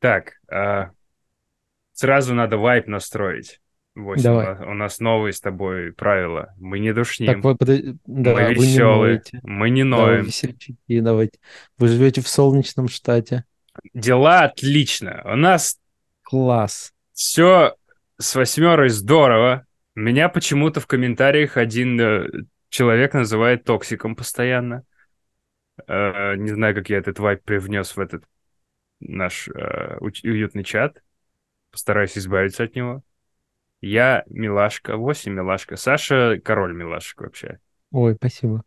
Так, а, сразу надо вайп настроить. Восемь. Давай. У нас- новые с тобой правила. Мы не душним, Так, вы, подо- да, мы не веселые, ноете. мы не Да, ноем. весельчаки, давайте. Вы живете в солнечном штате. Дела отлично. У нас Класс. все с восьмерой здорово. Меня почему-то в комментариях один э, человек называет токсиком постоянно. Э, не знаю, как я этот вайп привнес в этот наш э, уютный чат. Постараюсь избавиться от него. Я милашка, 8 милашка. Саша король милашек вообще. Ой, спасибо.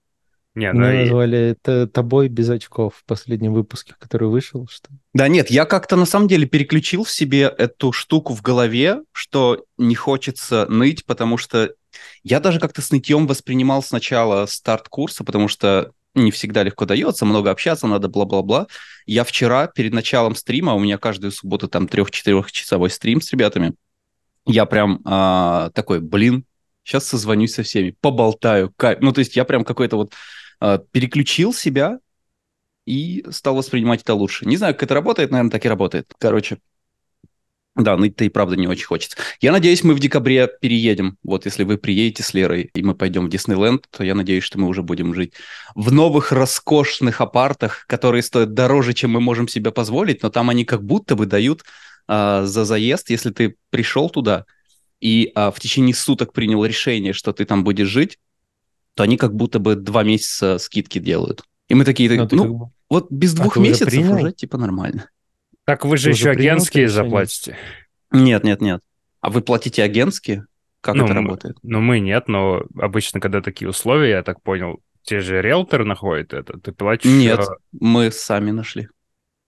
Не, ну Меня и- назвали т- тобой без очков в последнем выпуске, который вышел. Что... Да нет, я как-то на самом деле переключил в себе эту штуку в голове, что не хочется ныть, потому что я даже как-то с нытьем воспринимал сначала старт курса, потому что не всегда легко дается, много общаться надо, бла-бла-бла. Я вчера перед началом стрима, у меня каждую субботу там трех-четырех часовой стрим с ребятами, я прям а, такой, блин, сейчас созвонюсь со всеми, поболтаю, кайф. Ну, то есть я прям какой-то вот а, переключил себя и стал воспринимать это лучше. Не знаю, как это работает, наверное, так и работает. Короче, да, ныть-то и правда не очень хочется. Я надеюсь, мы в декабре переедем. Вот если вы приедете с Лерой, и мы пойдем в Диснейленд, то я надеюсь, что мы уже будем жить в новых роскошных апартах, которые стоят дороже, чем мы можем себе позволить, но там они как будто бы дают а, за заезд, если ты пришел туда и а, в течение суток принял решение, что ты там будешь жить, то они как будто бы два месяца скидки делают. И мы такие, Ну, ну, как бы- вот без А двух уже месяцев принял? уже типа нормально. Так вы же еще агентские заплатите. Нет, нет, нет. А вы платите агентские? Как Ну, это работает? Ну, мы нет, но обычно, когда такие условия, я так понял, те же риэлтор находит это, ты платишь... Нет, э, мы сами нашли.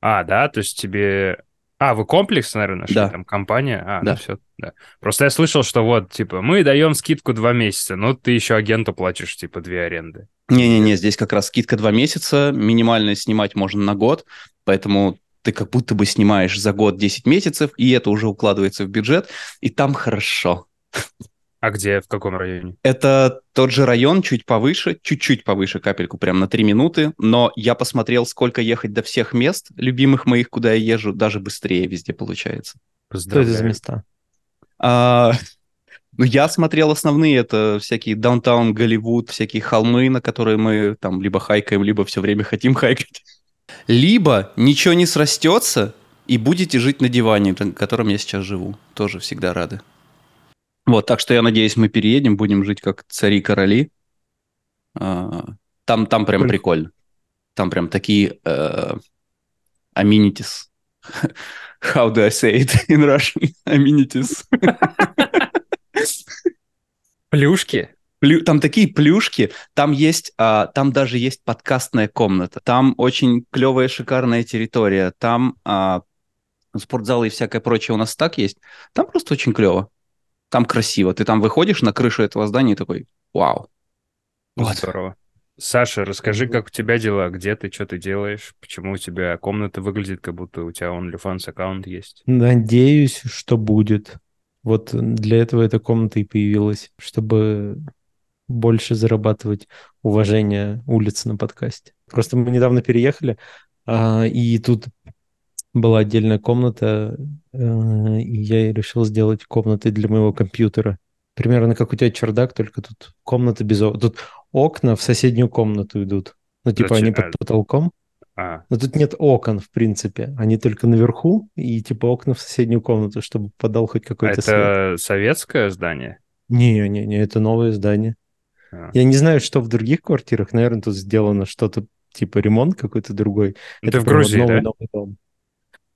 А, да, то есть тебе... А, вы комплекс, наверное, нашли, Да. там компания? А, Да. ну все, да. Просто я слышал, что вот, типа, мы даем скидку два месяца, но ты еще агенту платишь, типа, две аренды. Не-не-не, здесь как раз скидка два месяца, минимально снимать можно на год, поэтому ты как будто бы снимаешь за год 10 месяцев, и это уже укладывается в бюджет, и там хорошо. А где, в каком районе? Это тот же район, чуть повыше, чуть-чуть повыше, капельку, прям на 3 минуты, но я посмотрел, сколько ехать до всех мест, любимых моих, куда я езжу, даже быстрее везде получается. Что это за Поздравляю. места? А, ну, я смотрел основные, это всякие даунтаун, Голливуд, всякие холмы, на которые мы там либо хайкаем, либо все время хотим хайкать. Либо ничего не срастется, и будете жить на диване, на котором я сейчас живу. Тоже всегда рады. Вот, так что я надеюсь, мы переедем, будем жить как цари-короли. А, Там, там прям Прикольно. прикольно. Там прям такие э, amenities. How do I say it in Russian? Amenities. Плюшки? Плю- Там такие плюшки, там есть, а, там даже есть подкастная комната, там очень клевая, шикарная территория, там а, спортзалы и всякое прочее у нас так есть, там просто очень клево, там красиво, ты там выходишь на крышу этого здания и такой, вау. Вот. Здорово. Саша, расскажи, как у тебя дела, где ты, что ты делаешь, почему у тебя комната выглядит, как будто у тебя OnlyFans аккаунт есть. Надеюсь, что будет. Вот для этого эта комната и появилась, чтобы больше зарабатывать уважение улиц на подкасте. Просто мы недавно переехали, а, и тут была отдельная комната, э, и я решил сделать комнатой для моего компьютера. Примерно как у тебя чердак, только тут комната без окон. Тут окна в соседнюю комнату идут. Ну, типа Зачем? они под потолком. А, Но тут нет окон, в принципе. Они только наверху, и типа окна в соседнюю комнату, чтобы подал хоть какой-то свет. это советское здание? Не-не-не, это новое здание. А. Я не знаю, что в других квартирах. Наверное, тут сделано что-то типа ремонт какой-то другой. Ну, это ты в Грузии, новый, да? новый дом.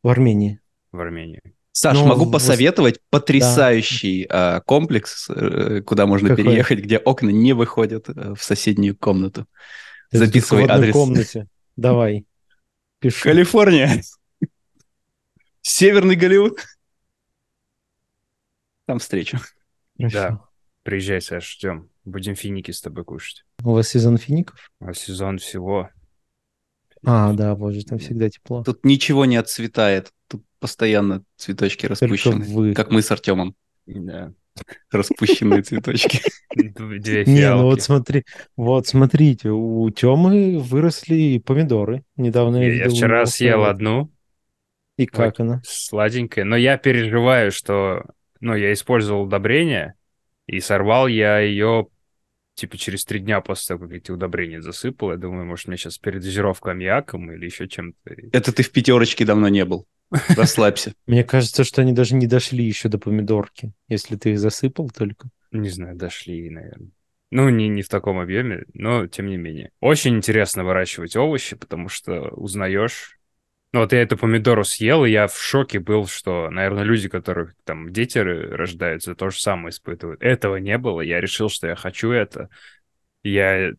В Армении. В Армении. Саш, Ну, могу в- посоветовать потрясающий а, комплекс, э, куда можно Какой? переехать, где окна не выходят э, в соседнюю комнату. Это Записывай в одной адрес. комнате. Давай. Пишу. Калифорния. Северный Голливуд. Там встречу. Хорошо. Да. Приезжай, Саш, ждем. Будем финики с тобой кушать. У вас сезон фиников? А сезон всего. А, да, боже, там всегда тепло. Тут ничего не отцветает. Тут постоянно цветочки распущены. вы. Как мы с Артемом. Да. Распущенные цветочки. Две Не, ну вот смотри, вот смотрите, у Темы выросли помидоры. Недавно я Я, вчера съел одну. И как она? Сладенькая. Но я переживаю, что... Ну, я использовал удобрения, и сорвал я ее типа через три дня после того, как эти удобрения засыпал. Я думаю, может, мне сейчас передозировка аммиаком или еще чем-то. Это ты в пятерочке давно не был. Расслабься. Мне кажется, что они даже не дошли еще до помидорки, если ты их засыпал только. Не знаю, дошли, наверное. Ну, не, не в таком объеме, но тем не менее. Очень интересно выращивать овощи, потому что узнаешь ну, вот я эту помидору съел, и я в шоке был, что, наверное, люди, которых там дети рождаются, то же самое испытывают. Этого не было. Я решил, что я хочу это. Я...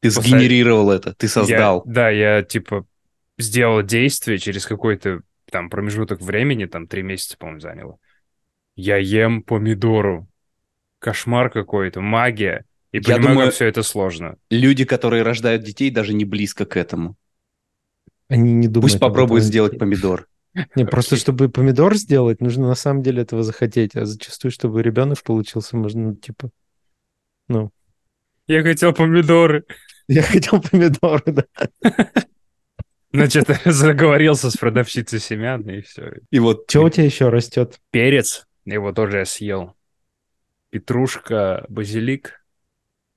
Ты после... сгенерировал это, ты создал. Я, да, я, типа, сделал действие через какой-то там промежуток времени, там три месяца, по-моему, заняло. Я ем помидору. Кошмар какой-то, магия. И я понимаю, думаю, как все это сложно. Люди, которые рождают детей, даже не близко к этому. Они не думают. Пусть попробуют сделать помидор. Не, просто чтобы помидор сделать, нужно на самом деле этого захотеть. А зачастую, чтобы ребенок получился, можно, ну, типа, ну... Я хотел помидоры. Я хотел помидоры, да. Значит, заговорился с продавщицей семян, и все. И вот... Что у тебя еще растет? Перец. Его тоже я съел. Петрушка, базилик,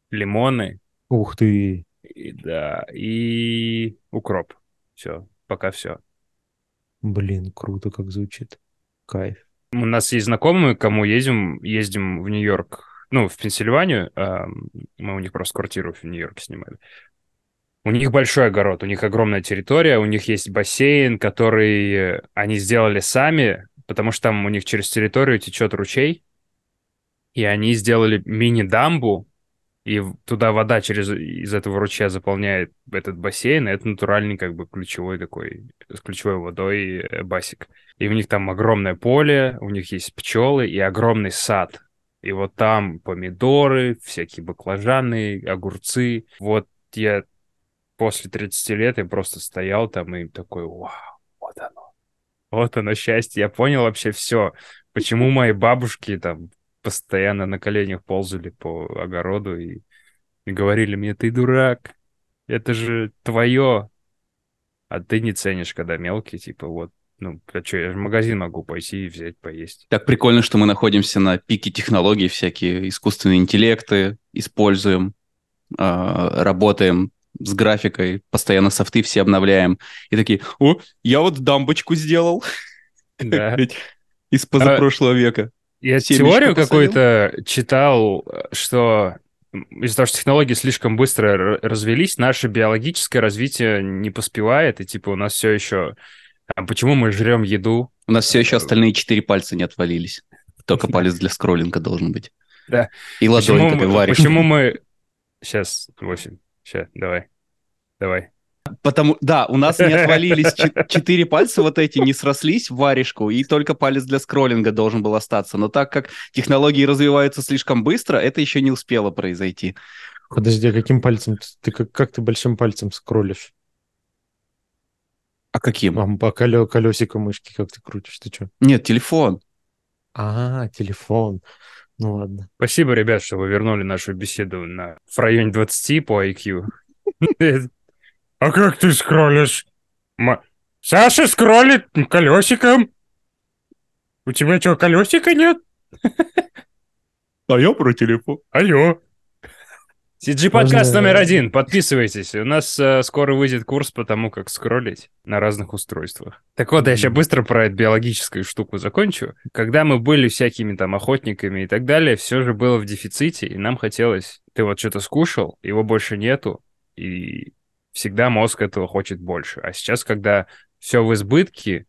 лимоны. Ух ты. И, да, и укроп. Все, пока все. Блин, круто как звучит. Кайф. У нас есть знакомые, кому ездим, ездим в Нью-Йорк, ну, в Пенсильванию. Э, мы у них просто квартиру в Нью-Йорке снимали. У них большой огород, у них огромная территория, у них есть бассейн, который они сделали сами, потому что там у них через территорию течет ручей, и они сделали мини-дамбу, и туда вода через из этого ручья заполняет этот бассейн, и это натуральный как бы ключевой такой, с ключевой водой э, басик. И у них там огромное поле, у них есть пчелы и огромный сад. И вот там помидоры, всякие баклажаны, огурцы. Вот я после 30 лет я просто стоял там и такой, вау, вот оно. Вот оно счастье. Я понял вообще все. Почему мои бабушки там постоянно на коленях ползали по огороду и, и говорили мне, ты дурак, это же твое, а ты не ценишь, когда мелкий, типа вот, ну, а что, я же в магазин могу пойти и взять, поесть. Так прикольно, что мы находимся на пике технологий, всякие искусственные интеллекты используем, э, работаем с графикой, постоянно софты все обновляем. И такие, о, я вот дамбочку сделал. Да. Из позапрошлого века. Я теорию какую-то читал, что из-за того, что технологии слишком быстро развелись, наше биологическое развитие не поспевает, и типа у нас все еще... А почему мы жрем еду? У нас все еще остальные четыре пальца не отвалились. Только палец для скроллинга должен быть. Да. И ладонь, почему мы, Почему мы... Сейчас, восемь. Сейчас, давай. Давай. Потому, да, у нас не отвалились четыре пальца вот эти, не срослись в варежку, и только палец для скроллинга должен был остаться. Но так как технологии развиваются слишком быстро, это еще не успело произойти. Подожди, а каким пальцем? Ты как, как ты большим пальцем скроллишь? А каким? А, по колё, колесику мышки как ты крутишь? Ты что? Нет, телефон. А, телефон. Ну ладно. Спасибо, ребят, что вы вернули нашу беседу на в районе 20 по IQ. А как ты скроллишь? М... Саша скроллит колесиком. У тебя что, колесика нет? А я про телефон. Алло. CG подкаст номер один. Подписывайтесь. У нас э, скоро выйдет курс по тому, как скроллить на разных устройствах. Так вот, я сейчас быстро про эту биологическую штуку закончу. Когда мы были всякими там охотниками и так далее, все же было в дефиците, и нам хотелось... Ты вот что-то скушал, его больше нету, и всегда мозг этого хочет больше. А сейчас, когда все в избытке,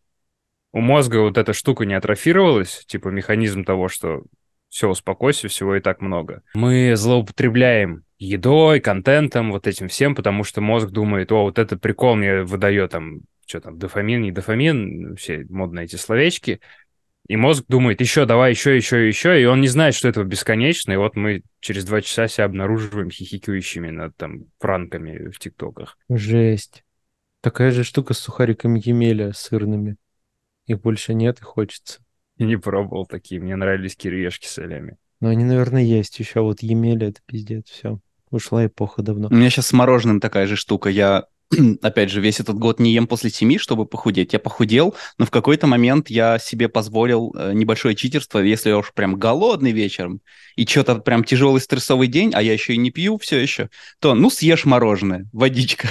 у мозга вот эта штука не атрофировалась, типа механизм того, что все, успокойся, всего и так много. Мы злоупотребляем едой, контентом, вот этим всем, потому что мозг думает, о, вот это прикол мне выдает там, что там, дофамин, не дофамин, все модные эти словечки, и мозг думает, еще, давай, еще, еще, еще, и он не знает, что этого бесконечно, и вот мы через два часа себя обнаруживаем хихикающими над там пранками в тиктоках. Жесть. Такая же штука с сухариками Емеля сырными. Их больше нет и хочется. Не пробовал такие, мне нравились кириешки с солями. Но они, наверное, есть еще, вот Емеля это пиздец, все. Ушла эпоха давно. У меня сейчас с мороженым такая же штука. Я опять же, весь этот год не ем после семи, чтобы похудеть. Я похудел, но в какой-то момент я себе позволил э, небольшое читерство, если я уж прям голодный вечером, и что-то прям тяжелый стрессовый день, а я еще и не пью все еще, то ну съешь мороженое, водичка.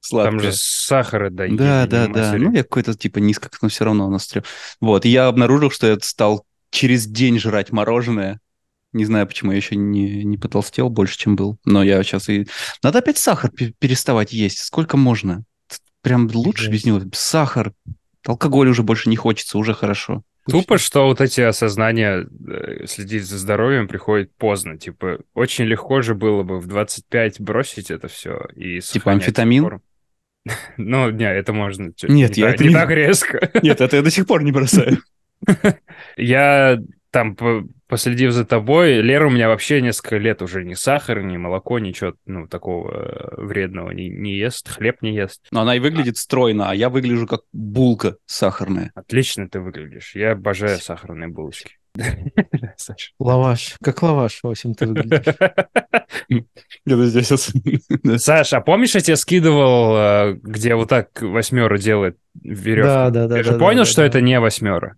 Сладкое. Там же сахара да. Да, да, да. Ну, я какой-то типа низко, но все равно настрел. Вот, и я обнаружил, что я стал через день жрать мороженое, не знаю, почему я еще не, не потолстел больше, чем был. Но я сейчас и... Надо опять сахар переставать есть. Сколько можно? Прям лучше без него. Сахар. Алкоголь уже больше не хочется, уже хорошо. Тупо, что вот эти осознания э, следить за здоровьем приходит поздно. Типа, очень легко же было бы в 25 бросить это все и Типа амфетамин? Форму. Ну, не, это можно. Нет, я это не так резко. Нет, это я до сих пор не бросаю. Я там, последив за тобой, Лера у меня вообще несколько лет уже ни сахар, ни молоко, ничего ну, такого э, вредного не, не ест, хлеб не ест. Но она и выглядит стройно, а я выгляжу как булка сахарная. Отлично ты выглядишь. Я обожаю сахарные булочки. Лаваш. Как лаваш, в общем, ты выглядишь. Саш, а помнишь, я тебе скидывал, э, где вот так восьмера делает веревку? Да, да, да. Ты же понял, что это не восьмера?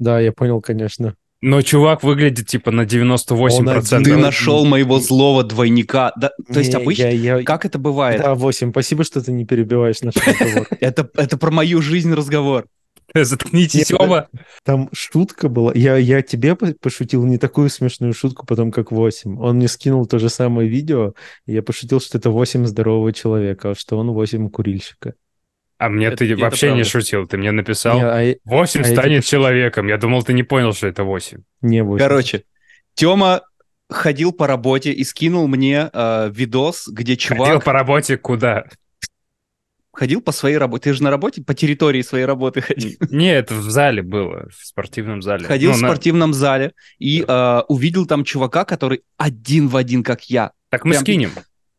Да, я понял, конечно. Но чувак выглядит типа на 98%. Ты нашел моего злого двойника. Да, то есть обычно, я, я... как это бывает? Да, 8. Спасибо, что ты не перебиваешь наш разговор. Это, это про мою жизнь разговор. Заткнитесь оба. Там шутка была. Я, я тебе пошутил не такую смешную шутку, потом как 8. Он мне скинул то же самое видео, и я пошутил, что это 8 здорового человека, а что он 8 курильщика. А мне это, ты вообще правда. не шутил. Ты мне написал, не, а, 8 а станет эти... человеком. Я думал, ты не понял, что это 8. Не 8. Короче, Тёма ходил по работе и скинул мне э, видос, где чувак... Ходил по работе куда? Ходил по своей работе. Ты же на работе, по территории своей работы ходил. Нет, в зале было, в спортивном зале. Ходил ну, в спортивном на... зале и э, увидел там чувака, который один в один, как я. Так мы Прям... скинем.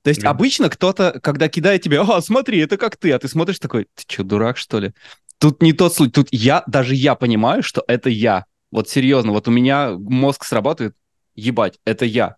То есть обычно кто-то, когда кидает тебе, а, смотри, это как ты, а ты смотришь такой, ты что, дурак, что ли? Тут не тот случай, тут я, даже я понимаю, что это я. Вот серьезно, вот у меня мозг срабатывает, ебать, это я.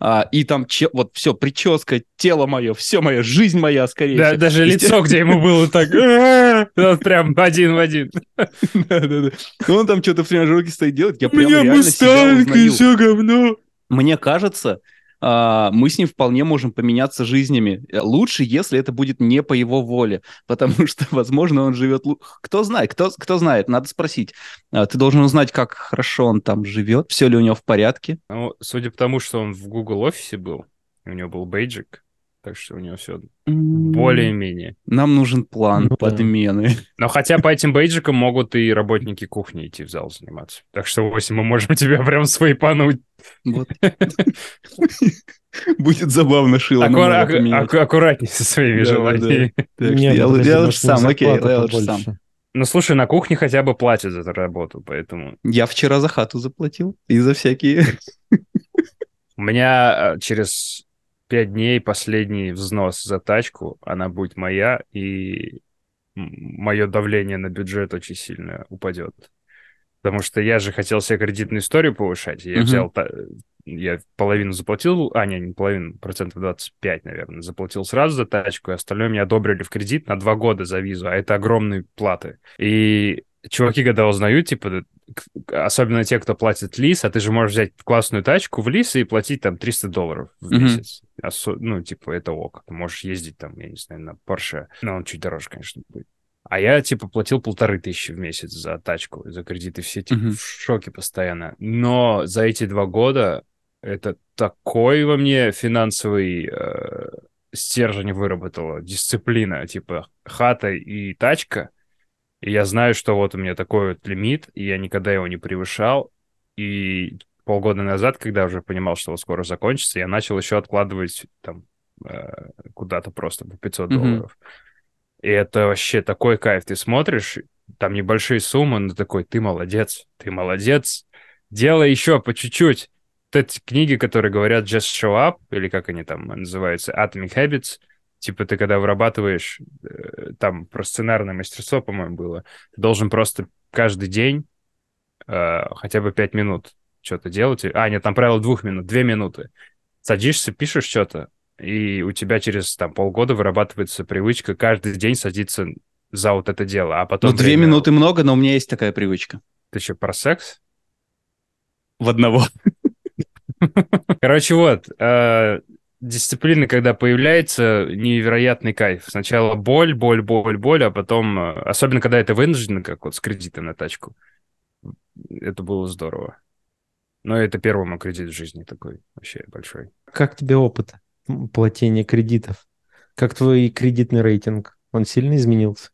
А, и там че, вот все, прическа, тело мое, все мое, жизнь моя, скорее да, всего. Даже лицо, где ему было так, прям один в один. Да-да-да. Ну, он там что-то в тренажерке стоит делать, я прям реально себя узнаю. все говно. Мне кажется, мы с ним вполне можем поменяться жизнями. Лучше, если это будет не по его воле, потому что, возможно, он живет... Кто знает, кто, кто знает, надо спросить. А, ты должен узнать, как хорошо он там живет, все ли у него в порядке. Ну, судя по тому, что он в Google офисе был, у него был бейджик, так что у него все более-менее. Нам нужен план ну, подмены. Но хотя по этим бейджикам могут и работники кухни идти в зал заниматься. Так что, 8, мы можем тебя прям свайпануть. Вот. Будет забавно шило. Аккур... Ак- аккуратнее со своими да, желаниями. Да, да. Я, я лучше сам, окей, я лучше сам. Ну, слушай, на кухне хотя бы платят за эту работу, поэтому... Я вчера за хату заплатил и за всякие... У меня э, через пять дней последний взнос за тачку, она будет моя, и мое давление на бюджет очень сильно упадет. Потому что я же хотел себе кредитную историю повышать. Я uh-huh. взял, я половину заплатил, а, не, не половину, процентов 25, наверное, заплатил сразу за тачку, и остальное мне одобрили в кредит на два года за визу, а это огромные платы. И чуваки, когда узнают, типа, особенно те, кто платит лис, а ты же можешь взять классную тачку в лис и платить там 300 долларов в mm-hmm. месяц. Осо- ну, типа, это ок. Ты можешь ездить там, я не знаю, на Porsche. Но он чуть дороже, конечно, будет. А я, типа, платил полторы тысячи в месяц за тачку, за кредиты. Все, типа, mm-hmm. в шоке постоянно. Но за эти два года это такой во мне финансовый э, стержень выработало, дисциплина, типа, хата и тачка — и я знаю, что вот у меня такой вот лимит, и я никогда его не превышал. И полгода назад, когда уже понимал, что вот скоро закончится, я начал еще откладывать там э, куда-то просто по 500 mm-hmm. долларов. И это вообще такой кайф. Ты смотришь, там небольшие суммы, но такой, ты молодец, ты молодец. Делай еще по чуть-чуть. Вот эти книги, которые говорят just show up, или как они там называются, Atomic Habits, Типа ты когда вырабатываешь, э, там про сценарное мастерство, по-моему, было, ты должен просто каждый день э, хотя бы пять минут что-то делать. А, нет, там правило двух минут, две минуты. Садишься, пишешь что-то, и у тебя через там полгода вырабатывается привычка каждый день садиться за вот это дело, а потом... Ну, две время- минуты много, но у меня есть такая привычка. Ты что, про секс? В одного. Короче, вот, э, дисциплина, когда появляется, невероятный кайф. Сначала боль, боль, боль, боль, а потом, э, особенно когда это вынуждено, как вот с кредитом на тачку, это было здорово. Но это первый мой кредит в жизни такой вообще большой. Как тебе опыт платения кредитов? Как твой кредитный рейтинг? Он сильно изменился?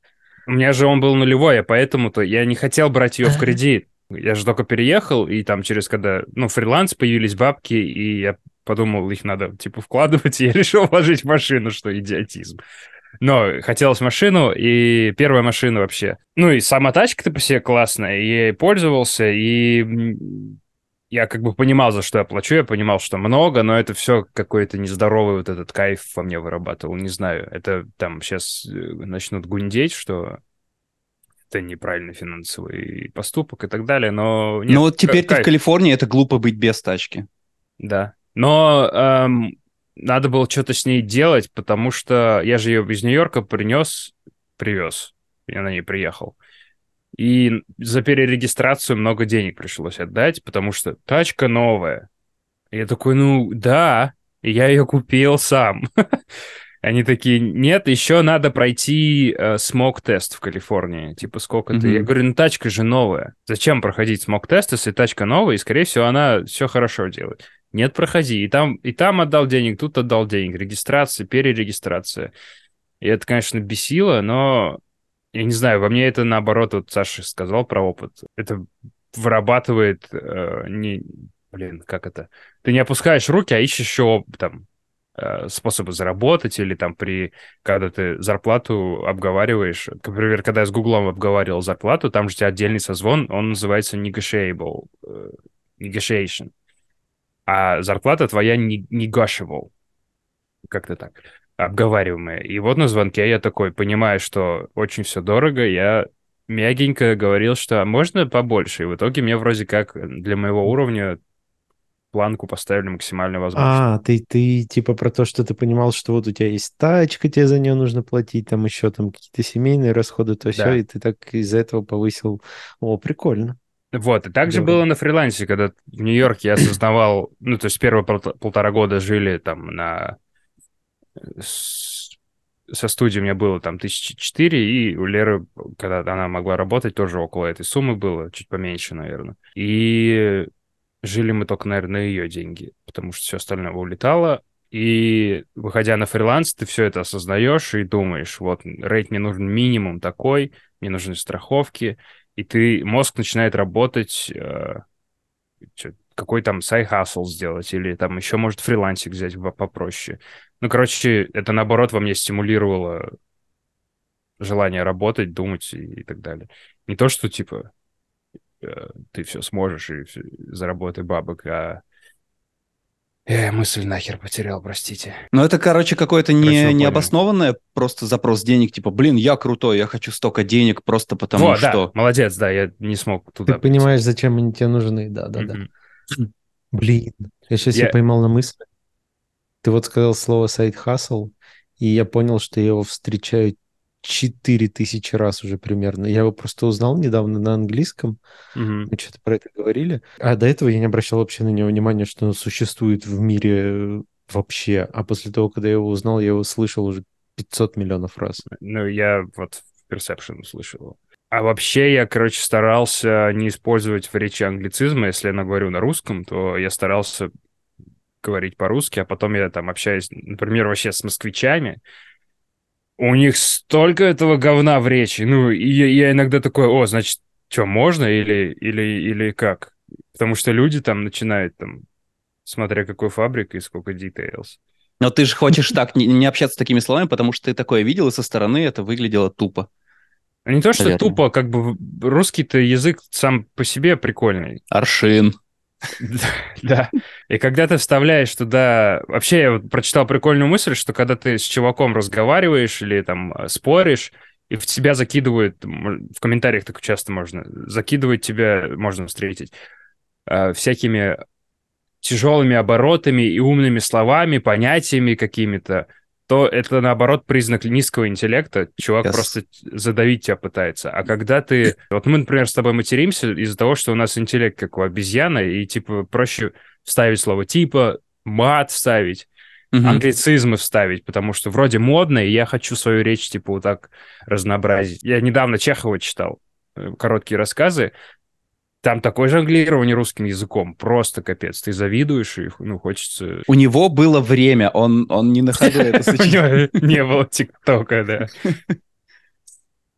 У меня же он был нулевой, а поэтому-то я не хотел брать ее в кредит. Я же только переехал, и там через когда, ну, фриланс, появились бабки, и я подумал, их надо, типа, вкладывать, и я решил вложить в машину, что идиотизм. Но хотелось машину, и первая машина вообще. Ну, и сама тачка-то по себе классная, и я ей пользовался, и я как бы понимал, за что я плачу, я понимал, что много, но это все какой-то нездоровый вот этот кайф во мне вырабатывал, не знаю. Это там сейчас начнут гундеть, что это неправильный финансовый поступок и так далее, но... нет, Но вот теперь ты в. Калифорнии, это глупо быть без тачки. Да. Но эм, надо было что-то с ней делать, потому что я же ее из Нью-Йорка принес, привез. Я на ней приехал. И за перерегистрацию много денег пришлось отдать, потому что тачка новая. И я такой, ну да, я ее купил сам. Они такие, нет, еще надо пройти э, смог-тест в Калифорнии. Типа, сколько ты? Я говорю, ну тачка же новая. Зачем проходить смог-тест, если тачка новая, и, скорее всего, она все хорошо делает? Нет, проходи. И там, и там отдал денег, тут отдал денег. Регистрация, перерегистрация. И это, конечно, бесило, но я не знаю, во мне это наоборот, вот Саша сказал про опыт. Это вырабатывает э, не... Блин, как это? Ты не опускаешь руки, а ищешь еще там э, способы заработать или там при... Когда ты зарплату обговариваешь. Например, когда я с Гуглом обговаривал зарплату, там же у тебя отдельный созвон, он называется negotiable. э, negotiation. А зарплата твоя не negotiable. Как-то так. Обговариваемая. И вот на звонке я такой, понимаю, что очень все дорого, я мягенько говорил, что «А можно побольше. И в итоге мне вроде как для моего уровня планку поставили максимально возможно. А, ты, ты типа про то, что ты понимал, что вот у тебя есть тачка, тебе за нее нужно платить, там еще там какие-то семейные расходы, то все, Да. и ты так из-за этого повысил. О, прикольно. Вот, и также Да. было на фрилансе, когда в Нью-Йорке я осознавал, ну, то есть первые полта- полтора года жили там на... с- Со студией у меня было там тысячи четыре, и у Леры, когда она могла работать, тоже около этой суммы было, чуть поменьше, наверное. И жили мы только, наверное, на ее деньги, потому что все остальное улетало. И выходя на фриланс, ты все это осознаешь и думаешь, вот, рейд мне нужен минимум такой, мне нужны страховки, и ты, мозг начинает работать, э, какой там сайт хасл сделать, или там еще, может, фрилансик взять по- попроще. Ну, короче, это, наоборот, во мне стимулировало желание работать, думать и, и так далее. Не то, что, типа, э, ты все сможешь и заработай бабок, а... Э, мысль нахер потерял, простите. Но это, короче, какое-то не, необоснованное просто запрос денег, типа, блин, я крутой, я хочу столько денег просто потому Во, да, что... молодец, да, я не смог туда Ты прийти. понимаешь, зачем они тебе нужны, да-да-да. Мгм. Блин, я сейчас Я- себя поймал на мысли. Ты вот сказал слово сайт хасл, и я понял, что я его встречаю 4000 раз уже примерно. Я его просто узнал недавно на английском. Мгм. Мы что-то про это говорили. А до этого я не обращал вообще на него внимания, что он существует в мире э, вообще. А после того, когда я его узнал, я его слышал уже 500 миллионов раз. Ну, я вот в Perception услышал. его. А вообще я, короче, старался не использовать в речи англицизма. Если я говорю на русском, то я старался говорить по-русски, а потом я там общаюсь, например, вообще с москвичами. У них столько этого говна в речи. Ну, и я, я иногда такой, о, значит, что, можно или, или, или как? Потому что люди там начинают там, смотря какой фабрик и сколько details. Но ты же хочешь так не, не общаться с такими словами, потому что ты такое видел, и со стороны это выглядело тупо. А Не то, что Наверное. тупо, как бы русский-то язык сам по себе прикольный. Аршин. Да. И когда ты вставляешь туда... Вообще, я прочитал прикольную мысль, что когда ты с чуваком разговариваешь или там э, споришь, и в тебя закидывают, в комментариях так часто можно, закидывать тебя, можно встретить, э, всякими тяжелыми оборотами и умными словами, понятиями какими-то, то это, наоборот, признак низкого интеллекта. Чувак Yes. просто задавить тебя пытается. А когда ты... Вот мы, например, с тобой материмся из-за того, что у нас интеллект как у обезьяны, и, типа, проще вставить слово типа, мат вставить, Мгм. англицизмы вставить, потому что вроде модно, и я хочу свою речь, типа, вот так разнообразить. Я недавно Чехова читал, э, короткие рассказы, там такое жонглирование русским языком, просто капец. Ты завидуешь, и, ну, хочется... У него было время, он, он не на ходу это него не было ТикТока, да.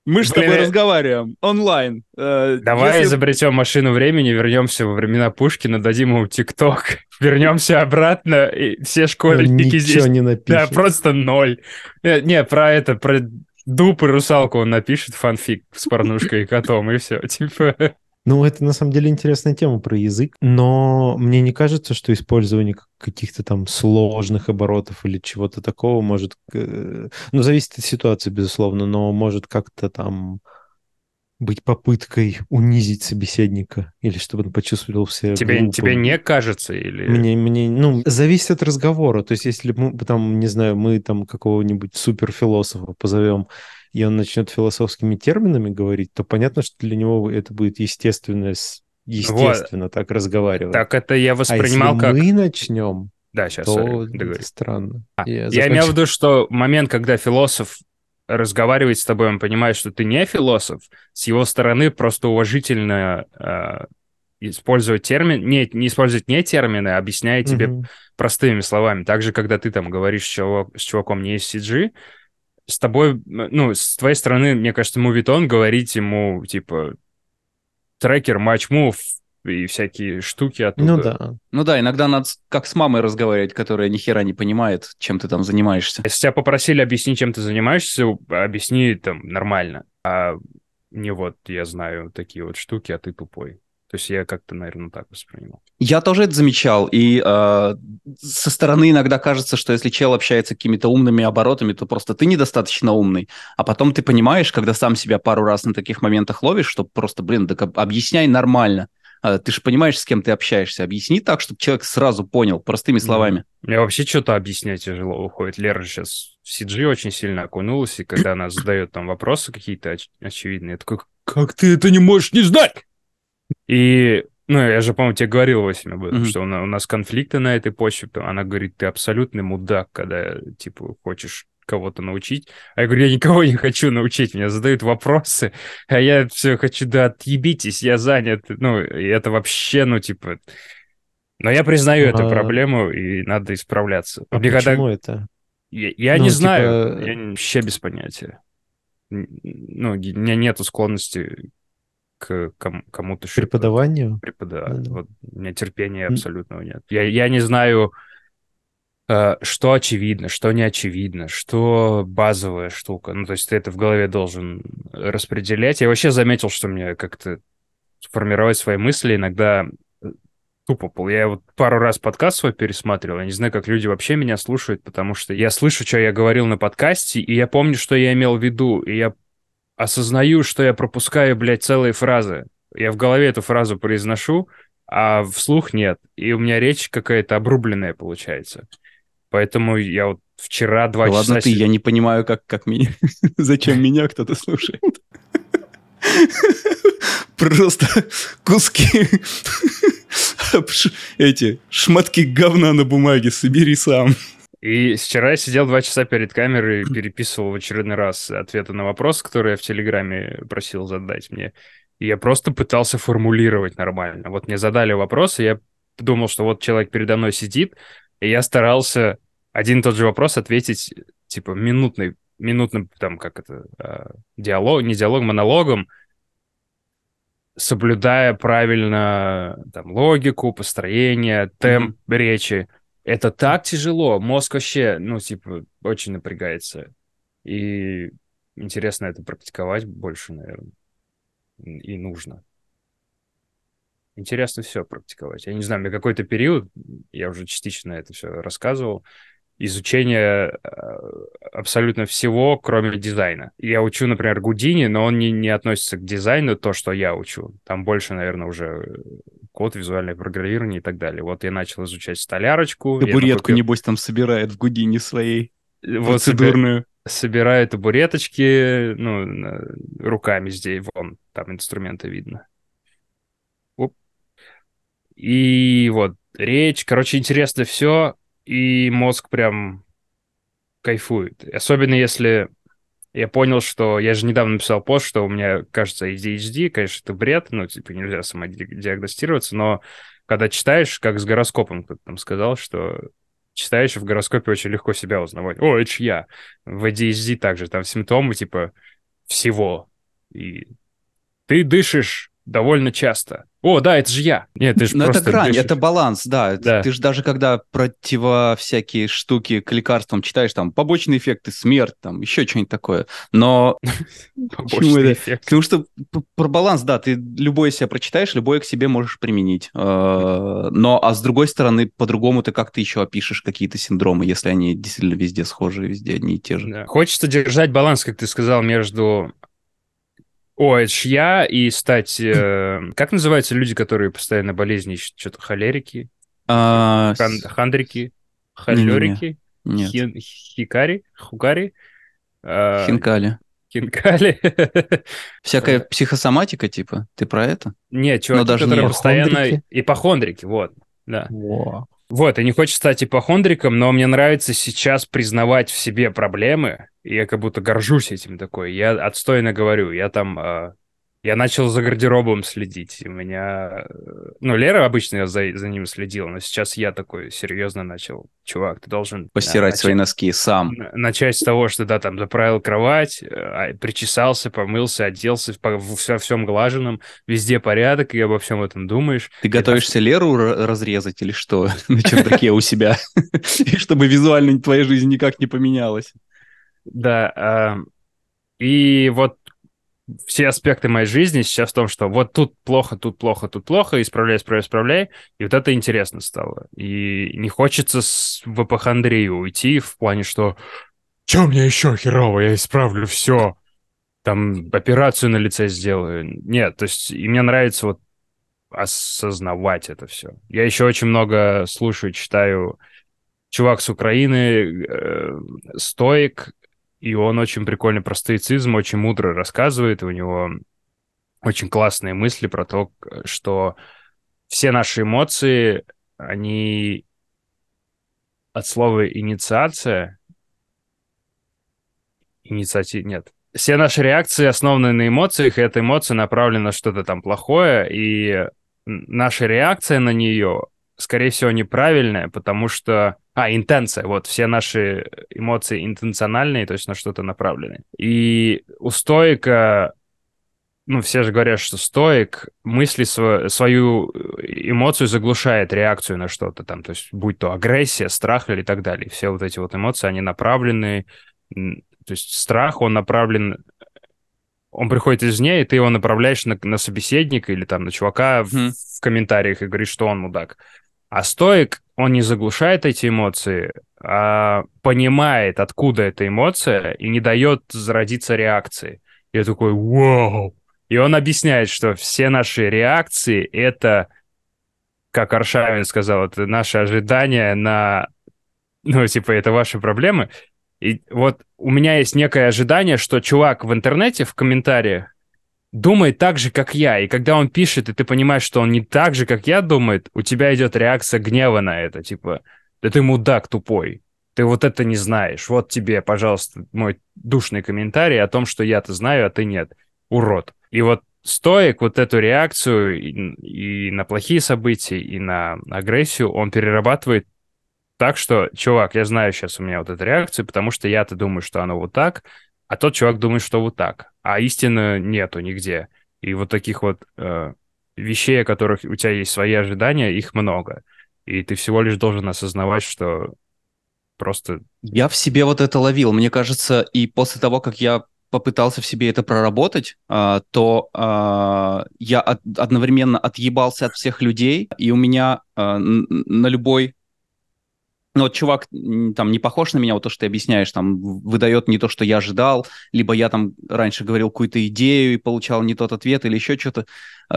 Мы же с тобой э, разговариваем онлайн. Э, Давай если- изобретем машину времени, вернемся во времена Пушкина, дадим ему ТикТок, вернемся обратно, и все школьники Ничего здесь... не Да, напишет. просто ноль. Э, Не, про это, про дуб и русалку он напишет фанфик с порнушкой и котом, и все. Типа, Ну, это на самом деле интересная тема про язык, но мне не кажется, что использование каких-то там сложных оборотов или чего-то такого может... э, Ну, зависит от ситуации, безусловно, но может как-то там быть попыткой унизить собеседника или чтобы он почувствовал себя тебе, глупым. тебе не кажется или... Мне, мне, ну, зависит от разговора. То есть, если мы там, не знаю, мы там какого-нибудь суперфилософа позовем, и он начнет философскими терминами говорить, то понятно, что для него это будет естественно, естественно так разговаривать. Так это я а воспринимал если как... мы начнем, Да, сейчас, то сори, договори. это странно. Я имел в виду, что момент, когда философ разговаривает с тобой, он понимает, что ты не философ, с его стороны просто уважительно э, использовать термин, не, не использовать не термины, а объясняя тебе Мгм. простыми словами. Также, когда ты там говоришь с, чувак- с чуваком не из CG, с тобой, ну, с твоей стороны, мне кажется, мувитон говорить ему, типа, трекер, матч-мув и всякие штуки оттуда. Ну да. Ну да, иногда надо как с мамой разговаривать, которая ни хера не понимает, чем ты там занимаешься. Если тебя попросили объяснить, чем ты занимаешься, объясни там нормально. А не вот я знаю такие вот штуки, а ты тупой. То есть я как-то, наверное, так воспринимал. Я тоже это замечал, и э, со стороны иногда кажется, что если чел общается какими-то умными оборотами, то просто ты недостаточно умный, а потом ты понимаешь, когда сам себя пару раз на таких моментах ловишь, что просто, блин, так об- объясняй нормально. А, Ты же понимаешь, с кем ты общаешься. Объясни так, чтобы человек сразу понял, простыми словами. Мне вообще что-то объяснять тяжело уходит. Лера сейчас в CG очень сильно окунулась, и когда она задает там вопросы какие-то оч- очевидные, я такой, как ты это не можешь не знать? И, ну, я же, по-моему, тебе говорил, Васим, об этом, Мгм. что у на- у нас конфликты на этой почве. то Она говорит, ты абсолютный мудак, когда, типа, хочешь кого-то научить. А я говорю, я никого не хочу научить, мне задают вопросы, а я все хочу, да отъебитесь, я занят. Ну, и это вообще, ну, типа... Но я признаю эту А- проблему, и надо исправляться. А Мне когда- почему это? Я, я Ну, не типа, знаю, я не- вообще без понятия. Ну, у меня нету склонности к ком- кому-то что-то Преподаванию? преподавать. Да. Вот у меня терпения абсолютного нет. Я, я не знаю, э, что очевидно, что не очевидно, что базовая штука. Ну, то есть ты это в голове должен распределять. Я вообще заметил, что мне как-то формировать свои мысли иногда э, тупо был. Я вот пару раз подкаст свой пересматривал. Я не знаю, как люди вообще меня слушают, потому что я слышу, что я говорил на подкасте, и я помню, что я имел в виду, и я осознаю, что я пропускаю, блядь, целые фразы. Я в голове эту фразу произношу, а вслух нет. И у меня речь какая-то обрубленная получается. Поэтому я вот вчера два часа... ладно ты, я не понимаю, как, как меня... Зачем меня кто-то слушает? Просто куски... Эти шматки говна на бумаге собери сам. И вчера я сидел два часа перед камерой и переписывал в очередной раз ответы на вопросы, которые я в Телеграме просил задать мне. И я просто пытался формулировать нормально. Вот мне задали вопросы, я думал, что вот человек передо мной сидит, и я старался один и тот же вопрос ответить, типа, минутный, минутным, там, как это, э, диалог, не диалог, монологом, соблюдая правильно там, логику, построение, темп речи. Это так тяжело. Мозг вообще, ну, типа, очень напрягается. И интересно это практиковать больше, наверное. И нужно. Интересно все практиковать. Я не знаю, мне какой-то период, я уже частично это все рассказывал, изучение э, абсолютно всего, кроме дизайна. Я учу, например, Гудини, но он не, не относится к дизайну, то, что я учу. Там больше, наверное, уже код, визуальное программирование и так далее. Вот я начал изучать столярочку. Табуретку, такой, небось, там собирает в Гудине своей. вот процедурную. Собираю табуреточки, ну, руками здесь, вон, там инструменты видно. Оп. И вот речь, короче, интересно все, и мозг прям кайфует. Особенно если я понял, что... Я же недавно написал пост, что у меня, кажется, ADHD, конечно, это бред, ну, типа, нельзя самодиагностироваться, но когда читаешь, как с гороскопом кто-то там сказал, что читаешь, в гороскопе очень легко себя узнавать. О, это я. В ADHD также, там симптомы, типа, всего. И ты дышишь довольно часто. О, да, это же я. Нет, ты же Но это грань, дышишь. это баланс, да. да. Ты же даже когда противо всякие штуки к лекарствам читаешь, там, побочные эффекты, смерть, там, еще что-нибудь такое. Но... Побочный эффект. Потому что про баланс, да, ты любое себя прочитаешь, любое к себе можешь применить. Э, но, а с другой стороны, по-другому ты как-то еще опишешь какие-то синдромы, если они действительно везде схожие, везде одни и те же. Хочется держать баланс, как ты сказал, между о, это ж я, и стать... Э, как называются люди, которые постоянно болезни ищут? Что-то холерики? А, Хан, хандрики? Холерики? Нет. Хин, хикари? Хукари? А, Хинкали. Хинкали. Всякая психосоматика, типа? Ты про это? Нет, чуваки, даже которые постоянно... Ипохондрики, вот. Да. Во. Вот, и не хочется стать ипохондриком, но мне нравится сейчас признавать в себе проблемы, и я как будто горжусь этим такой. Я отстойно говорю, я там а, я начал за гардеробом следить. У меня... Э, ну, Лера обычно за, за ним следила, но сейчас я такой серьезно начал. Чувак, ты должен... Постирать начать, свои носки сам. Начать с того, что, да, там, заправил кровать, э, а, причесался, помылся, оделся, во всем глаженном, везде порядок, и обо всем этом думаешь. Ты готовишься Леру разрезать или что на чердаке у себя? Чтобы визуально твоя жизнь никак не поменялась. Да, и вот все аспекты моей жизни сейчас в том, что вот тут плохо, тут плохо, тут плохо, исправляй, исправляй, исправляй. И вот это интересно стало. И не хочется с, в эпохондрию уйти в плане, что «Чё мне еще херово? Я исправлю все. Там операцию на лице сделаю». Нет, то есть и мне нравится вот осознавать это все. Я еще очень много слушаю, читаю чувак с Украины, э, стоик, и он очень прикольно про стоицизм, очень мудро рассказывает, у него очень классные мысли про то, что все наши эмоции, они от слова инициация, инициатив, нет, все наши реакции основаны на эмоциях, и эта эмоция направлена на что-то там плохое, и наша реакция на нее, скорее всего, неправильная, потому что а, интенция. Вот, все наши эмоции интенциональные, то есть на что-то направлены. И у стоика, ну, все же говорят, что стоик мысли св- свою эмоцию заглушает реакцию на что-то там, то есть будь то агрессия, страх или так далее. Все вот эти вот эмоции, они направлены, то есть страх, он направлен он приходит извне, и ты его направляешь на, на собеседника или там на чувака mm-hmm. в, в комментариях и говоришь, что он мудак. А стоик, он не заглушает эти эмоции, а понимает, откуда эта эмоция, и не дает зародиться реакции. Я такой, вау! И он объясняет, что все наши реакции — это, как Аршавин сказал, это наши ожидания на... Ну, типа, это ваши проблемы. И вот у меня есть некое ожидание, что чувак в интернете, в комментариях, думает так же, как я. И когда он пишет, и ты понимаешь, что он не так же, как я думает, у тебя идет реакция гнева на это. Типа, да ты мудак тупой. Ты вот это не знаешь. Вот тебе, пожалуйста, мой душный комментарий о том, что я-то знаю, а ты нет. Урод. И вот стоик вот эту реакцию и, и на плохие события, и на агрессию он перерабатывает так, что, чувак, я знаю сейчас у меня вот эту реакцию, потому что я-то думаю, что оно вот так, а тот чувак думает, что вот так, а истины нету нигде. И вот таких вот э, вещей, о которых у тебя есть свои ожидания, их много. И ты всего лишь должен осознавать, что просто... Я в себе вот это ловил. Мне кажется, и после того, как я попытался в себе это проработать, а, то а, я одновременно отъебался от всех людей, и у меня а, на любой ну, вот чувак там не похож на меня, вот то, что ты объясняешь, там, выдает не то, что я ожидал, либо я там раньше говорил какую-то идею и получал не тот ответ или еще что-то.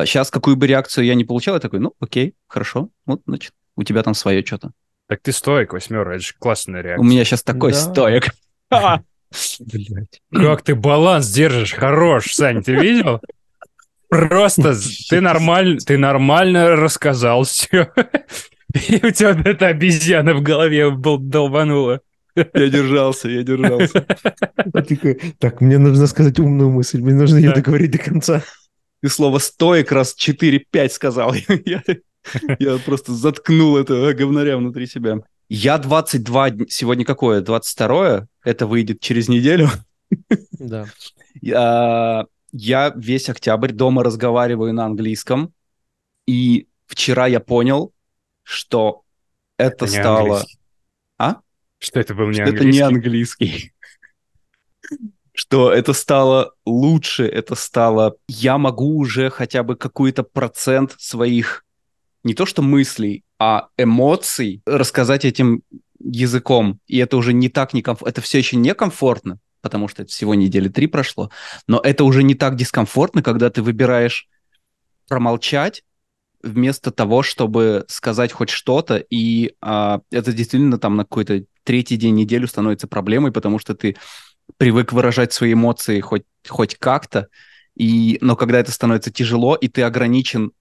сейчас а какую бы реакцию я не получал, я такой, ну, окей, хорошо, вот, значит, у тебя там свое что-то. Так ты стоек, восьмерка, это же классная реакция. У меня сейчас такой да. стоек. Как ты баланс держишь, хорош, Сань, ты видел? Просто ты нормально, ты нормально рассказал все. И у тебя вот эта обезьяна в голове был долбанула. Я держался, я держался. Так, мне нужно сказать умную мысль, мне нужно ее договорить до конца. Ты слово «стоек» раз 4-5 сказал. Я, я просто заткнул это говнаря внутри себя. Я 22... Сегодня какое? 22 Это выйдет через неделю. Да. Я, я весь октябрь дома разговариваю на английском. И вчера я понял, что это, это стало... Английский. А? Что это был не что английский? это не английский. что это стало лучше, это стало... Я могу уже хотя бы какой-то процент своих не то что мыслей, а эмоций рассказать этим языком. И это уже не так некомфортно. Это все еще некомфортно, потому что это всего недели три прошло, но это уже не так дискомфортно, когда ты выбираешь промолчать вместо того, чтобы сказать хоть что-то, и а, это действительно там на какой-то третий день неделю становится проблемой, потому что ты привык выражать свои эмоции хоть, хоть как-то, и, но когда это становится тяжело, и ты ограничен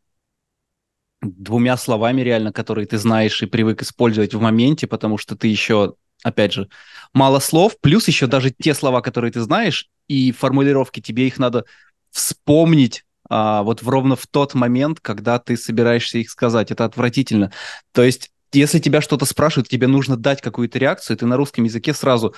двумя словами реально, которые ты знаешь и привык использовать в моменте, потому что ты еще, опять же, мало слов, плюс еще даже те слова, которые ты знаешь, и формулировки, тебе их надо вспомнить а, вот в, ровно в тот момент, когда ты собираешься их сказать. Это отвратительно. То есть, если тебя что-то спрашивают, тебе нужно дать какую-то реакцию, ты на русском языке сразу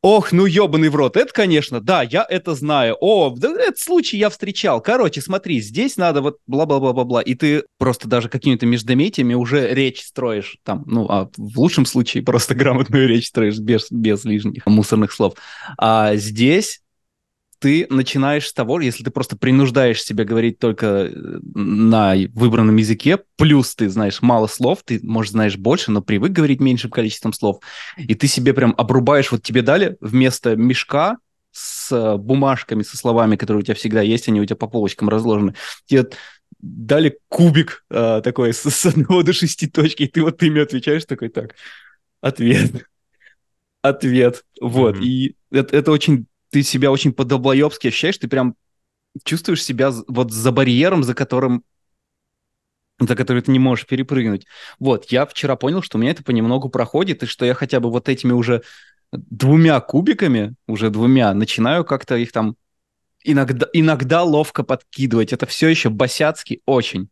Ох, ну ебаный в рот, это, конечно, да, я это знаю. О, да, этот случай я встречал. Короче, смотри, здесь надо вот бла-бла-бла-бла-бла. И ты просто даже какими-то междометиями уже речь строишь там, ну, а в лучшем случае просто грамотную речь строишь без, без лишних мусорных слов. А здесь ты начинаешь с того, если ты просто принуждаешь себя говорить только э, на выбранном языке, плюс ты знаешь мало слов, ты, может, знаешь больше, но привык говорить меньшим количеством слов, и ты себе прям обрубаешь, вот тебе дали вместо мешка с э, бумажками, со словами, которые у тебя всегда есть, они у тебя по полочкам разложены, тебе дали кубик э, такой с, с одного до шести точки, и ты вот ими отвечаешь такой, так, ответ, ответ, вот, mm-hmm. и это, это очень ты себя очень по-долбоебски ощущаешь, ты прям чувствуешь себя вот за барьером, за которым за который ты не можешь перепрыгнуть. Вот, я вчера понял, что у меня это понемногу проходит, и что я хотя бы вот этими уже двумя кубиками, уже двумя, начинаю как-то их там иногда, иногда ловко подкидывать. Это все еще босяцкий очень.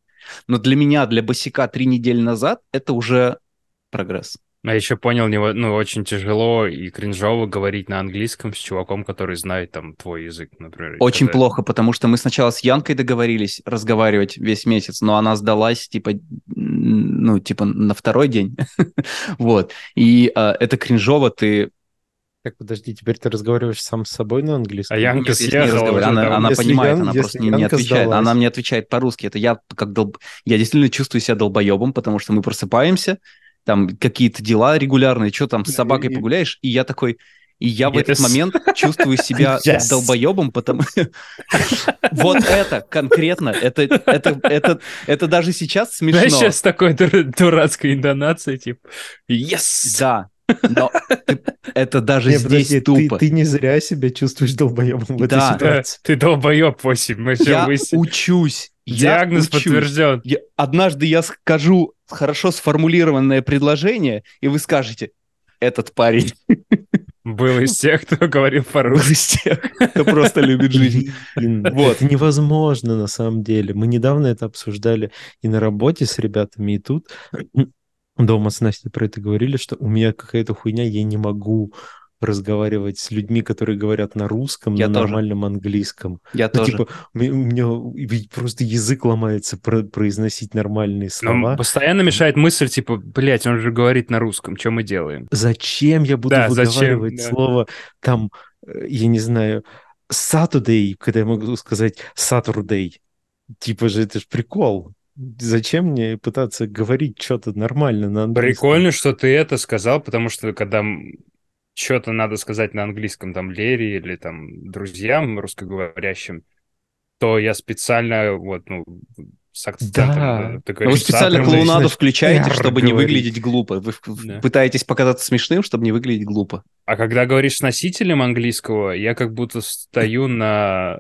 Но для меня, для босика три недели назад, это уже прогресс. А еще понял, ну, очень тяжело и кринжово говорить на английском с чуваком, который знает там твой язык, например. Очень это... плохо, потому что мы сначала с Янкой договорились разговаривать весь месяц, но она сдалась, типа, ну, типа, на второй день. вот. И а, это кринжово, ты так, подожди, теперь ты разговариваешь сам с собой на английском? А Янка Нет, съехала. Она, она понимает, Ян, она просто не, не отвечает. Сдалась. Она мне отвечает по-русски. Это я как долб... Я действительно чувствую себя долбоебом, потому что мы просыпаемся, там какие-то дела регулярные, что там с собакой погуляешь, и я такой, и я yes. в этот момент чувствую себя yes. долбоебом, потому вот это конкретно, это, это, это, это даже сейчас смешно. Знаешь, сейчас такой дурацкой интонацией, типа, yes! Да, но это даже не, здесь подожди, тупо. Ты, ты не зря себя чувствуешь долбоебом в да. этой ситуации. Ты долбоеб, 8. Мы я выяснили. учусь. Диагноз я учусь. подтвержден. Я, однажды я скажу хорошо сформулированное предложение, и вы скажете, этот парень был из тех, кто говорил по-русски. из тех, кто просто любит жизнь. Вот. Это невозможно на самом деле. Мы недавно это обсуждали и на работе с ребятами, и тут дома с Настей про это говорили, что у меня какая-то хуйня, я не могу разговаривать с людьми, которые говорят на русском, я на тоже. нормальном английском. Я ну, тоже. Типа, у меня просто язык ломается про произносить нормальные слова. Но постоянно мешает мысль, типа, блядь, он же говорит на русском, что мы делаем? Зачем я буду да, выговаривать зачем? слово там, э, я не знаю, Saturday, когда я могу сказать Saturday? Типа же это же прикол. Зачем мне пытаться говорить что-то нормально на английском? Прикольно, что ты это сказал, потому что когда что-то надо сказать на английском, там, Лере или там друзьям русскоговорящим, то я специально вот, ну, с акцентом. Да. э, ты Ну, Вы специально клоунаду включаете, чтобы не говорить. выглядеть глупо. Вы Да. пытаетесь показаться смешным, чтобы не выглядеть глупо. А когда говоришь с носителем английского, я как будто стою на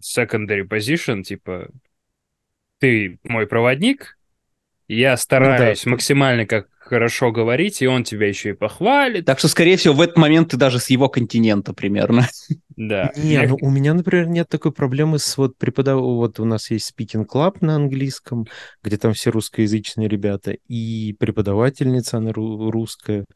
secondary position, типа, ты мой проводник, я стараюсь да. максимально как хорошо говорить, и он тебя еще и похвалит. Так что, скорее всего, в этот момент ты даже с его континента примерно. Да. Не, Я- ну у меня, например, нет такой проблемы с вот преподав... Вот у нас есть speaking club на английском, где там все русскоязычные ребята, и преподавательница, она ру- русская.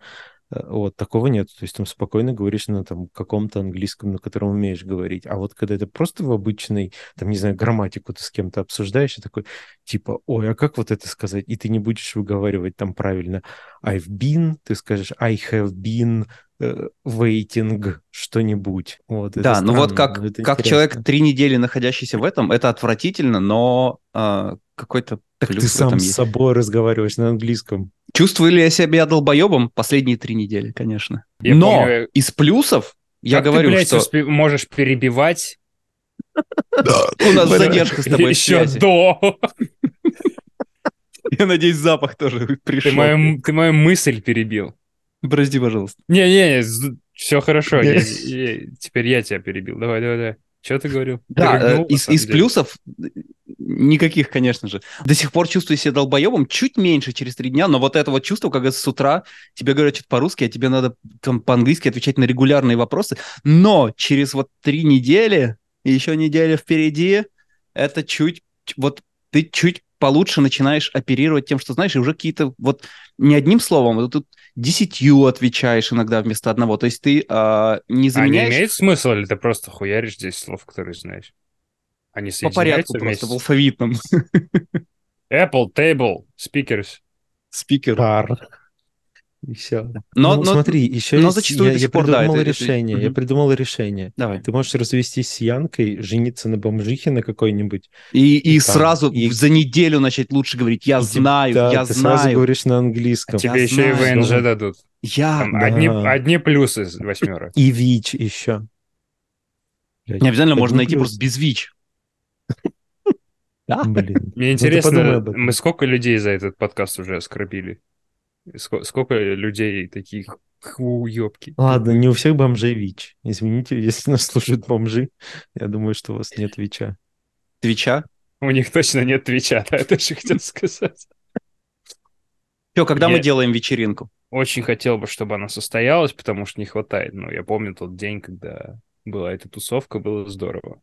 Э, Вот, такого нет. То есть там спокойно говоришь на там каком-то английском, на котором умеешь говорить. А вот когда это просто в обычной, там, не знаю, грамматику ты с кем-то обсуждаешь, и такой, типа, ой, а как вот это сказать? И ты не будешь выговаривать там правильно. I've been, ты скажешь I have been э, waiting что-нибудь. Вот, Да, ну вот странно, как, как интересно. человек три недели находящийся в этом, это отвратительно, но а, какой-то плюс ты сам с есть. собой разговариваешь на английском. Чувствую ли я себя долбоебом? Последние три недели, конечно. Я но помню, из плюсов я как говорю, ты, блядь, что успе- можешь перебивать у нас задержка с тобой еще до. Я надеюсь, запах тоже пришел. ты мою мысль перебил. Прости, пожалуйста. Не-не, все хорошо. теперь я тебя перебил. Давай, давай, давай. Что ты говорил? Да, рыгнул, э, из, самом из деле. плюсов никаких, конечно же. До сих пор чувствую себя долбоебом, чуть меньше через три дня, но вот это вот чувство, когда с утра тебе говорят что-то по-русски, а тебе надо там по-английски отвечать на регулярные вопросы, но через вот три недели еще неделя впереди, это чуть, вот ты чуть получше начинаешь оперировать тем, что знаешь, и уже какие-то вот не одним словом, вот тут десятью отвечаешь иногда вместо одного. То есть ты а, не А не заменяешь имеет смысла, или ты просто хуяришь здесь слов, которые знаешь? Они по порядку соединяются просто, в вместе? алфавитном. Apple, table, speakers. Спикер. Пар. И все. Но, ну, но- смотри, еще но есть, зачастую я, я пор, да, придумал это- решение, я придумал решение. Давай. Ты можешь развестись с Янкой, жениться на бомжихе на какой-нибудь. И, и там, сразу и- за неделю начать лучше говорить. Я и знаю, да, я ты сразу знаю. говоришь на английском. Я Тебе еще и. ВНЖ Да. дадут. Я. Там Да. одни, одни плюсы восьмерок. И ВИЧ еще. Не обязательно можно найти просто без ВИЧ. Да? Блин. Мне Ну, интересно, мы сколько людей за этот подкаст уже оскорбили? Ско- Сколько людей таких хуёбки? Ладно, не у всех бомжей ВИЧ. Извините, если нас слушают бомжи, я думаю, что у вас нет ВИЧа. Твича. У них точно нет твича, да, это же хотел сказать. Все, когда Я- мы делаем вечеринку? Очень хотел бы, чтобы она состоялась, потому что не хватает. Ну, я помню тот день, когда была эта тусовка, было здорово.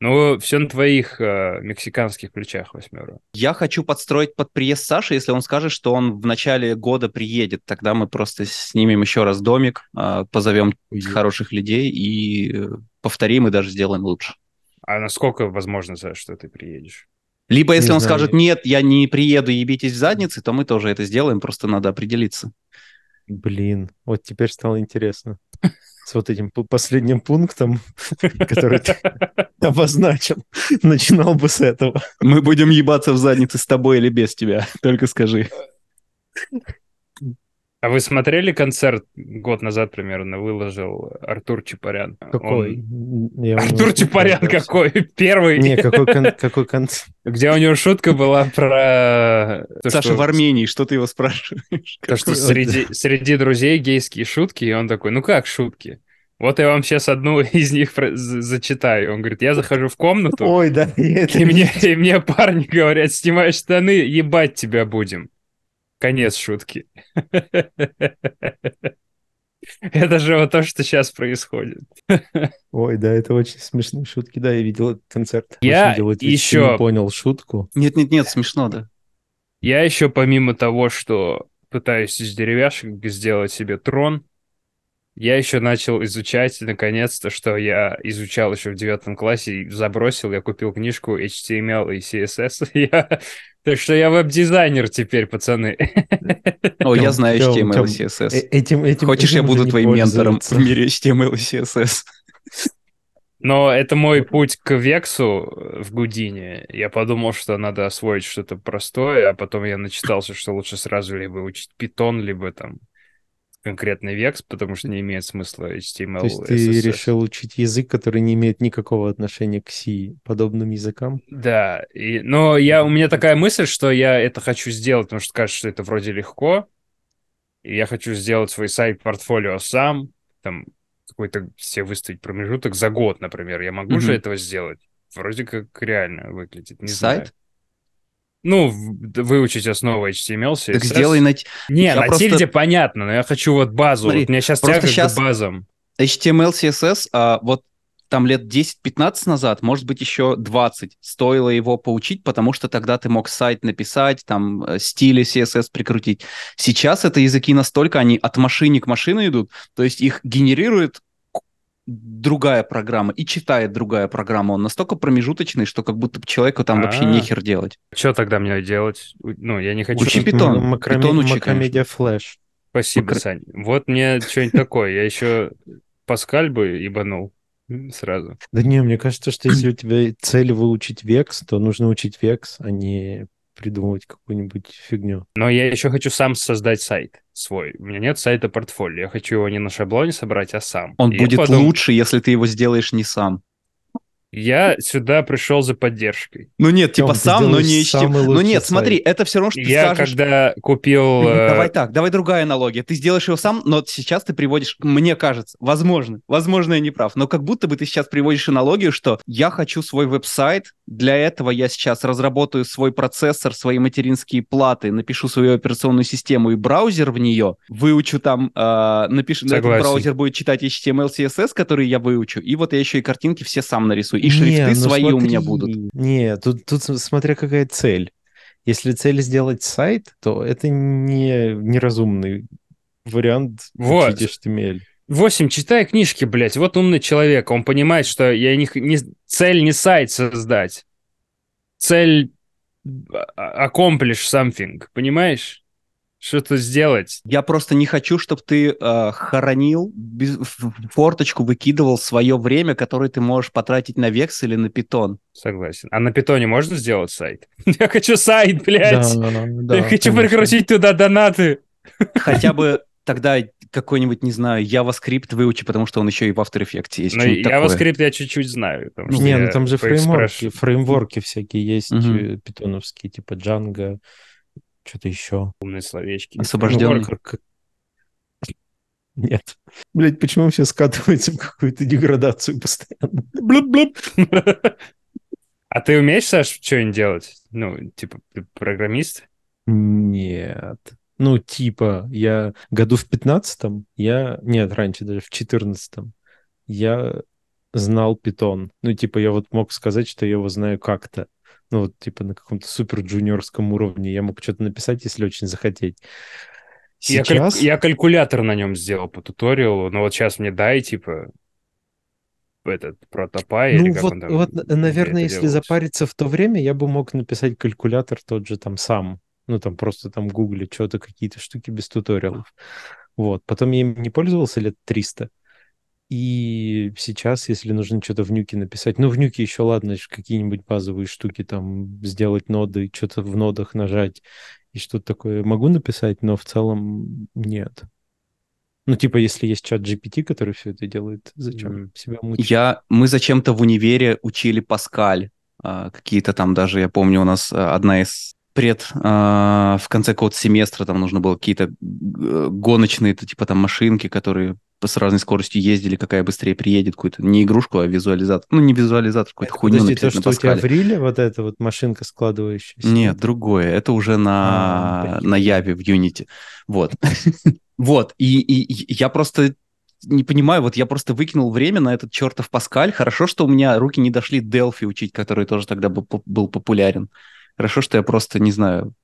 Ну, все на твоих э, мексиканских плечах, восьмера. Я хочу подстроить под приезд Саши, если он скажет, что он в начале года приедет. Тогда мы просто снимем еще раз домик, а, позовем Ой, хороших людей и э, повторим и даже сделаем лучше. А насколько возможно, Саш, что ты приедешь? Либо если Не он знаю. скажет, нет, я не приеду, ебитесь в задницы, то мы тоже это сделаем, просто надо определиться. Блин, вот теперь стало интересно. С вот этим последним пунктом, который ты обозначил. Начинал бы с этого. Мы будем ебаться в задницы с тобой или без тебя, только скажи. А вы смотрели концерт год назад примерно, выложил Артур Чапарян? Какой? Он- Я Артур Чапарян какой? Первый. Не, какой, кон- какой концерт? Где у него шутка была про... то, Саша что- в Армении, что ты его спрашиваешь? То, что среди, среди друзей гейские шутки, и он такой, ну как шутки? Вот я вам сейчас одну из них зачитаю. Он говорит, я захожу в комнату, Ой, да, и мне, и мне парни говорят, снимай штаны, ебать тебя будем. Конец шутки. Это же вот то, что сейчас происходит. Ой, да, это очень смешные шутки. Да, я видел этот концерт. Я что еще- не понял шутку. Нет-нет-нет, смешно, да. Я еще помимо того, что пытаюсь из деревяшек сделать себе трон, я еще начал изучать, наконец-то, что я изучал еще в девятом классе, и забросил, я купил книжку HTML и CSS. Я- Так что я веб-дизайнер теперь, пацаны. О, я знаю HTML и CSS. Э, Этим, этим, Хочешь, я буду твоим ментором в мире HTML и CSS? Но это мой путь к Вексу в Гудине. Я подумал, что надо освоить что-то простое, а потом я начитался, что лучше сразу либо учить питон, либо там конкретный Векс, потому что не имеет смысла HTML. То есть ты SSS. решил учить язык, который не имеет никакого отношения к C, подобным языкам? Да, и, но я, у меня такая мысль, что я это хочу сделать, потому что кажется, что это вроде легко, и я хочу сделать свой сайт-портфолио сам, там какой-то себе выставить промежуток за год, например. Я могу же Мгм. этого сделать? Вроде как реально выглядит, не Сайт? знаю. Ну, выучить основы HTML, CSS. Так сделай на... Не, Я на просто- тильде понятно, но я хочу вот базу. Смотри, вот меня сейчас тяга щас- к базам. HTML, CSS, а, вот там лет 10-15 назад, может быть, еще 20, стоило его поучить, потому что тогда ты мог сайт написать, там, э, стили CSS прикрутить. Сейчас это языки настолько, они от машины к машине идут, то есть их генерирует другая программа и читает другая программа. Он настолько промежуточный, что как будто бы человеку там вообще А. нехер делать. Что тогда мне делать? Ну, я не хочу... Учи Python. Macrome- Python учи, Macromedia Flash. Спасибо, Макро- Сань. Вот мне что-нибудь такое. Я еще Паскаль бы ебанул сразу. Да не, мне кажется, что если у тебя цель выучить VEX, то нужно учить VEX, а не придумывать какую-нибудь фигню. Но я еще хочу сам создать сайт свой. У меня нет сайта портфолио. Я хочу его не на шаблоне собрать, а сам. Он И будет подумал, лучше, если ты его сделаешь не сам. Я сюда пришел за поддержкой. Ну нет, типа ты сам, но не HTML. самый Ну нет, сайт. смотри, это все равно, что ты Я скажешь... когда купил... э, Давай так, давай другая аналогия. Ты сделаешь его сам, но сейчас ты приводишь, мне кажется, возможно, возможно, я не прав, но как будто бы ты сейчас приводишь аналогию, что я хочу свой веб-сайт, для этого я сейчас разработаю свой процессор, свои материнские платы, напишу свою операционную систему и браузер в нее, выучу там, э, напишу, этот Согласен. браузер будет читать HTML, CSS, который я выучу, и вот я еще и картинки все сам нарисую, и Не, шрифты ну свои у меня смотри. будут. Не, тут, тут смотря какая цель. Если цель сделать сайт, то это не неразумный вариант Вот. HTML. 8, читай книжки, блядь. Вот умный человек. Он понимает, что я не, не- цель не сайт создать. Цель а- accomplish something. Понимаешь? Что-то сделать. Я просто не хочу, чтобы ты э, хоронил, без- в форточку выкидывал свое время, которое ты можешь потратить на векс или на питон. Согласен. А на питоне можно сделать сайт? Я хочу сайт, блядь. да, Я хочу конечно. прикрутить туда донаты. Хотя бы тогда какой-нибудь, не знаю, JavaScript выучи, потому что он еще и в After Effects есть. Такое. JavaScript я чуть-чуть знаю. потому что Не, ну там же фреймворки, фреймворки всякие есть, э, питоновские, типа Django, что-то еще. Умные словечки. Освобожденный. Ну, Нет. Блять, почему все скатывается в какую-то деградацию постоянно? Блуп-блуп. А ты умеешь, Саш, что-нибудь делать? Ну, типа, ты программист? Нет. Ну, типа, я году в пятнадцатом, я... Нет, раньше даже в четырнадцатом я знал питон. Ну, типа, я вот мог сказать, что я его знаю как-то. Ну, вот, типа, на каком-то супер джуниорском уровне я мог что-то написать, если очень захотеть. Я, каль- Сейчас... я калькулятор на нем сделал по туториалу, но вот сейчас мне дай, типа, этот протопай или Ну как вот, он там. вот, наверное, если делалось. запариться в то время, я бы мог написать калькулятор тот же там сам. Ну, там просто там гуглить что-то, какие-то штуки без туториалов. Вот. Потом я им не пользовался лет 300. И сейчас, если нужно что-то в нюке написать, ну, в нюке еще, ладно, какие-нибудь базовые штуки, там, сделать ноды, что-то в нодах нажать и что-то такое могу написать, но в целом нет. Ну, типа, если есть чат GPT, который все это делает, зачем Мгм. себя мучить? Я, мы зачем-то в универе учили Паскаль. А, какие-то там даже, я помню, у нас а, одна из пред, а, в конце какого-то семестра там нужно было какие-то э, гоночные, типа там машинки, которые с разной скоростью ездили, какая быстрее приедет, какую-то не игрушку, а визуализатор. Ну, не визуализатор, какую-то хуйню Подожди, то, написать на что у тебя в Риле вот эта вот машинка складывающаяся? Нет, другое. Это уже А, на, блядь. на Яве в Unity. Вот. Вот. И, я просто не понимаю, вот я просто выкинул время на этот чертов Паскаль. Хорошо, что у меня руки не дошли Delphi учить, который тоже тогда был популярен. Хорошо, что я просто, не знаю,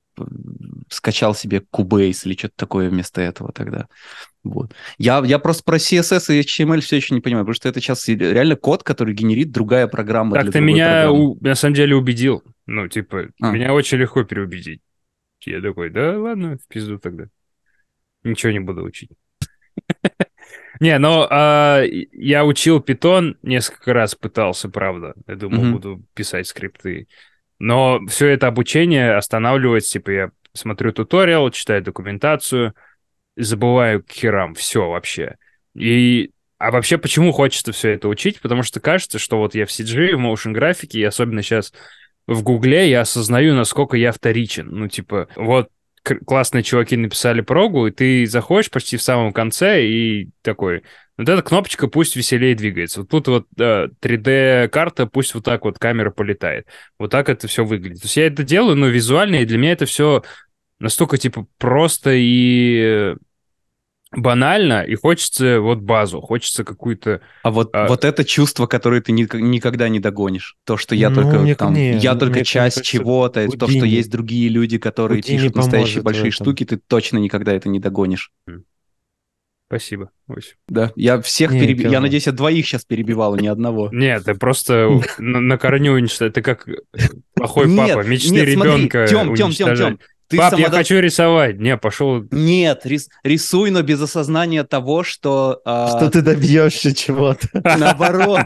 скачал себе Cubase или что-то такое вместо этого тогда. Вот. Я, я просто про CSS и HTML все еще не понимаю, потому что это сейчас реально код, который генерит другая программа Так ты меня у- на самом деле убедил. Ну, типа, А. меня очень легко переубедить. Я такой, да ладно, в пизду тогда. Ничего не буду учить. Не, а, я учил питон несколько раз, пытался, правда. Я думал, буду писать скрипты. Но все это обучение останавливается, типа я смотрю туториал, читаю документацию, забываю к херам все вообще. И а вообще, почему хочется все это учить? Потому что кажется, что вот я в CG, в motion графике, и особенно сейчас в Гугле, я осознаю, насколько я вторичен. Ну, типа, вот классные чуваки написали прогу, и ты заходишь почти в самом конце и такой, вот эта кнопочка пусть веселее двигается. Вот тут вот э, 3D-карта, пусть вот так вот камера полетает. Вот так это все выглядит. То есть я это делаю, но визуально, и для меня это все настолько, типа, просто и э, банально, и хочется вот базу, хочется какую-то... А вот, А- вот это чувство, которое ты ни- никогда не догонишь. То, что я Ну, только мне- там, не, я мне- только мне часть чего-то, то, что есть другие люди, которые пишут настоящие большие штуки, ты точно никогда это не догонишь. Спасибо. Ось. Да, я всех Не, перебил. Я надеюсь, я двоих сейчас перебивал, а не одного. Нет, ты просто на, корню уничтожаешь. Ты как плохой папа, мечты ребенка Тём, Тём, Тём, уничтожать. Ты Пап, я самодо- хочу рисовать. Не, пошел. Нет, рис- рисуй, но без осознания того, что... а, Что ты добьешься чего-то. Наоборот.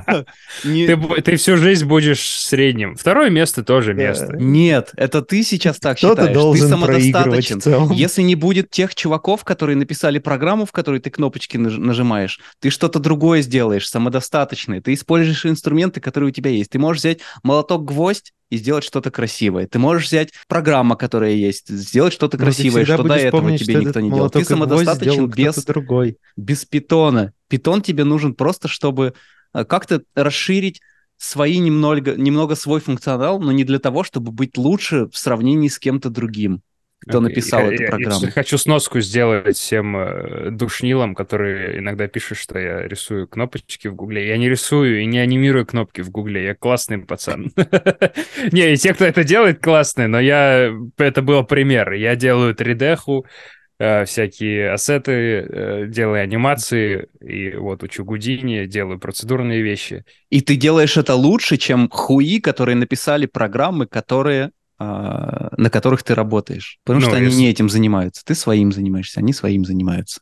Ты, всю жизнь будешь средним. Второе место тоже Да. место. Нет, это ты сейчас так считаешь. Ты должен проигрывать самодостаточен. Если не будет тех чуваков, которые написали программу, в которой ты кнопочки наж- нажимаешь, ты что-то другое сделаешь, самодостаточное. Ты используешь инструменты, которые у тебя есть. Ты можешь взять молоток-гвоздь и сделать что-то красивое. Ты можешь взять программа, которая есть, сделать что-то Но Ну, красивое, что до этого помнить, тебе никто не делал. Ты самодостаточен без, другой. без питона. Питон тебе нужен просто, чтобы э, как-то расширить свои немного, немного свой функционал, но не для того, чтобы быть лучше в сравнении с кем-то другим, кто Окей. написал Я- эту я- я программу. хочу сноску сделать всем э, душнилам, которые иногда пишут, что я рисую кнопочки в Гугле. Я не рисую и не анимирую кнопки в Гугле. Я классный пацан. Не, и те, кто это делает, классные, но я... Это был пример. Я делаю 3D-ху, э, всякие ассеты, э, делаю анимации, и вот учу Гудини, делаю процедурные вещи. И ты делаешь это лучше, чем хуи, которые написали программы, которые, а, на которых ты работаешь. Потому Ну, что они если- не этим занимаются. Ты своим занимаешься, они своим занимаются.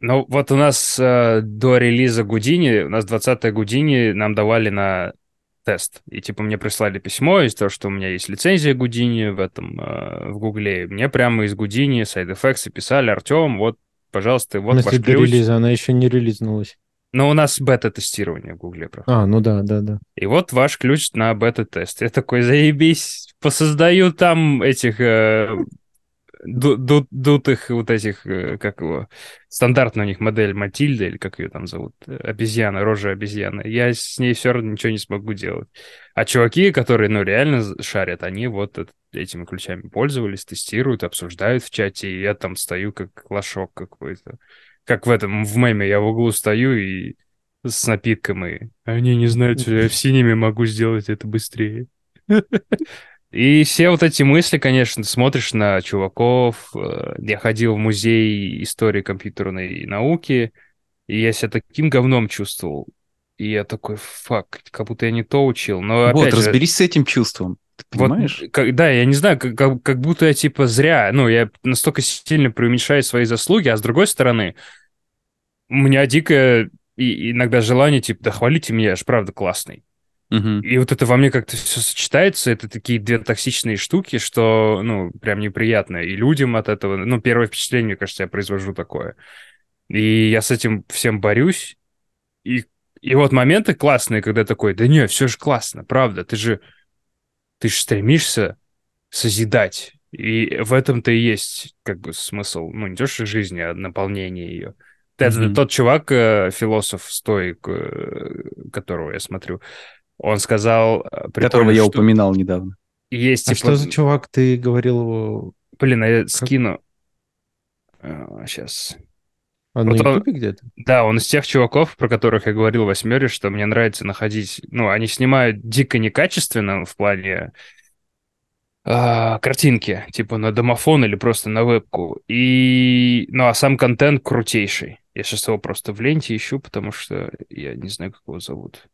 Ну, вот у нас э, до релиза Гудини, у нас 20-е Гудини нам давали на тест. И типа мне прислали письмо из того, что у меня есть лицензия Гудини в этом, э, в Гугле. Мне прямо из Гудини, Side Effects писали, Артем, вот, пожалуйста, вот ваш ключ. релиза, она еще не релизнулась. Но у нас бета-тестирование в Гугле проходит. А, ну да, да, да. И вот ваш ключ на бета-тест. Я такой, заебись, посоздаю там этих э, ду- ду- дутых вот этих, э, как его, стандартная у них модель Матильда, или как ее там зовут, обезьяна, рожа обезьяны. Я с ней все равно ничего не смогу делать. А чуваки, которые, ну, реально шарят, они вот эт- этими ключами пользовались, тестируют, обсуждают в чате, и я там стою как лошок какой-то. Как в этом, в меме, я в углу стою и с напитком, и они не знают, что я в синими могу сделать это быстрее. И все вот эти мысли, конечно, ты смотришь на чуваков. э, Я ходил в музей истории компьютерной науки, и я себя таким говном чувствовал. И я такой, фак, как будто я не то учил. Но вот, опять же, разберись с этим чувством. Ты вот, понимаешь? как- да, я не знаю, как, как, как будто я типа зря, ну, я настолько сильно преуменьшаю свои заслуги, а с другой стороны, у меня дикое и, иногда желание, типа, да хвалите меня, я же правда классный. Мгм. И вот это во мне как-то все сочетается, это такие две токсичные штуки, что, ну, прям неприятно. И людям от этого, ну, первое впечатление, мне кажется, я произвожу такое. И я с этим всем борюсь. И, и вот моменты классные, когда такой, да не, все же классно, правда, ты же, ты же стремишься созидать. И в этом-то и есть, как бы, смысл, ну, не то, что жизни, а наполнение ее. Это Мгм. тот чувак, э, философ, стоик, э, которого я смотрю, он сказал... э, Которого я упоминал недавно. Есть, А типа... что за чувак, ты говорил его Блин, а я скину. сейчас. А, на Вот он- Ютубе где-то? Да, он из тех чуваков, про которых я говорил в «Восьмере», что мне нравится находить... Ну, они снимают дико некачественно в плане а, картинки, типа на домофон или просто на вебку. И... Ну, а сам контент крутейший. Я сейчас его просто в ленте ищу, потому что я не знаю, как его зовут.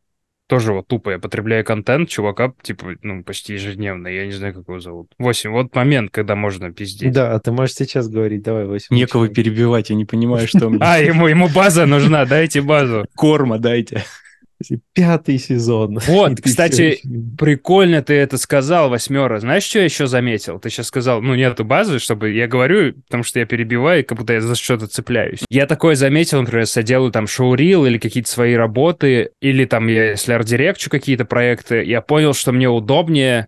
Тоже вот тупо я потребляю контент чувака, типа, ну, почти ежедневно, я не знаю, как его зовут. 8, вот момент, когда можно пиздеть. Да, а ты можешь сейчас говорить, давай, 8. Некого перебивать, я не понимаю, что мне. А, ему, ему база нужна, дайте базу. Корма дайте. Пятый сезон. Вот, И кстати, ещё- Прикольно ты это сказал, восьмера. Знаешь, что я еще заметил? Ты сейчас сказал, ну, нету базы, чтобы... Я говорю, потому что я перебиваю, как будто я за что-то цепляюсь. Я такое заметил, например, если я делаю там шоурил или какие-то свои работы, или там я, если арт-дирекчу какие-то проекты, я понял, что мне удобнее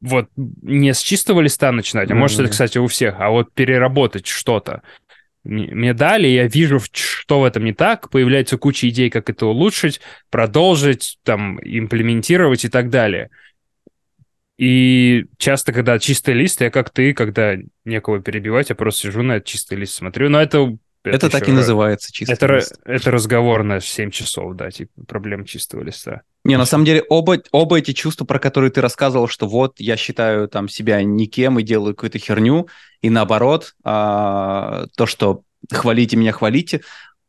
вот не с чистого листа начинать, а может, это, кстати, у всех, а вот переработать что-то. Мне мне дали, я вижу, что в этом не так, появляется куча идей, как это улучшить, продолжить, там, имплементировать и так далее. И часто, когда чистый лист, я как ты, когда некого перебивать, я просто сижу на этот чистый лист, смотрю. Но это... Это так ещё и называется чисто. Это, это разговор на 7 часов, да, типа проблем чистого листа. Не, на самом деле, оба, оба эти чувства, про которые ты рассказывал, что вот я считаю там себя никем и делаю какую-то херню, и наоборот, а, то, что хвалите меня, хвалите,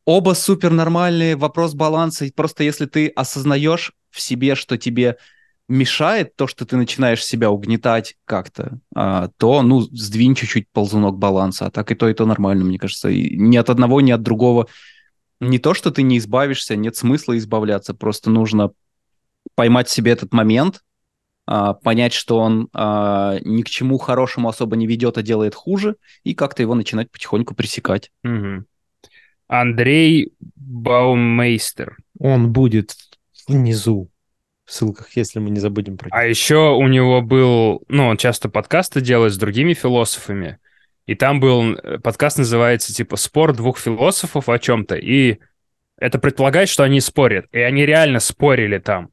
оба супер нормальные, вопрос баланса. И просто если ты осознаешь в себе, что тебе мешает то, что ты начинаешь себя угнетать как-то, а, то, ну, сдвинь чуть-чуть ползунок баланса. А так и то, и то нормально, мне кажется. И ни от одного, ни от другого. Не то, что ты не избавишься, нет смысла избавляться, просто нужно поймать себе этот момент, а, понять, что он а, ни к чему хорошему особо не ведет, а делает хуже, и как-то его начинать потихоньку пресекать. Мгм. Андрей Баумейстер. Он будет внизу в ссылках, если мы не забудем про А еще у него был, ну, он часто подкасты делает с другими философами, и там был, э, подкаст называется типа «Спор двух философов о чем-то», и это предполагает, что они спорят, и они реально спорили там.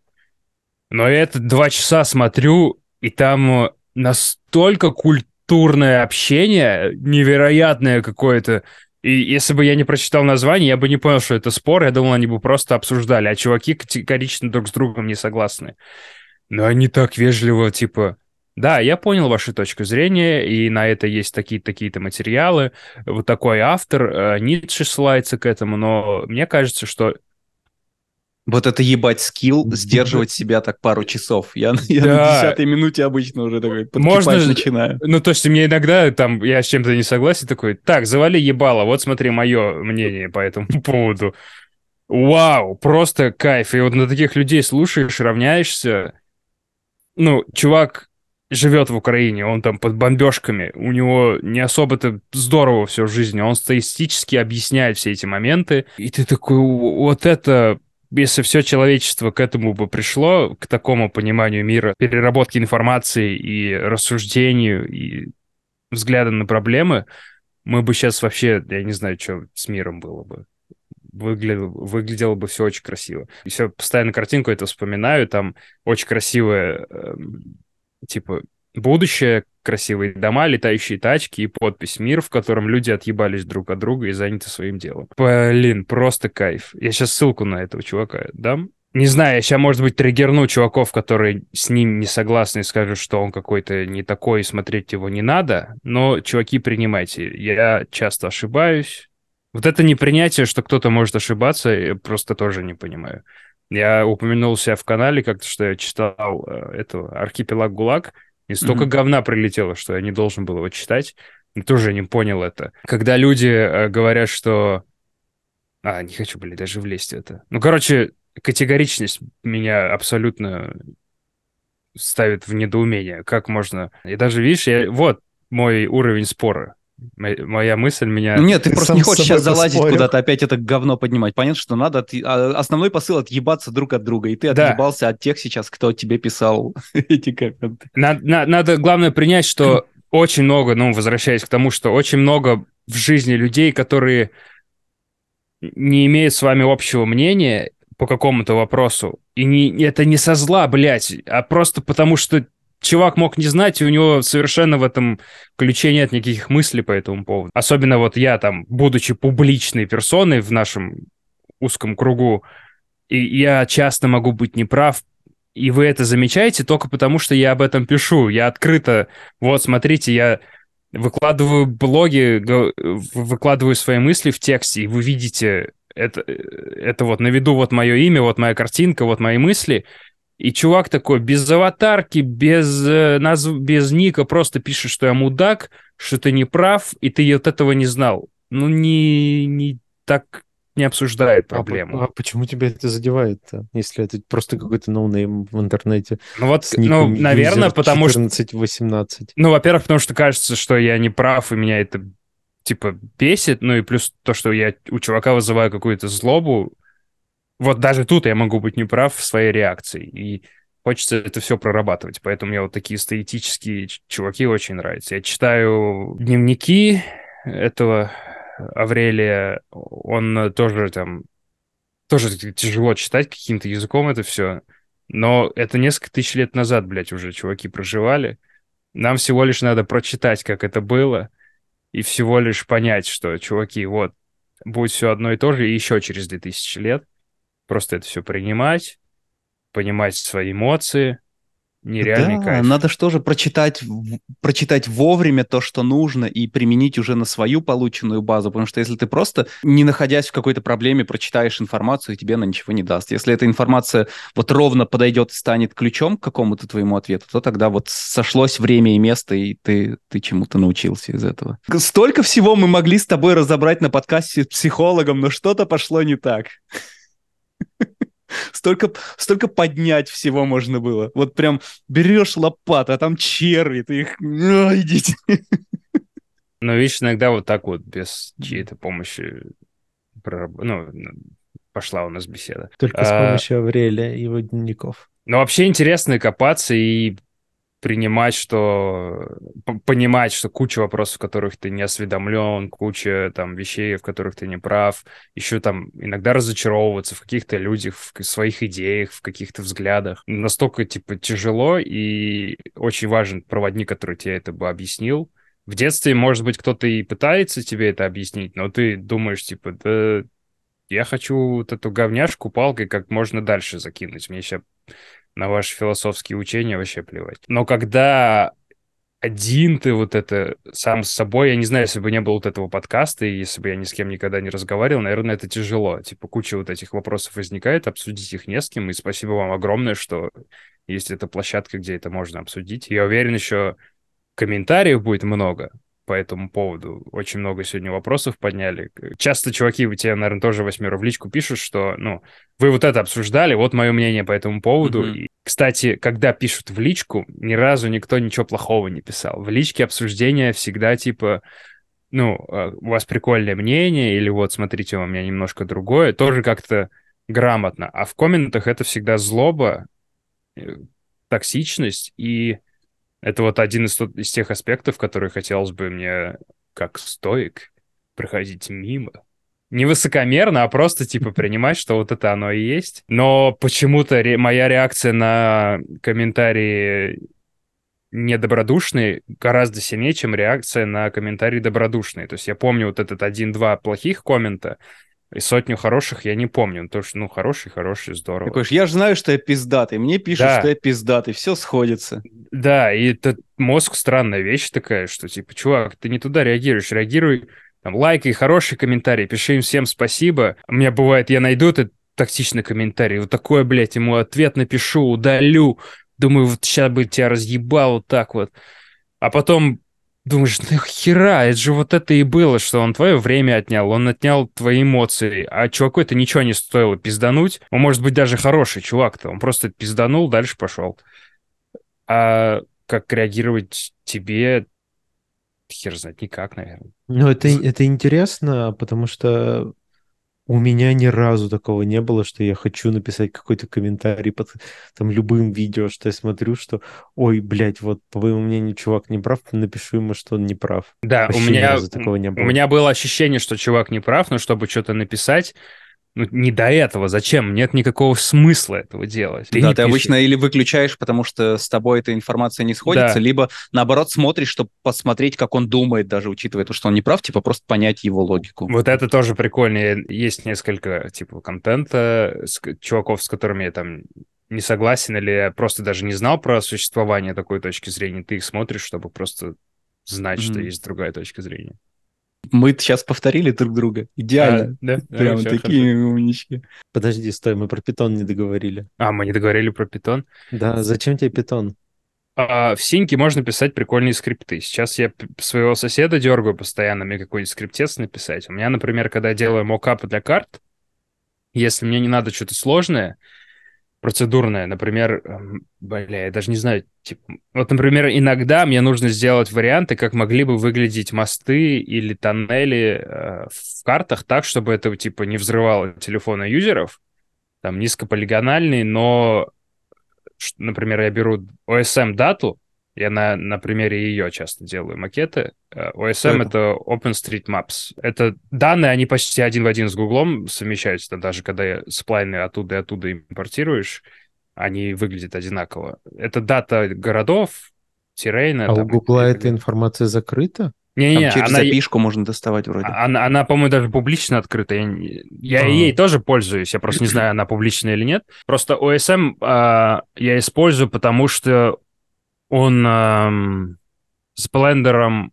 Но я это два часа смотрю, и там э, настолько культурное общение, невероятное какое-то, и если бы я не прочитал название, я бы не понял, что это спор. Я думал, они бы просто обсуждали, а чуваки категорично друг с другом не согласны. Но они так вежливо, типа, да, я понял вашу точку зрения, и на это есть такие-то материалы. Вот такой автор, э, Ницше ссылается к этому, но мне кажется, что Вот это ебать скилл, сдерживать себя так пару часов. Я, я на Да. десятой минуте обычно уже такой Можно начинаю. Ну, то есть мне иногда там, я с чем-то не согласен, такой, так, завали ебало, вот смотри мое мнение по этому поводу. Вау, просто кайф. И вот на таких людей слушаешь, равняешься. Ну, чувак живет в Украине, он там под бомбежками, у него не особо-то здорово все в жизни, он статистически объясняет все эти моменты, и ты такой, вот это если все человечество к этому бы пришло, к такому пониманию мира, переработке информации и рассуждению, и взгляда на проблемы, мы бы сейчас вообще, я не знаю, что с миром было бы. Выглядело, выглядело бы все очень красиво. И все, постоянно картинку это вспоминаю, там очень красивое, эм, типа, будущее, красивые дома, летающие тачки и подпись «Мир», в котором люди отъебались друг от друга и заняты своим делом. Блин, просто кайф. Я сейчас ссылку на этого чувака дам. Не знаю, я сейчас, может быть, триггерну чуваков, которые с ним не согласны и скажут, что он какой-то не такой, и смотреть его не надо. Но, чуваки, принимайте. Я часто ошибаюсь. Вот это непринятие, что кто-то может ошибаться, я просто тоже не понимаю. Я упомянул себя в канале как-то, что я читал э, этого «Архипелаг ГУЛАГ», и столько Мгм. говна прилетело, что я не должен был его читать. И тоже не понял это. Когда люди э, говорят, что... А, не хочу, блин, даже влезть в это. Ну, короче, категоричность меня абсолютно ставит в недоумение. Как можно... И даже, видишь, я... вот мой уровень спора. Мо- Моя мысль меня... Ну нет, ты, Ты просто не хочешь сейчас залазить куда-то, опять это говно поднимать. Понятно, что надо... от- а, Основной посыл отъебаться друг от друга. И ты Да. отъебался от тех сейчас, кто тебе писал эти комменты. На- на- Надо, главное, принять, что очень много, ну, возвращаясь к тому, что очень много в жизни людей, которые не имеют с вами общего мнения по какому-то вопросу. И не, это не со зла, блядь, а просто потому, что чувак мог не знать, и у него совершенно в этом ключе нет никаких мыслей по этому поводу. Особенно вот я там, будучи публичной персоной в нашем узком кругу, и я часто могу быть неправ, и вы это замечаете только потому, что я об этом пишу. Я открыто, вот, смотрите, я выкладываю блоги, выкладываю свои мысли в тексте, и вы видите это, это вот на виду вот мое имя, вот моя картинка, вот мои мысли. И чувак такой без аватарки, без, э, назв... без ника просто пишет, что я мудак, что ты не прав, и ты вот этого не знал. Ну, не, не так не обсуждает проблему. А, а почему тебя это задевает-то, если это просто какой-то noname в интернете? Ну вот, ну, наверное, потому 14, что... 18. Ну, во-первых, потому что кажется, что я не прав, и меня это, типа, бесит. Ну и плюс то, что я у чувака вызываю какую-то злобу. Вот даже тут я могу быть неправ в своей реакции. И хочется это все прорабатывать. Поэтому мне вот такие стоитические чуваки очень нравятся. Я читаю дневники этого Аврелия, он тоже там... Тоже тяжело читать каким-то языком это все. Но это несколько тысяч лет назад, блядь, уже чуваки проживали. Нам всего лишь надо прочитать, как это было, и всего лишь понять, что, чуваки, вот, будет все одно и то же, и еще через 2000 лет. Просто это все принимать, понимать свои эмоции, нереальный да, кайф. надо что же прочитать, прочитать вовремя то, что нужно, и применить уже на свою полученную базу, потому что если ты просто, не находясь в какой-то проблеме, прочитаешь информацию, тебе она ничего не даст. Если эта информация вот ровно подойдет и станет ключом к какому-то твоему ответу, то тогда вот сошлось время и место, и ты, ты чему-то научился из этого. Столько всего мы могли с тобой разобрать на подкасте с психологом, но что-то пошло не так. Столько, столько поднять всего можно было. Вот прям берешь лопату, а там черви, ты их... Ну, идите. Но видишь, иногда вот так вот, без чьей-то помощи, ну, пошла у нас беседа. Только с а, помощью Аврелия и его дневников. Ну, вообще интересно копаться и принимать, что... понимать, что куча вопросов, в которых ты не осведомлен, куча там вещей, в которых ты не прав, еще там иногда разочаровываться в каких-то людях, в своих идеях, в каких-то взглядах. Настолько, типа, тяжело, и очень важен проводник, который тебе это бы объяснил. В детстве, может быть, кто-то и пытается тебе это объяснить, но ты думаешь, типа, да я хочу вот эту говняшку палкой как можно дальше закинуть. Мне сейчас на ваши философские учения вообще плевать. Но когда один ты вот это сам с собой, я не знаю, если бы не было вот этого подкаста, и если бы я ни с кем никогда не разговаривал, наверное, это тяжело. Типа куча вот этих вопросов возникает, обсудить их не с кем, и спасибо вам огромное, что есть эта площадка, где это можно обсудить. Я уверен, еще комментариев будет много, по этому поводу. Очень много сегодня вопросов подняли. Часто чуваки, вы тебе, наверное, тоже восьмеру в личку пишут, что, ну, вы вот это обсуждали, вот мое мнение по этому поводу. Mm-hmm. И, кстати, когда пишут в личку, ни разу никто ничего плохого не писал. В личке обсуждения всегда типа, ну, а, у вас прикольное мнение, или вот, смотрите, у меня немножко другое, тоже как-то грамотно. А в комментах это всегда злоба, э, токсичность и это вот один из, из тех аспектов, которые хотелось бы мне, как стоик, проходить мимо. Не высокомерно, а просто, типа, принимать, что вот это оно и есть. Но почему-то ре- моя реакция на комментарии недобродушные гораздо сильнее, чем реакция на комментарии добродушные. То есть я помню вот этот один-два плохих коммента, и сотню хороших я не помню. То, что, ну, хороший, хороший, здорово. Такой, я же знаю, что я пиздатый. Мне пишут, да. что я пиздатый. Все сходится. Да, и это мозг странная вещь такая, что, типа, чувак, ты не туда реагируешь. Реагируй, там, лайкай, хороший комментарий, пиши им всем спасибо. У меня бывает, я найду этот токсичный комментарий, вот такой, блядь, ему ответ напишу, удалю. Думаю, вот сейчас бы тебя разъебал вот так вот. А потом думаешь, ну хера, это же вот это и было, что он твое время отнял, он отнял твои эмоции, а чуваку это ничего не стоило пиздануть. Он может быть даже хороший чувак-то, он просто пизданул, дальше пошел. А как реагировать тебе, хер знает, никак, наверное. Ну, это, это интересно, потому что у меня ни разу такого не было, что я хочу написать какой-то комментарий под там любым видео, что я смотрю, что, ой, блядь, вот по моему мнению чувак не прав, напишу ему, что он не прав. Да, Вообще у меня, такого не было. у меня было ощущение, что чувак не прав, но чтобы что-то написать, ну, не до этого. Зачем? Нет никакого смысла этого делать. Ты да, ты пишешь. обычно или выключаешь, потому что с тобой эта информация не сходится, да. либо наоборот смотришь, чтобы посмотреть, как он думает, даже учитывая то, что он не прав, типа просто понять его логику. Вот это тоже прикольно. Есть несколько типа контента с, чуваков, с которыми я там не согласен или просто даже не знал про существование такой точки зрения. Ты их смотришь, чтобы просто знать, mm-hmm. что есть другая точка зрения. Мы сейчас повторили друг друга. Идеально. А, да? Прям Всё, такие умнички. Подожди, стой, мы про питон не договорили. А, мы не договорили про питон. Да, зачем тебе питон? А, в синьке можно писать прикольные скрипты. Сейчас я своего соседа дергаю постоянно мне какой-нибудь скриптец написать. У меня, например, когда я делаю мокапы для карт, если мне не надо что-то сложное, процедурное, например, эм, бля, я даже не знаю, типа, вот, например, иногда мне нужно сделать варианты, как могли бы выглядеть мосты или тоннели э, в картах так, чтобы это, типа, не взрывало телефоны юзеров, там, низкополигональный, но, ш- например, я беру OSM-дату, я на, на примере ее часто делаю макеты. Э, OSM — это OpenStreetMaps. Это данные, они почти один в один с Гуглом совмещаются, даже когда сплайны оттуда и оттуда импортируешь, они выглядят одинаково. Это дата городов, террейна. А у там, Гугла и- эта информация закрыта? Не-не-не, Там через она, запишку можно доставать вроде. она, она, по-моему, даже публично открыта. Я, не- я А. ей тоже пользуюсь, я просто не знаю, она публичная или нет. Просто OSM а, я использую, потому что он ам, с блендером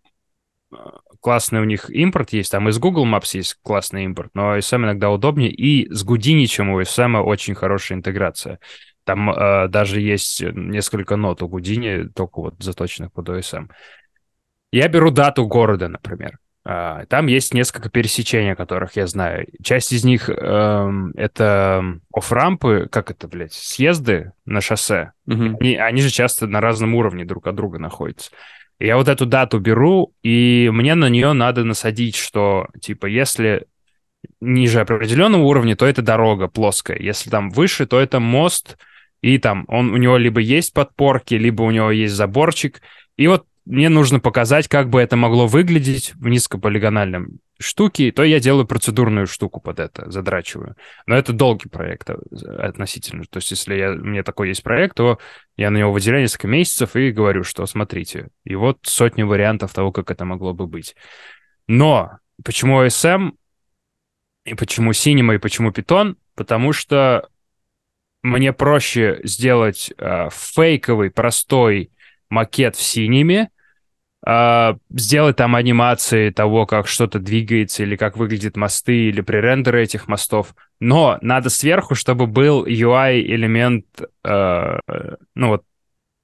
а, классный у них импорт есть, там из Google Maps есть классный импорт, но OSM иногда удобнее, и с Houdini, чем у OSM, очень хорошая интеграция. Там а, даже есть несколько нот у Houdini, только вот заточенных под OSM. Я беру дату города, например. А, Там есть несколько пересечений, которых я знаю. Часть из них эм, это офф-рампы, как это, блядь, съезды на шоссе. Мгм. Они, они же часто на разном уровне друг от друга находятся. Я вот эту дату беру, и мне на нее надо насадить, что, типа, если ниже определенного уровня, то это дорога плоская. Если там выше, то это мост, и там он, у него либо есть подпорки, либо у него есть заборчик. И вот мне нужно показать, как бы это могло выглядеть в низкополигональном штуке, то я делаю процедурную штуку под это, задрачиваю. Но это долгий проект э, относительно. То есть если я, у меня такой есть проект, то я на него выделяю несколько месяцев и говорю, что смотрите, и вот сотни вариантов того, как это могло бы быть. Но почему OSM и почему Cinema и почему Python? Потому что мне проще сделать э, фейковый, простой макет в Cinema, э, сделать там анимации того, как что-то двигается, или как выглядят мосты, или пререндеры этих мостов. Но надо сверху, чтобы был UI-элемент, э, ну вот,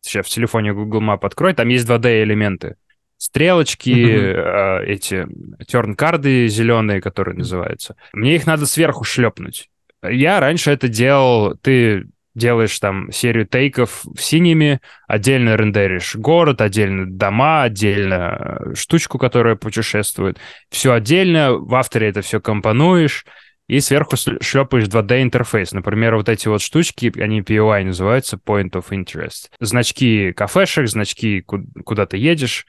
сейчас в телефоне Google Map открой, там есть 2D-элементы. Стрелочки, э, эти терн-карды зеленые, которые называются. Мне их надо сверху шлепнуть. Я раньше это делал, ты делаешь там серию тейков синими, отдельно рендеришь город, отдельно дома, отдельно э, штучку, которая путешествует. Все отдельно, в авторе это все компонуешь, и сверху шлепаешь 2D интерфейс. Например, вот эти вот штучки, они POI называются, Point of Interest. Значки кафешек, значки ку- куда ты едешь,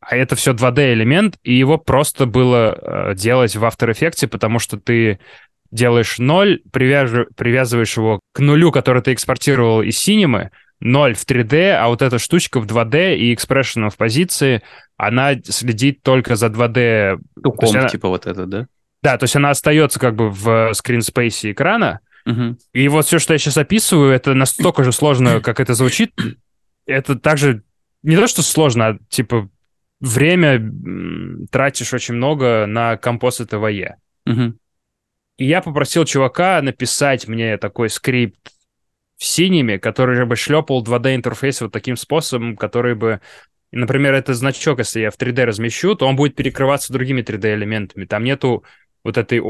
а это все 2D элемент, и его просто было э, делать в After Effects, потому что ты делаешь 0, привяжи- привязываешь его к нулю, который ты экспортировал из Cinema, 0 в 3D, а вот эта штучка в 2D и экспрессионом в позиции, она следит только за 2D. То Туком, она- типа вот это, да? Да, то есть она остается как бы в скринспейсе экрана, Мгм. и вот все, что я сейчас описываю, это настолько же сложно, как это звучит. Это также не то, что сложно, а типа время тратишь очень много на композ этого е. Мгм. И я попросил чувака написать мне такой скрипт в синими, который бы шлепал 2D-интерфейс вот таким способом, который бы... Например, это значок, если я в 3D размещу, то он будет перекрываться другими 3D-элементами. Там нету вот этой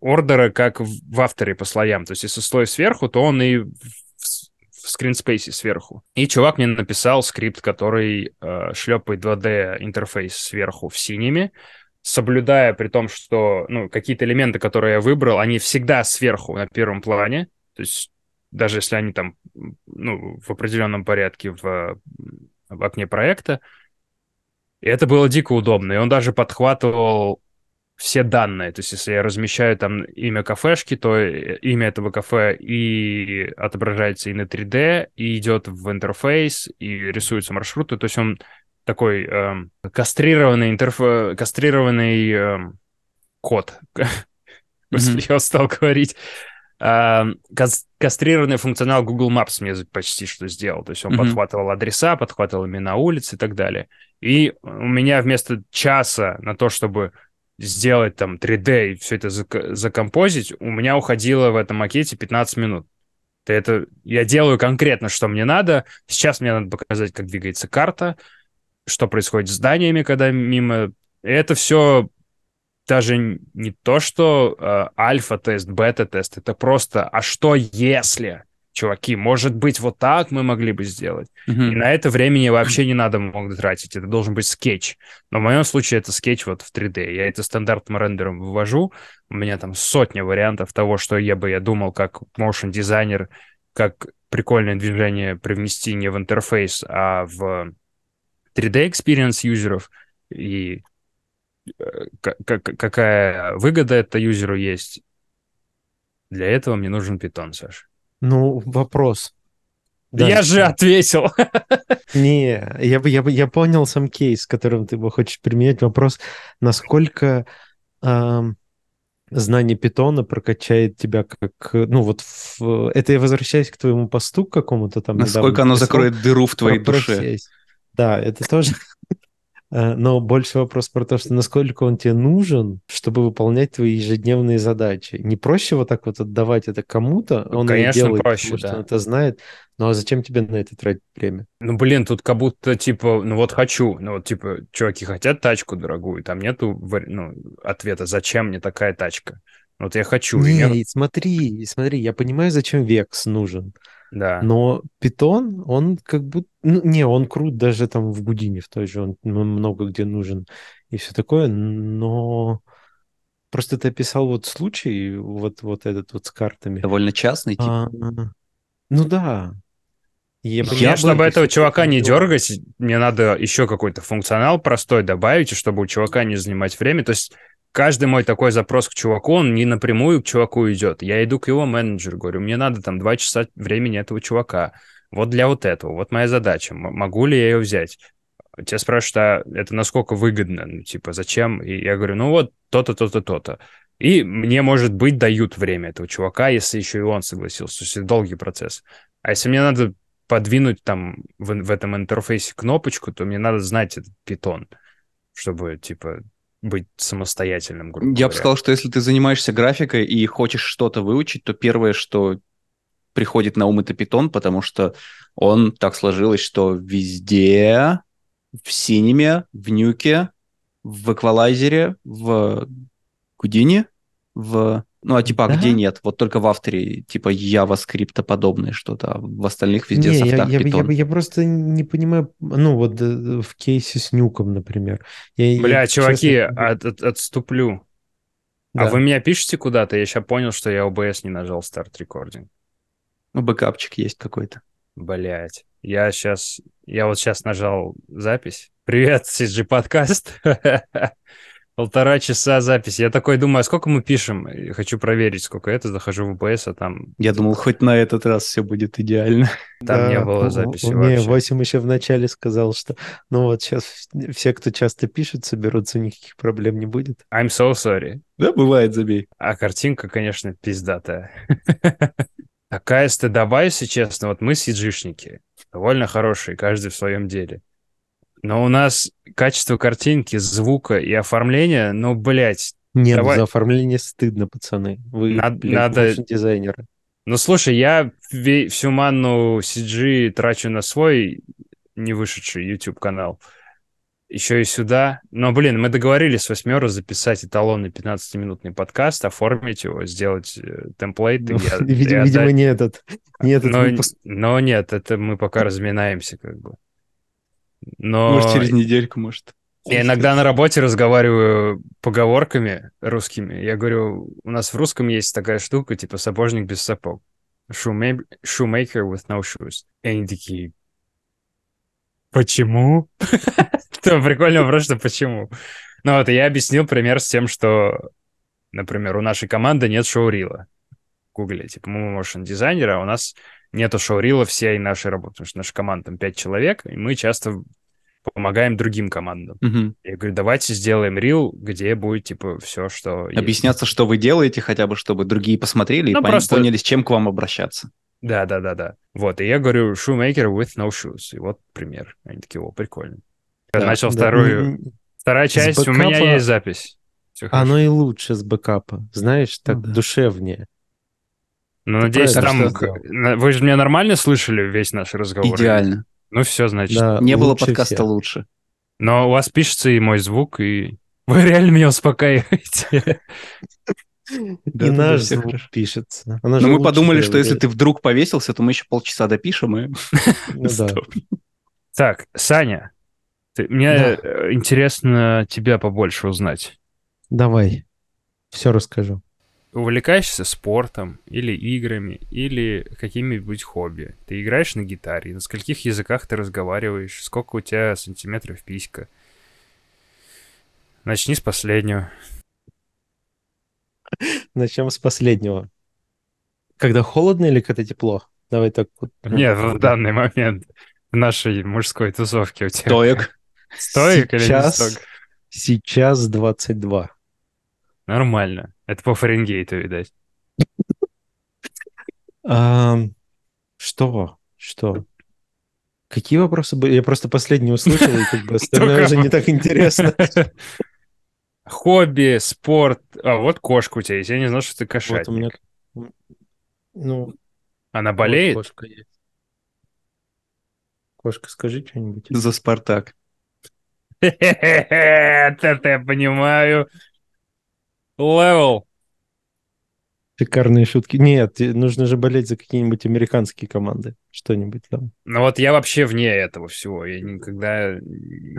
ордера, как в авторе по слоям. То есть если слой сверху, то он и в, в скринспейсе сверху. И чувак мне написал скрипт, который э, шлепает 2D-интерфейс сверху в синими, соблюдая при том, что ну, какие-то элементы, которые я выбрал, они всегда сверху на первом плане. То есть даже если они там ну, в определенном порядке в, в окне проекта. И это было дико удобно. И он даже подхватывал все данные. То есть если я размещаю там имя кафешки, то э, имя этого кафе и отображается и на 3D, и идет в интерфейс, и рисуются маршруты. То есть он такой эм, кастрированный, интерф... кастрированный эм, код. Господи, я устал говорить. Эм, кас- кастрированный функционал Google Maps мне почти что сделал. То есть он подхватывал адреса, подхватывал имена улиц и так далее. И у меня вместо часа на то, чтобы сделать там 3D и все это зак- закомпозить, у меня уходило в этом макете 15 минут. Это я делаю конкретно, что мне надо. Сейчас мне надо показать, как двигается карта, что происходит с зданиями, когда мимо. Это все даже не то, что э, альфа-тест, бета-тест, это просто, а что если? чуваки, может быть, вот так мы могли бы сделать. Мгм. И на это времени вообще не надо много тратить. Это должен быть скетч. Но в моем случае это скетч вот в 3D. Я это стандартным рендером вывожу. У меня там сотня вариантов того, что я бы я думал как motion дизайнер, как прикольное движение привнести не в интерфейс, а в 3D experience юзеров. И э, ка- ка- какая выгода это юзеру есть. Для этого мне нужен Python, Саш. Ну, вопрос. Да я же ответил. Не, я, бы- я, бы- я понял сам кейс, которым ты его хочешь применять. Вопрос, насколько ам, знание питона прокачает тебя как... Ну вот в- это я возвращаюсь к твоему посту к какому-то там недавно Насколько оно писал закроет дыру в твоей душе. профессию. Да, это тоже... Э, Но больше вопрос про то, что насколько он тебе нужен, чтобы выполнять твои ежедневные задачи. Не проще вот так вот отдавать это кому-то, Ну, он конечно, делает, проще, потому что да. он это знает. Ну а зачем тебе на это тратить время? Ну, блин, тут как будто, типа, ну вот хочу. Ну, вот, типа, чуваки хотят тачку дорогую, там нету ну, ответа, зачем мне такая тачка. Вот я хочу. Не, и смотри, смотри, я понимаю, зачем Векс нужен, Да. но Питон, он как будто... Ну, не, он крут даже там в Гудине в той же, он ну, много где нужен и все такое, но просто ты описал вот случай, вот, вот этот вот с картами. Довольно частный тип. А, ну да. Я, понимаю, чтобы что этого чувака не дергать, мне надо еще какой-то функционал простой добавить, и чтобы у чувака не занимать время. То есть каждый мой такой запрос к чуваку, он не напрямую к чуваку идет. Я иду к его менеджеру, говорю, мне надо там два часа времени этого чувака. Вот для вот этого, вот моя задача. Могу ли я ее взять? Тебя спрашивают, а это насколько выгодно? Ну, типа, зачем? И я говорю, ну вот то-то, то-то, то-то. И мне, может быть, дают время этого чувака, если еще и он согласился. То есть это долгий процесс. А если мне надо подвинуть там в, в этом интерфейсе кнопочку, то мне надо знать этот питон, чтобы, типа, быть самостоятельным, грубо Я бы сказал, что если ты занимаешься графикой и хочешь что-то выучить, то первое, что приходит на ум, это питон, потому что он так сложилось, что везде, в синеме, в нюке, в эквалайзере, в Гудине, в... Ну, а типа, а Да? где нет? Вот только в авторе, типа, JavaScript подобное что-то, а в остальных везде Не, я, софтах я, питон. я- я просто не понимаю, ну вот э, в кейсе с Нюком, например. Я- я, Бля, чуваки, честно, от- от- отступлю. А да. вы меня пишете куда-то? Я сейчас понял, что я OBS не нажал Start Recording. Ну, бэкапчик есть какой-то. Блять. Я сейчас... Я вот сейчас нажал запись. Привет, CG подкаст. Полтора часа записи. Я такой думаю, а сколько мы пишем? И Хочу проверить, сколько это. Захожу в OBS, а там, Я думал, хоть на этот раз все будет идеально. там не Да, было у- записи у- Не, вообще. Васим еще вначале сказал, что ну вот сейчас все, кто часто пишет, соберутся, никаких проблем не будет. I'm so sorry. Да, бывает, забей. А картинка, конечно, пиздатая. Такая стыдоба, если честно. Вот мы сиджишники, довольно хорошие, каждый в своем деле. Но у нас качество картинки, звука и оформления, ну, блядь. Нет, Давай. за оформление стыдно, пацаны. Вы, Над- блядь, надо- моушн-дизайнеры. Ну, слушай, я всю манну CG трачу на свой не вышедший YouTube-канал. Еще и сюда. Но, блин, мы договорились с восьмеру записать эталонный 15-минутный подкаст, оформить его, сделать э, темплейт. Ну, я- видимо, и видимо, не этот, не этот но, выпуск. но нет, это мы пока разминаемся как бы. Но Может, через недельку, может. я иногда на работе разговариваю поговорками русскими. Я говорю, у нас в русском есть такая штука, типа сапожник без сапог. Shoema- Shoemaker with no shoes. И они такие, почему? Это прикольный вопрос, что почему. Ну вот, я объяснил пример с тем, что, например, у нашей команды нет шоурила. Гугле, типа, мы motion дизайнера, а у нас нету шоурила всей нашей работы, потому что наша команда там 5 человек, и мы часто помогаем другим командам. Мгм. Я говорю, давайте сделаем рил, где будет, типа, все, что... есть. Объясняться, что вы делаете, хотя бы, чтобы другие посмотрели и Ну, пон- просто- поняли, с чем к вам обращаться. Да, да, да, да. Вот, и я говорю, shoemaker with no shoes. И вот пример. Они такие, о, прикольно. Я Да, начал да. вторую... М, Вторая часть, у меня бэкапа- есть запись. Всё Оно хорошо. и лучше с бэкапа. Знаешь, так да. душевнее. Ну, надеюсь, там... Вы же меня нормально слышали весь наш разговор? Идеально. Ну, все, значит. Да, Не было подкаста всех. лучше. Но у вас пишется и мой звук, и вы реально меня успокаиваете. И Да-да-да, наш звук хорошо. пишется. Но мы подумали, что если ты вдруг повесился, то мы еще полчаса допишем и... Ну да. Так, Саня, ты- мне Да. э, интересно тебя побольше узнать. Давай. Все расскажу. Увлекаешься спортом или играми, или какими-нибудь хобби? Ты играешь на гитаре? На скольких языках ты разговариваешь? Сколько у тебя сантиметров писька? Начни с последнего. Начнем с последнего. Когда холодно или когда тепло? Давай так вот. Нет, в данный момент в нашей мужской тусовке у тебя. Стоек. Стоик или не Сейчас- стоик? Сейчас 22. Нормально. Это по Фаренгейту, видать. Что? Что? Какие вопросы были? Я просто последний услышал, и как бы остальное уже не так интересно. Хобби, спорт. А вот кошка у тебя есть. Я не знал, что ты Вот кошатник. у меня... Ну, Она вот болеет? кошка есть. Кошка, скажи что-нибудь. За Спартак. Это я понимаю. Левел. Шикарные шутки. Нет, нужно же болеть за какие-нибудь американские команды. Что-нибудь там. Ну вот я вообще вне этого всего. Я никогда...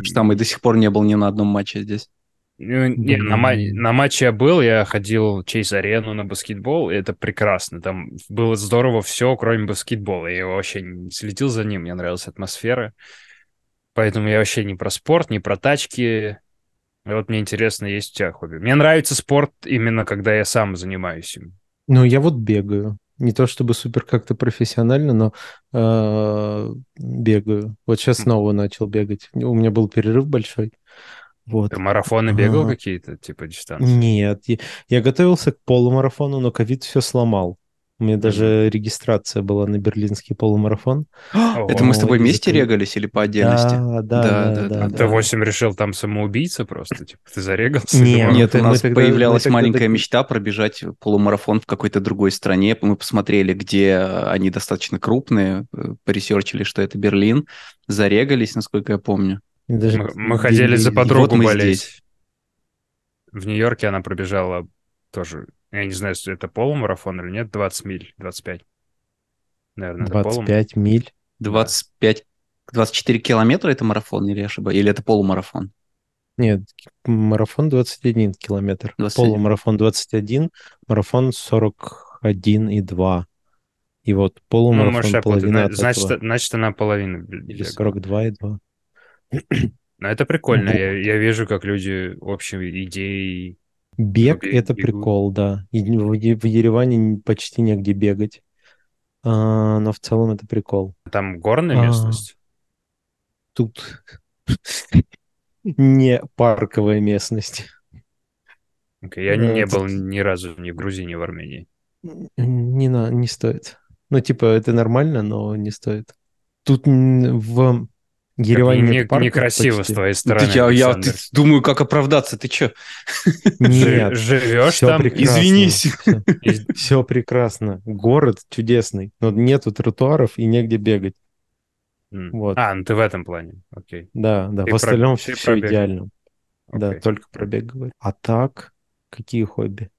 Что там и до сих пор не был ни на одном матче здесь. Ну, не, на, ма- на матче я был, я ходил в Чейз-арену на баскетбол, и это прекрасно. Там было здорово все, кроме баскетбола. Я вообще не следил за ним, мне нравилась атмосфера. Поэтому я вообще не про спорт, не про тачки. Вот мне интересно, есть у тебя хобби. Мне нравится спорт именно, когда я сам занимаюсь им. Ну, я вот бегаю. Не то чтобы супер как-то профессионально, но э, бегаю. Вот сейчас снова начал бегать. У меня был перерыв большой. Вот. Ты марафоны бегал Ага. какие-то, типа дистанции? Нет, я, я готовился к полумарафону, но ковид все сломал. У меня даже регистрация была на берлинский полумарафон. Это мы с тобой Ой, вместе регались или по отдельности? Да, да, Да. Ты да. 8 решил там самоубийца просто? Типа ты зарегался? Нет, у нас появлялась маленькая мечта пробежать полумарафон в какой-то другой стране. Мы посмотрели, где они достаточно крупные, э, поресерчили, что это Берлин, зарегались, насколько я помню. Даже Мы, хотели за подругу болеть. здесь. В Нью-Йорке она пробежала тоже, я не знаю, это полумарафон или нет, 20 миль, 25. Наверное, это полум. 25 миль. 25, 24 километра это марафон или я ошибаюсь? Или это полумарафон? Нет, марафон 21 километр. 21. Полумарафон 21, марафон 41,2. И вот Ну, полумарафон может, я путаю. половина На- от Значит, этого. значит, она половину б- Или бегает. 42,2. Но это прикольно. Вот. Я, я вижу, как люди общие идеи. Бег — бе- это бегут. прикол, да. И В в Ереване почти негде бегать. А, но в целом это прикол. Там горная А. местность. Тут не парковая местность. Окей, Я э, не тут- был ни разу ни в Грузии, ни в Армении. Не, на, не стоит. Ну, типа, это нормально, но не стоит. Тут в Ереване не- парков некрасиво почти. с твоей Ты- стороны, я, я ты- думаю, как оправдаться. Ты что? Нет, Живешь все там? прекрасно. Извинись. и- Все прекрасно. Город чудесный, но нету тротуаров и негде бегать. М. Вот. А, ну ты в этом плане. Окей. Да, да. Ты В остальном про- все, бег. идеально. Да, окей. только про бег говорю. А так, какие хобби?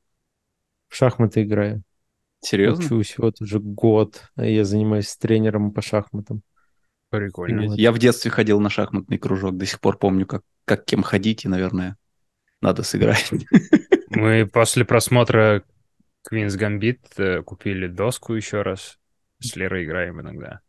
В шахматы играю. Серьезно? Учусь вот уже год. а Я занимаюсь тренером по шахматам. Прикольно. Вот. Я в детстве ходил на шахматный кружок. До сих пор помню, как, как кем ходить, и, наверное, надо сыграть. Мы после просмотра Queen's Gambit э, купили доску еще раз. С Лерой играем иногда.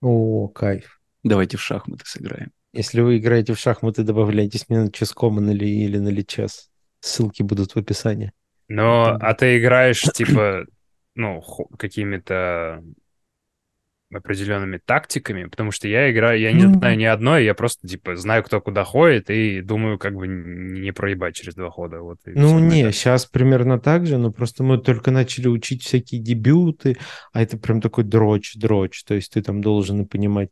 О, кайф. Давайте в шахматы сыграем. Если вы играете в шахматы, добавляйтесь мне на Ческоман или, или на Личес. Ссылки будут в описании. Но, а ты играешь, типа, ну, какими-то определенными тактиками, потому что я играю, я не Ну, знаю ни одной, я просто, типа, знаю, кто куда ходит, и думаю, как бы не проебать через два хода. Вот, Ну, не, это- сейчас примерно так же, но просто мы только начали учить всякие дебюты, а это прям такой дрочь-дрочь, то есть ты там должен понимать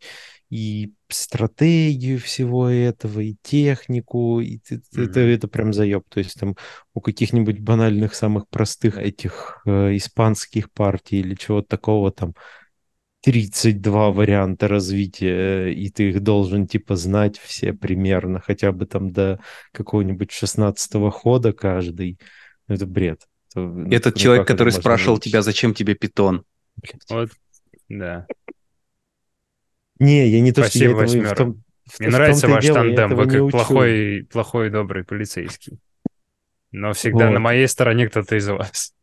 и стратегию всего этого, и технику, и ты- ты- это, это прям заеб. То есть там у каких-нибудь банальных, самых простых этих э, испанских партий или чего-то такого там 32 варианта развития, и ты их должен типа знать все примерно, хотя бы там до какого-нибудь 16 хода каждый. Ну, Это бред. Это, Этот ну, человек, это который можно спрашивал выучить? тебя, зачем тебе питон. Блядь. Вот, да. Не, я не то, что я Спасибо, этого в восьмерка. том... в- Мне в нравится ваш дело, тандем. Вы как плохой, плохой добрый полицейский. Но всегда на Вот. моей стороне кто-то из вас.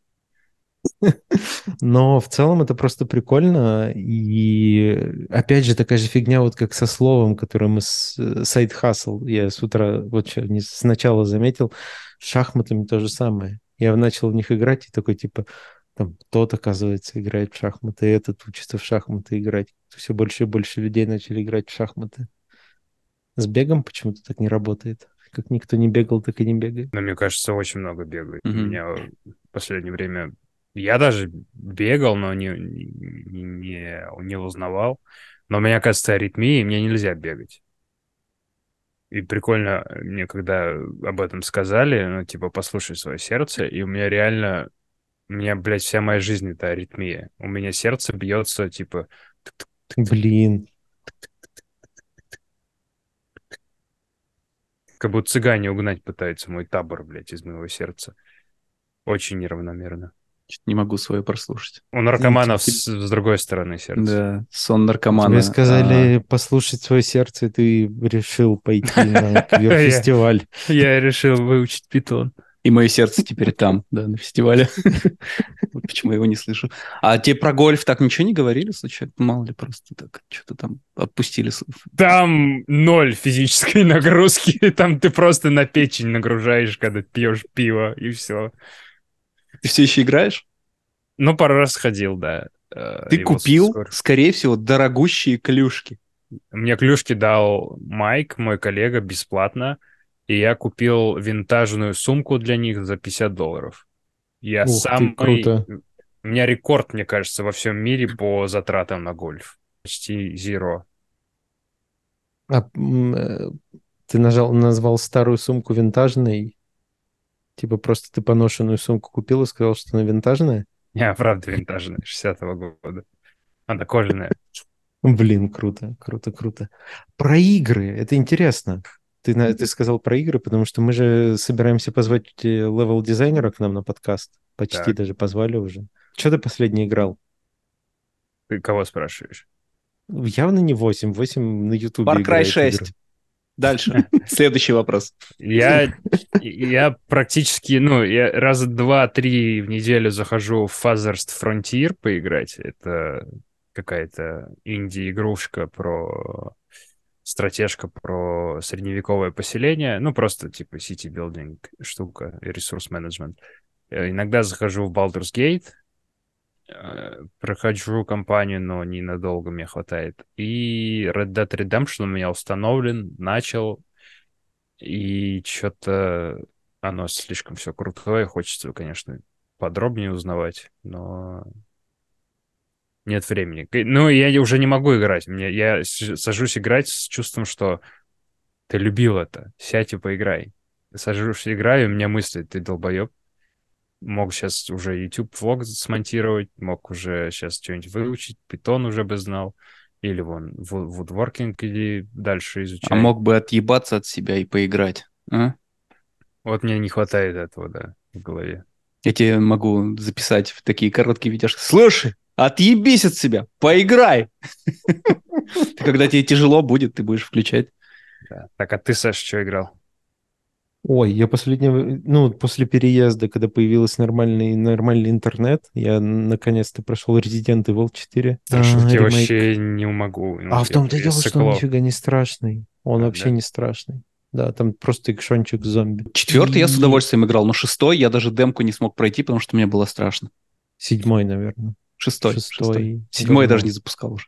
Но в целом это просто прикольно. И опять же, такая же фигня, вот как со словом, которое мы с сайт хасл. Я с утра, вот сначала заметил, с шахматами то же самое. Я начал в них играть, и такой, типа, там, тот, оказывается, играет в шахматы, этот учится в шахматы играть. Все больше и больше людей начали играть в шахматы. С бегом почему-то так не работает. Как никто не бегал, так и не бегает. Но мне кажется, очень много бегает. У Мгм. меня в последнее время... Я даже бегал, но не, не, не, узнавал. Но у меня, кажется, аритмия, и мне нельзя бегать. И прикольно мне, когда об этом сказали, ну, типа, послушай свое сердце, и у меня реально... У меня, блядь, вся моя жизнь — это аритмия. У меня сердце бьется, типа... Блин, Как будто цыгане угнать пытаются мой табор, блядь, из моего сердца. Очень неравномерно. Чё-то Не могу свое прослушать. У наркоманов с, с другой стороны сердца. Да, сон наркомана. Тебе сказали А, послушать свое сердце, и ты решил пойти на квир-фестиваль. Я решил выучить питон. и мое сердце теперь там, да, на фестивале. Вот почему я его не слышу. А тебе про гольф так ничего не говорили, случайно? Мало ли, просто так что-то там отпустили. Там ноль физической нагрузки. Там ты просто на печень нагружаешь, когда пьешь пиво, и все. Ты все еще играешь? Ну, пару раз ходил, да. Э, Ты его купил, скоро- скорее всего, дорогущие клюшки. Мне клюшки дал Майк, мой коллега, бесплатно. И я купил винтажную сумку для них за 50 долларов. Я Ух ты, самый... круто. У меня рекорд, мне кажется, во всем мире по затратам на гольф. Почти zero. А э, ты нажал, назвал старую сумку винтажной? Типа просто ты поношенную сумку купил и сказал, что она винтажная? Не, правда, винтажная, 60-го года. Она кожаная. Блин, круто, круто, круто. Про игры, это интересно. Ты, ты сказал про игры, потому что мы же собираемся позвать э, левел-дизайнера к нам на подкаст. Почти Так. даже позвали уже. Что ты последний играл? Ты кого спрашиваешь? Явно не 8. 8 на Ютубе Far Cry играет 6. игры. Дальше. Следующий вопрос. Я, я практически, ну, я раза два-три в неделю захожу в Farthest Frontier поиграть. Это какая-то инди-игрушка про стратежка про средневековое поселение. Ну, просто типа city-building штука и resource management. Э, Иногда захожу в Baldur's Gate, прохожу кампанию, но ненадолго мне хватает. И Red Dead Redemption у меня установлен, начал, и что-то оно слишком все крутое, хочется, конечно, подробнее узнавать, но нет времени. Ну, я уже не могу играть. Мне, я сажусь играть с чувством, что ты любил это, сядь и поиграй. Сажусь, играю, у меня мысли, ты долбоеб. Мог сейчас уже YouTube-влог смонтировать, мог уже сейчас что-нибудь выучить, питон уже бы знал. Или вон, woodworking иди дальше изучай. А мог бы отъебаться от себя и поиграть. а? Вот мне не хватает этого, да, в голове. Я тебе могу записать в такие короткие видяшки. Слушай, отъебись от себя, поиграй. Когда тебе тяжело будет, ты будешь включать. Так, а ты, Саш, что играл? Ой, я последнего, ну, после переезда, когда появился нормальный, нормальный интернет, я наконец-то прошел Resident Evil 4. Потому а, я ремейк. вообще не могу. Ну, А в том-то и дело, что он нифига не страшный. Он А, вообще да? не страшный. Да, там просто экшончик зомби. Четвертый я с И удовольствием играл, но шестой я даже демку не смог пройти, потому что мне было страшно. Седьмой, наверное. Шестой. Шестой шестой. Седьмой я даже не запускал уже.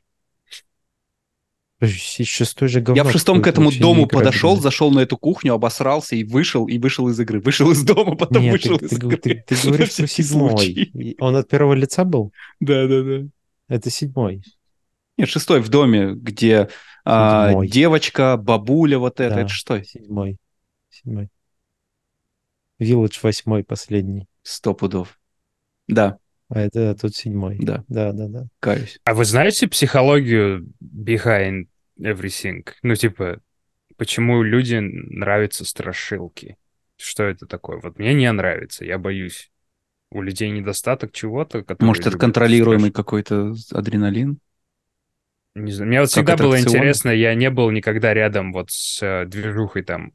Шестой же говно. Я в шестом к этому дому подошел, зашел на эту кухню, обосрался и вышел, и вышел из игры. Вышел из дома, потом Нет, вышел ты, из ты игры. ты- ты говоришь всякий седьмой. Он от первого лица был? Да, да, да. Это седьмой. Нет, шестой в доме, где А, девочка, бабуля, вот это, Да. это что? Седьмой. Седьмой. Village восьмой, последний. Сто пудов. Да, А это тут седьмой. да, Да, да, да. каюсь. А вы знаете психологию behind everything? Ну, типа, почему людям нравятся страшилки? Что это такое? Вот мне не нравится, я боюсь. У людей недостаток чего-то, Может, это контролируемый страш- какой-то адреналин? Не знаю. Мне вот Как всегда было интересно, я не был никогда рядом вот с э, движухой там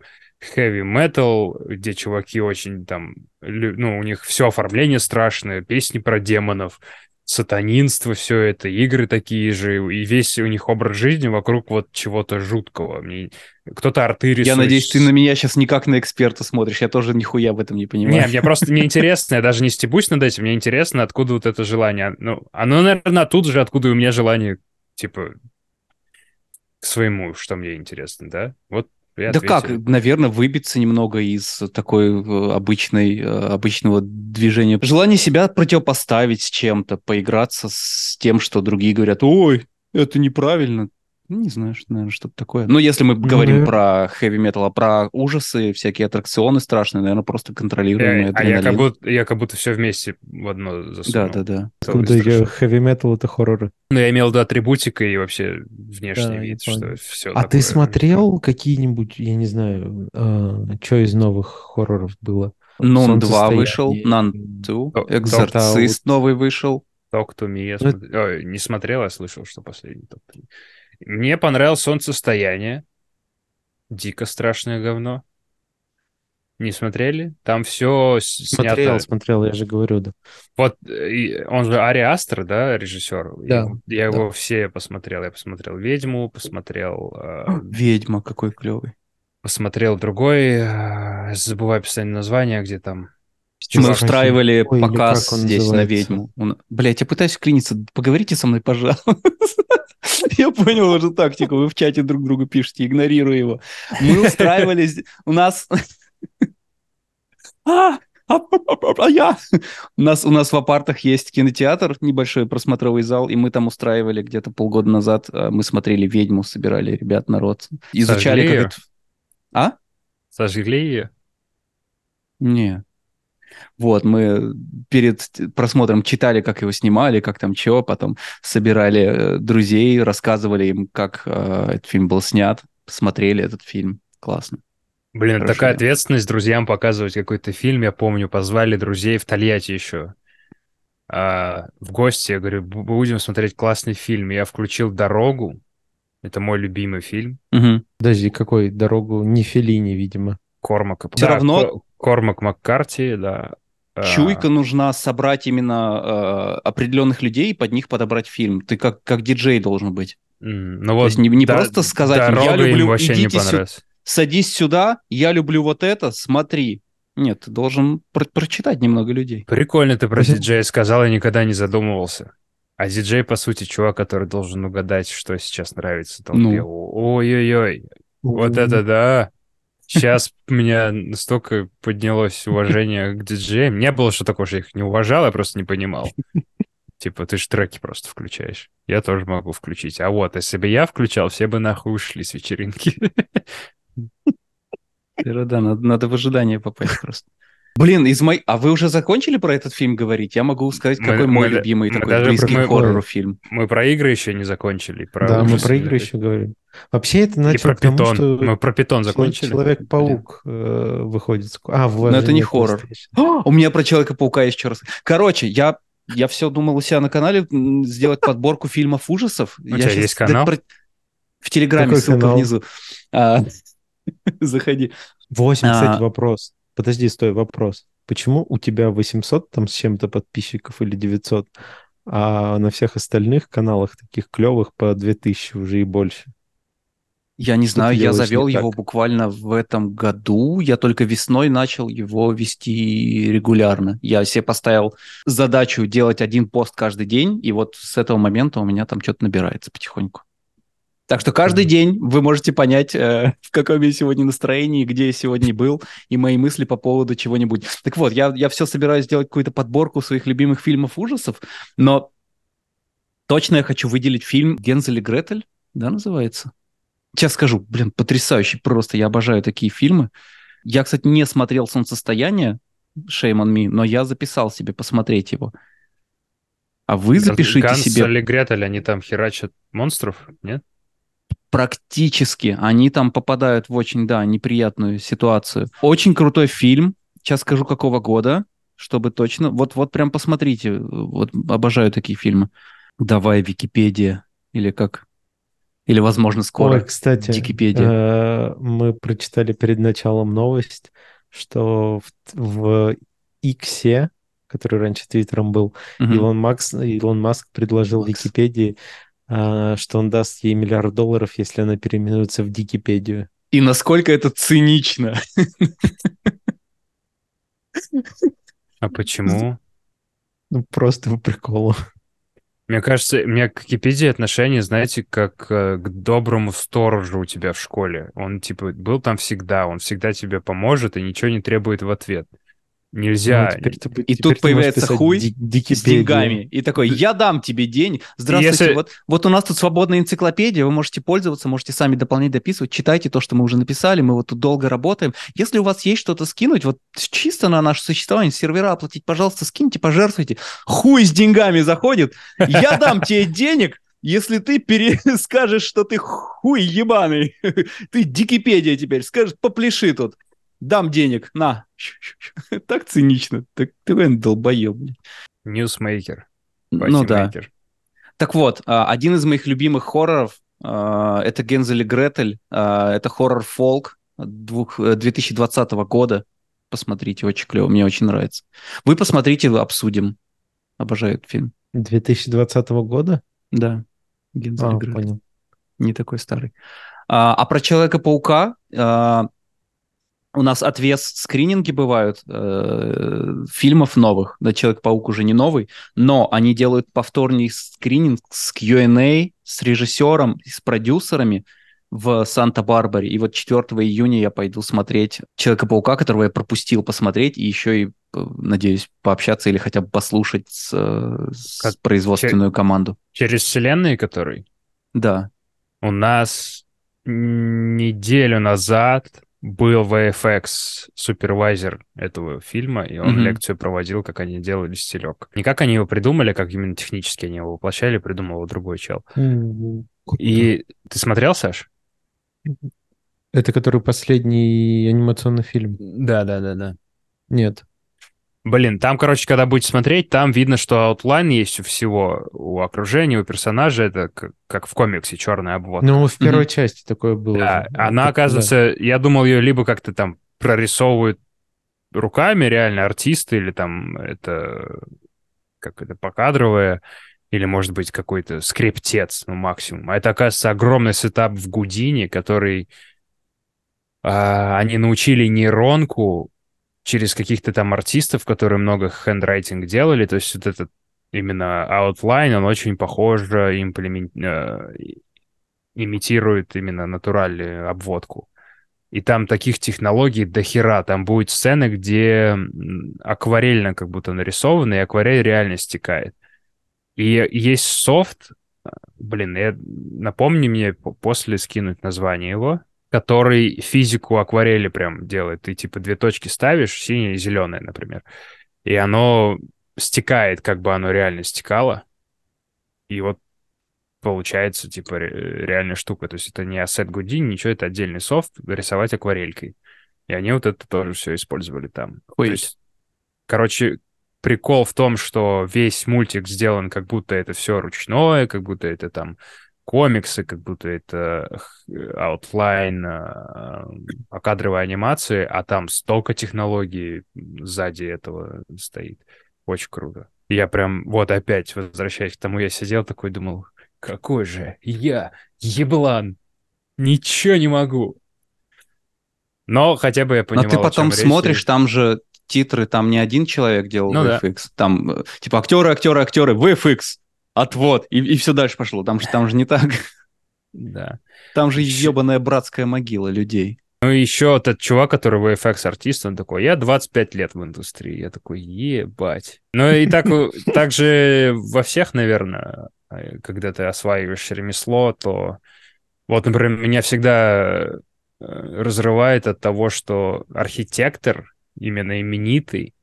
heavy metal, где чуваки очень там, ну, у них все оформление страшное, песни про демонов, сатанинство, все это, игры такие же, и весь у них образ жизни вокруг вот чего-то жуткого. Мне... Кто-то арты Я рисует надеюсь, ты на меня сейчас не как на эксперта смотришь. Я тоже нихуя в этом не понимаю. мне просто не интересно, я даже не стебусь над этим, мне интересно, откуда вот это желание. Ну, оно, наверное, оттуда же, откуда у меня желание, типа, к своему, что мне интересно, да? Вот я Да как, ответил. наверное, выбиться немного из такой э, обычной, э, обычного движения. Желание себя противопоставить с чем-то, поиграться с тем, что другие говорят, ой, это неправильно. Ну, Не знаю, что, наверное, что-то такое. Ну, если мы говорим наверно. про хэви-метал, а про ужасы, всякие аттракционы страшные, наверное, просто контролируемый Я- а я как, будто, я как будто все вместе в одно Да, засунул. да, да. Откуда я- heavy metal это хорроры. Ну, я имел в виду атрибутика и вообще внешний Да, вид, что все А ты смотрел какие-нибудь, я не знаю, что из новых хорроров было? Нон 2 Солнцестояние, вышел, Нан 2, Док- Экзорцист новый вышел. Talk to me. Я смотр- Ой, не смотрел, я слышал, что последний Talk to me. Мне понравилось «Солнцестояние». Дико страшное говно. Не смотрели? Там все снято... Смотрел, смотрел, я же говорю, да. Вот э, он же Ари Астер, да, режиссер? Да, Я, я его все посмотрел. Я посмотрел «Ведьму», посмотрел... э, Ведьма, какой клевый. посмотрел другой... э, забываю постоянно название, где там... Мы устраивали Ой, показ здесь на называется? ведьму. Он- Блядь, я пытаюсь вклиниться. Поговорите со мной, пожалуйста. Я понял уже тактику. Вы в чате друг другу пишете, игнорирую его. Мы устраивали... зд- У нас... А, а, а, а я. У нас, у нас в апартах есть кинотеатр, небольшой просмотровый зал, и мы там устраивали где-то полгода назад. э, Мы смотрели «Ведьму», собирали ребят, народ. Изучали, как это... А? Сожгли ее? Не. Вот, мы перед просмотром читали, как его снимали, как там чего, потом собирали э, друзей, рассказывали им, как э, этот фильм был снят, смотрели этот фильм. Классно. Блин, Хорошо, такая ответственность друзьям показывать какой-то фильм. Я помню, позвали друзей в Тольятти еще а, в гости. Я говорю, «Бу- будем смотреть классный фильм. Я включил «Дорогу». Это мой любимый фильм. Мгм. Подожди, какой дорогу? Не Феллини, видимо. Кормака. Всё Да, равно- Кормак Маккарти, да. А, Чуйка нужна собрать именно э, определенных людей и под них подобрать фильм. Ты как, как диджей должен быть. м, Ну вот, есть не- не да- просто сказать «Я люблю, вообще не идите сю- понравилось. Садись сюда, я люблю вот это, смотри. Нет, ты должен про- прочитать немного людей. Прикольно ты про диджея сказал, я никогда не задумывался. А диджей, по сути, чувак, который должен угадать, что сейчас нравится толпе. Ну. Ой-ой-ой, Вот это да. Сейчас у меня настолько поднялось уважение к диджеям. Не было, что такого, что я их не уважал, я просто не понимал. Типа, ты же треки просто включаешь. Я тоже могу включить. А вот, если бы я включал, все бы нахуй ушли с вечеринки. Да, надо в ожидание попасть просто. Блин, из моей... А вы уже закончили про этот фильм говорить? Я могу сказать, Мы- какой мой мы да- любимый мы такой даже близкий про- к хоррору фильм. Мы про игры еще не закончили. Про Да, мы про игры еще говорим. Вообще это И начало про к тому, питон. что Мы про питон закончили. Человек-паук э, выходит. А, вас Но это не хоррор. PlayStation. А, У меня про Человека-паука что раз. Короче, я, я все думал у себя на канале сделать подборку фильмов ужасов. У Я тебя есть канал? про- В Телеграме Какой ссылка канал? внизу. А, Заходи. 8, кстати, вопрос. Подожди, стой, вопрос. Почему у тебя 800 там с чем-то подписчиков или 900, а на всех остальных каналах таких клевых по 2000 уже и больше? Я не Что знаю, я завел его так? буквально в этом году. Я только весной начал его вести регулярно. Я себе поставил задачу делать один пост каждый день, и вот с этого момента у меня там что-то набирается потихоньку. Так что каждый день вы можете понять, э, в каком я сегодня настроении, где я сегодня был, и мои мысли по поводу чего-нибудь. Так вот, я, я все собираюсь сделать какую-то подборку своих любимых фильмов ужасов, но точно я хочу выделить фильм «Гензель и Гретель», да, называется? Сейчас скажу, блин, потрясающий просто, я обожаю такие фильмы. Я, кстати, не смотрел «Солнцестояние», shame on me, но я записал себе посмотреть его. А вы запишите Ганс себе или Гретель, они там херачат монстров, нет? Практически. Они там попадают в очень, да, неприятную ситуацию. Очень крутой фильм. Сейчас скажу, какого года, чтобы точно... Вот, вот прям посмотрите. Вот обожаю такие фильмы. Давай, Википедия. Или как? Или, возможно, скоро. Ой, кстати, Википедия. э, мы прочитали перед началом новость, что в, в Иксе, который раньше Твиттером был, Мгм. Илон, Макс, Илон Маск предложил Макс. Википедии, что он даст ей миллиард долларов, если она переименуется в Дикипедию. И насколько это цинично. А почему? Ну, просто по приколу. Мне кажется, у меня к Википедии отношение, знаете, как э, к доброму сторожу у тебя в школе. Он, типа, был там всегда, он всегда тебе поможет и ничего не требует в ответ. Нельзя. Ну, теперь ты И теперь тут появляется хуй Ди- с деньгами. И такой, я дам тебе денег. Здравствуйте, Если- вот, вот у нас тут свободная энциклопедия, вы можете пользоваться, можете сами дополнять, дописывать, читайте то, что мы уже написали, мы вот тут долго работаем. Если у вас есть что-то скинуть, вот чисто на наше существование, сервера оплатить, пожалуйста, скиньте, пожертвуйте. Хуй с деньгами заходит, я дам тебе денег, если ты перескажешь, что ты хуй ебаный, ты дикипедия теперь, скажешь, попляши тут, дам денег, на. Так цинично, так ты блин, долбоеб. Ньюсмейкер. Ну да. Так вот, а, один из моих любимых хорроров а, это Гензель и Гретель. А, Это хоррор-фолк двух- э, 2020 года. Посмотрите, очень клево, мне очень нравится. Вы посмотрите, обсудим. Обожаю этот фильм. 2020 года? Да. Гензель А, Гретель. понял. Не такой старый. А, а про Человека-паука а, у нас отвес скрининги бывают э, фильмов новых. Да, Человек-паук уже не новый, но они делают повторный скрининг с Q&A, с режиссером, с продюсерами в Санта-Барбаре. И вот 4 июня я пойду смотреть Человека-паука, которого я пропустил посмотреть, и еще и, э, надеюсь, пообщаться или хотя бы послушать с, э, с Как- производственную команду. Через вселенные, который Да. у нас неделю назад был VFX супервайзер этого фильма, и он Мгм. лекцию проводил, как они делали стилек. Не как они его придумали, как именно технически они его воплощали, придумал его другой чел. Круто. И ты смотрел, Саш? Это который последний анимационный фильм? Да, да, да, да. Нет. Блин, там, короче, когда будете смотреть, там видно, что outline есть у всего, у окружения, у персонажа, это как, как в комиксе, черная обводка. Ну, в первой Мгм. части такое было. Да, же. она, Так, оказывается, я думал, ее либо как-то там прорисовывают руками реально артисты, или там это как это покадровое, или, может быть, какой-то скриптец, ну, максимум. А это, оказывается, огромный setup в Гудини, который а, они научили нейронку через каких-то там артистов, которые много хендрайтинг делали, то есть вот этот именно outline, он очень похоже имплемен- э, имитирует именно натуральную обводку. И там таких технологий до хера. Там будет сцены, где акварельно как будто нарисовано, и акварель реально стекает. И есть софт, а, блин, я, напомни мне по- после скинуть название его, который физику акварели прям делает. Ты типа две точки ставишь, синяя и зеленая, например. И оно стекает, как бы оно реально стекало. И вот получается, типа, ре- реальная штука. То есть это не ассет Houdini, ничего, это отдельный софт, рисовать акварелькой. И они вот это тоже все использовали там. То есть, короче, прикол в том, что весь мультик сделан как будто это все ручное, как будто это там комиксы, как будто это х- outline, а, а, кадровые анимации, а там столько технологий сзади этого стоит. Очень круто. Я прям, вот опять возвращаясь к тому, я сидел такой, думал, какой же я еблан, ничего не могу. Но хотя бы я Но понимал, ты о потом речь, смотришь, и- там же титры, там не один человек делал Ну да. VFX, там э, типа актеры, актеры, актеры, VFX, отвод, и, и все дальше пошло. Там же, там же не так. Да. Там же ебаная братская могила людей. Ну, еще этот чувак, который VFX-артист, он такой, я 25 лет в индустрии. Я такой, ебать. Ну, и так, так же во всех, наверное, э, когда ты осваиваешь ремесло, то Вот, например, меня всегда э, разрывает от того, что архитектор, именно именитый,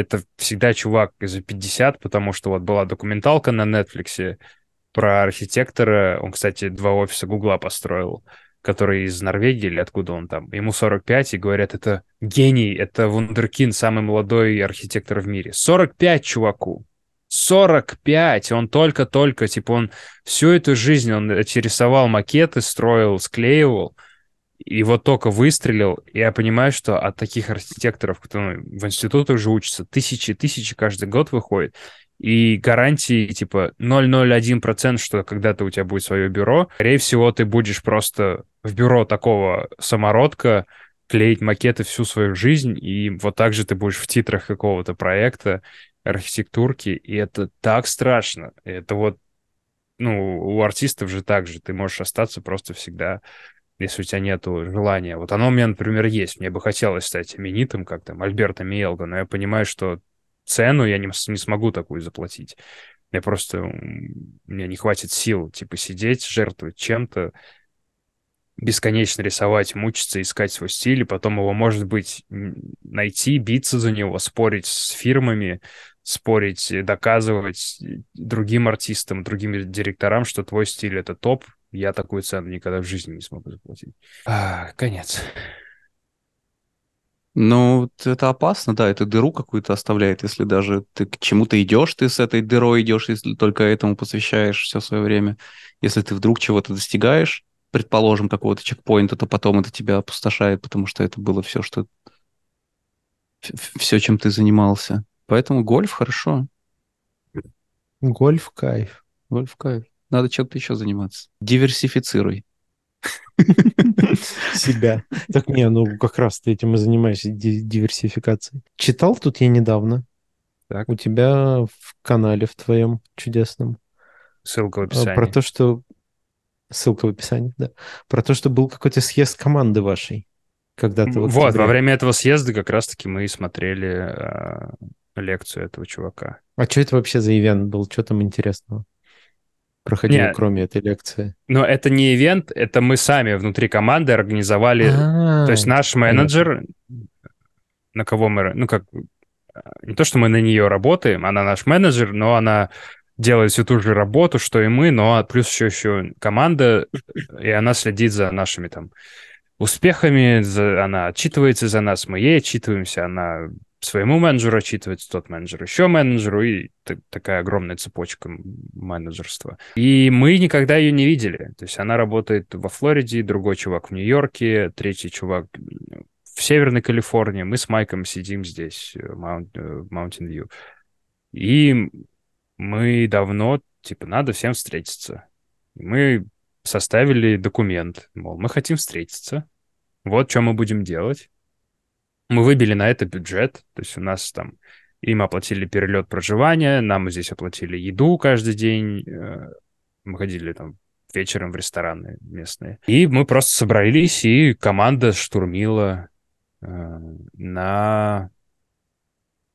это всегда чувак за 50, потому что вот была документалка на Netflix про архитектора. Он, кстати, два офиса Гугла построил, который из Норвегии или откуда он там. Ему 45, и говорят, это гений, это вундеркин, самый молодой архитектор в мире. 45 чуваку. 45! Он только-только, типа, он всю эту жизнь, он рисовал макеты, строил, склеивал, и вот только выстрелил, я понимаю, что от таких архитекторов, кто ну, в институтах уже учатся, тысячи-тысячи каждый год выходит, и гарантии типа 0,01%, что когда-то у тебя будет свое бюро, скорее всего, ты будешь просто в бюро такого самородка клеить макеты всю свою жизнь, и вот так же ты будешь в титрах какого-то проекта, архитектурки, и это так страшно. Это вот, ну, у артистов же так же, ты можешь остаться просто всегда если у тебя нет желания. Вот оно у меня, например, есть. Мне бы хотелось стать именитым, как там Альберто Миелго, но я понимаю, что цену я не, не смогу такую заплатить. Я просто... Меня не хватит сил, типа, сидеть, жертвовать чем-то, бесконечно рисовать, мучиться, искать свой стиль, и потом его, может быть, найти, биться за него, спорить с фирмами, спорить, доказывать другим артистам, другим директорам, что твой стиль — это топ, я такую цену никогда в жизни не смогу заплатить. А, конец. Ну, это опасно, да, это дыру какую-то оставляет, если даже ты к чему-то идешь, ты с этой дырой идешь, если только этому посвящаешь все свое время. Если ты вдруг чего-то достигаешь, предположим, какого-то чекпоинта, то потом это тебя опустошает, потому что это было все, что... Все, чем ты занимался. Поэтому гольф хорошо. Гольф кайф. Гольф кайф. Надо чем-то еще заниматься. Диверсифицируй. Себя. Так не, ну как раз ты этим и занимаешься, диверсификацией. Читал тут я недавно. Так. У тебя в канале в твоем чудесном. Ссылка в описании. Про то, что... Ссылка в описании, да. Про то, что был какой-то съезд команды вашей. Когда-то вот, вот во время этого съезда как раз-таки мы и смотрели э, лекцию этого чувака. А что это вообще за ивент был? Что там интересного? Проходило, Нет, кроме этой лекции? Но это не ивент, это мы сами внутри команды организовали. А-а-а. То есть наш менеджер, на кого мы, ну как, не то, что мы на нее работаем, она наш менеджер, но она делает всю ту же работу, что и мы, но плюс еще еще команда, и она следит за нашими там успехами, за, она отчитывается за нас, мы ей отчитываемся, она своему менеджеру отчитывается, тот менеджер еще менеджеру, и такая огромная цепочка менеджерства. И мы никогда ее не видели. То есть она работает во Флориде, другой чувак в Нью-Йорке, третий чувак в Северной Калифорнии. Мы с Майком сидим здесь, э, в э, Mountain View. И мы давно, типа, надо всем встретиться. Мы составили документ, мол, мы хотим встретиться. Вот что мы будем делать мы выбили на это бюджет, то есть у нас там им оплатили перелет проживания, нам здесь оплатили еду каждый день, э, мы ходили там вечером в рестораны местные. И мы просто собрались, и команда штурмила э, на,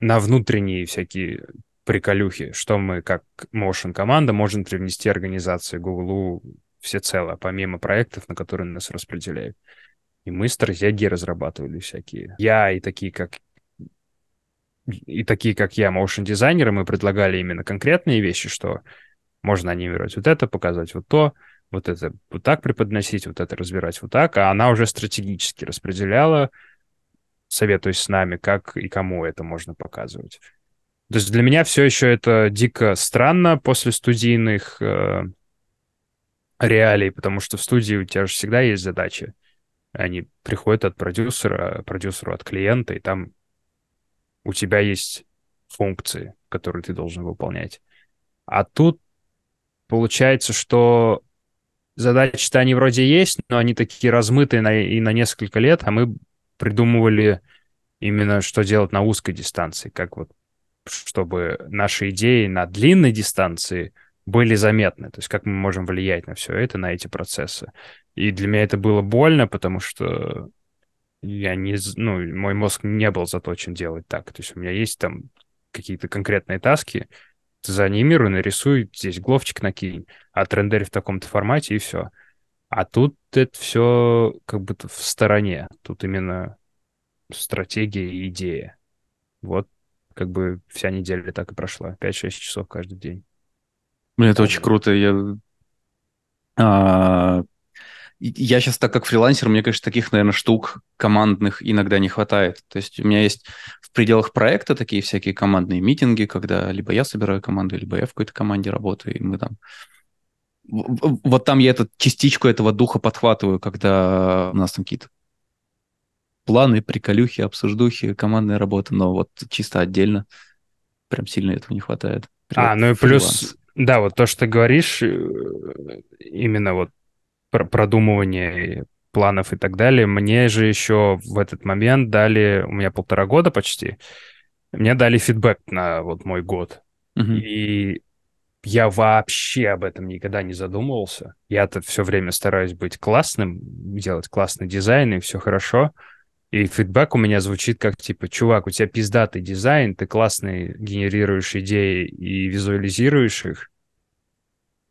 на внутренние всякие приколюхи, что мы как motion команда можем привнести организации Google всецело, помимо проектов, на которые нас распределяют. И мы стратегии разрабатывали всякие. Я и такие, как и такие, как я, моушн-дизайнеры, мы предлагали именно конкретные вещи, что можно анимировать вот это, показать вот то, вот это вот так преподносить, вот это разбирать вот так, а она уже стратегически распределяла, советуясь с нами, как и кому это можно показывать. То есть для меня все еще это дико странно после студийных э, реалий, потому что в студии у тебя же всегда есть задачи. Они приходят от продюсера, продюсеру от клиента, и там у тебя есть функции, которые ты должен выполнять. А тут получается, что задачи-то они вроде есть, но они такие размытые на, и на несколько лет, а мы придумывали именно, что делать на узкой дистанции, как вот чтобы наши идеи на длинной дистанции были заметны, то есть как мы можем влиять на все это, на эти процессы. И для меня это было больно, потому что я не, ну, мой мозг не был заточен делать так. То есть у меня есть там какие-то конкретные таски, заанимируй, нарисуй, здесь гловчик накинь, отрендерь в таком-то формате, и все. А тут это все как будто в стороне. Тут именно стратегия и идея. Вот как бы вся неделя так и прошла. 5-6 часов каждый день. Блин, это очень круто. Я, а, я сейчас, так как фрилансер, мне, конечно, таких, наверное, штук командных иногда не хватает. То есть у меня есть в пределах проекта такие всякие командные митинги, когда либо я собираю команду, либо я в какой-то команде работаю, и мы там вот там я эту частичку этого духа подхватываю, когда у нас там какие-то планы, приколюхи, обсуждухи, командная работа, но вот чисто отдельно прям сильно этого не хватает. Привет, а, ну и фриланс. плюс, да, вот то, что ты говоришь, э, именно вот продумывание планов и так далее, мне же еще в этот момент дали, у меня полтора года почти, мне дали фидбэк на вот мой год. Угу. И я вообще об этом никогда не задумывался. Я-то все время стараюсь быть классным, делать классный дизайн, и все хорошо. И фидбэк у меня звучит как, типа, чувак, у тебя пиздатый дизайн, ты классный генерируешь идеи и визуализируешь их,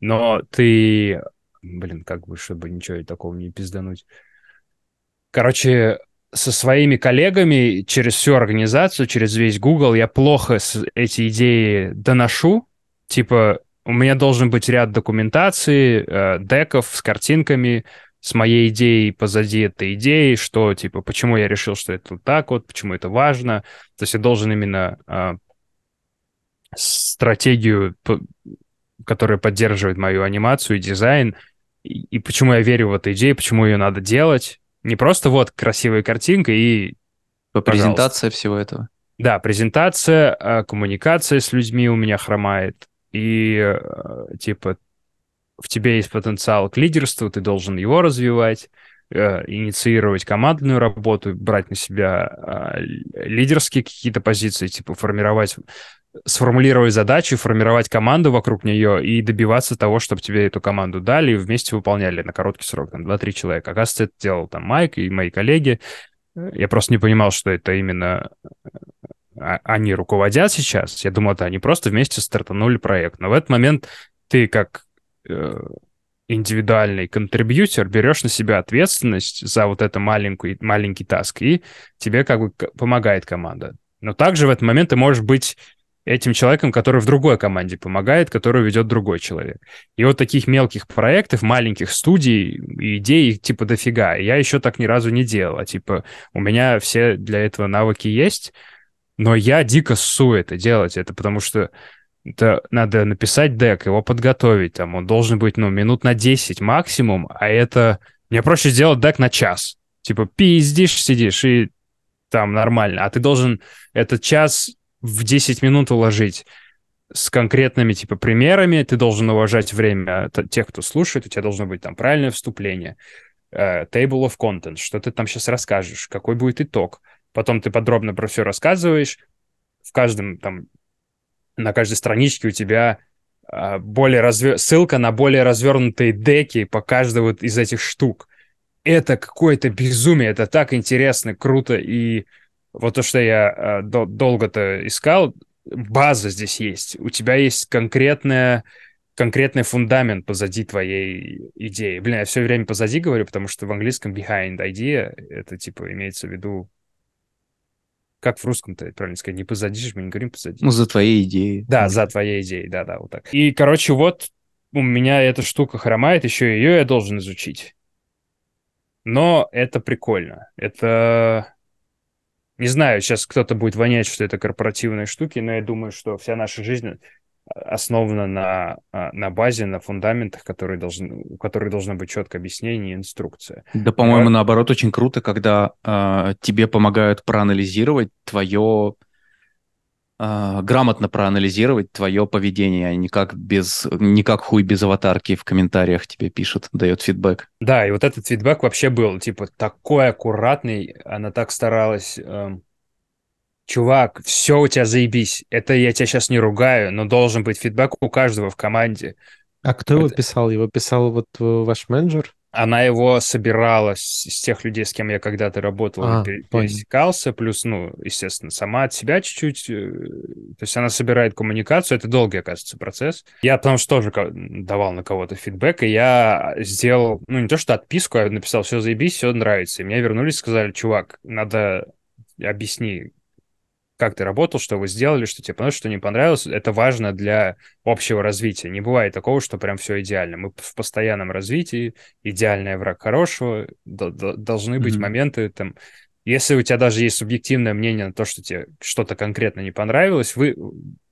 но ты... Блин, как бы, чтобы ничего такого не пиздануть. Короче, со своими коллегами через всю организацию, через весь Google я плохо эти идеи доношу, Типа, у меня должен быть ряд документации, э, деков с картинками, с моей идеей позади этой идеи, что, типа, почему я решил, что это вот так вот, почему это важно. То есть я должен именно э, стратегию, которая поддерживает мою анимацию и дизайн, и, и почему я верю в эту идею, почему ее надо делать. Не просто вот красивая картинка и... Презентация всего этого. Да, презентация, э, коммуникация с людьми у меня хромает и э, типа в тебе есть потенциал к лидерству, ты должен его развивать, инициировать командную работу, брать на себя э, лидерские какие-то позиции, типа формировать, сформулировать задачи, формировать команду вокруг нее и добиваться того, чтобы тебе эту команду дали и вместе выполняли на короткий срок, там, 2-3 человека. Оказывается, это делал там Майк и мои коллеги. Я просто не понимал, что это именно а, они руководят сейчас. Я думал, это они просто вместе стартанули проект. Но в этот момент ты как э, индивидуальный контрибьютор берешь на себя ответственность за вот это маленький, маленький таск, и тебе как бы помогает команда. Но также в этот момент ты можешь быть этим человеком, который в другой команде помогает, которую ведет другой человек. И вот таких мелких проектов, маленьких студий, идей типа дофига. Я еще так ни разу не делал. А типа у меня все для этого навыки есть, но я дико ссу это делать. Это потому что это надо написать дек, его подготовить. Там он должен быть, ну, минут на 10 максимум, а это... Мне проще сделать дек на час. Типа пиздишь, сидишь, и там нормально. А ты должен этот час в 10 минут уложить с конкретными, типа, примерами. Ты должен уважать время тех, кто слушает. У тебя должно быть там правильное вступление. Uh, table of contents, что ты там сейчас расскажешь, какой будет итог потом ты подробно про все рассказываешь, в каждом там, на каждой страничке у тебя а, более разве... ссылка на более развернутые деки по каждой вот из этих штук. Это какое-то безумие, это так интересно, круто, и вот то, что я а, дол- долго-то искал, база здесь есть, у тебя есть конкретная конкретный фундамент позади твоей идеи. Блин, я все время позади говорю, потому что в английском behind idea это типа имеется в виду как в русском-то правильно сказать, не позади же, мы не говорим позади. Ну, за твоей идеей. Да, за твоей идеей, да-да, вот так. И, короче, вот у меня эта штука хромает, еще ее я должен изучить. Но это прикольно. Это... Не знаю, сейчас кто-то будет вонять, что это корпоративные штуки, но я думаю, что вся наша жизнь основана на, а, на базе, на фундаментах, которые должны, у которых должно быть четкое объяснение и инструкция. Да, по-моему, Но... наоборот, очень круто, когда э, тебе помогают проанализировать твое э, грамотно проанализировать твое поведение, а не как без, не как хуй без аватарки в комментариях тебе пишет, дает фидбэк. Да, и вот этот фидбэк вообще был, типа, такой аккуратный, она так старалась... Э чувак, все у тебя заебись. Это я тебя сейчас не ругаю, но должен быть фидбэк у каждого в команде. А кто вот. его писал? Его писал вот ваш менеджер? она его собирала с, с тех людей, с кем я когда-то работал, А, понял. пересекался, плюс, ну, естественно, сама от себя чуть-чуть. э, То есть она собирает коммуникацию, это долгий, оказывается, процесс. Я потому что тоже давал на кого-то фидбэк, и я сделал, ну, не то что отписку, а написал, все заебись, все нравится. И мне вернулись, сказали, чувак, надо объясни, как ты работал, что вы сделали, что тебе понравилось, что не понравилось. Это важно для общего развития. Не бывает такого, что прям все идеально. Мы в постоянном развитии, идеальный враг хорошего, должны быть Мгм. моменты там. Если у тебя даже есть субъективное мнение на то, что тебе что-то конкретно не понравилось, вы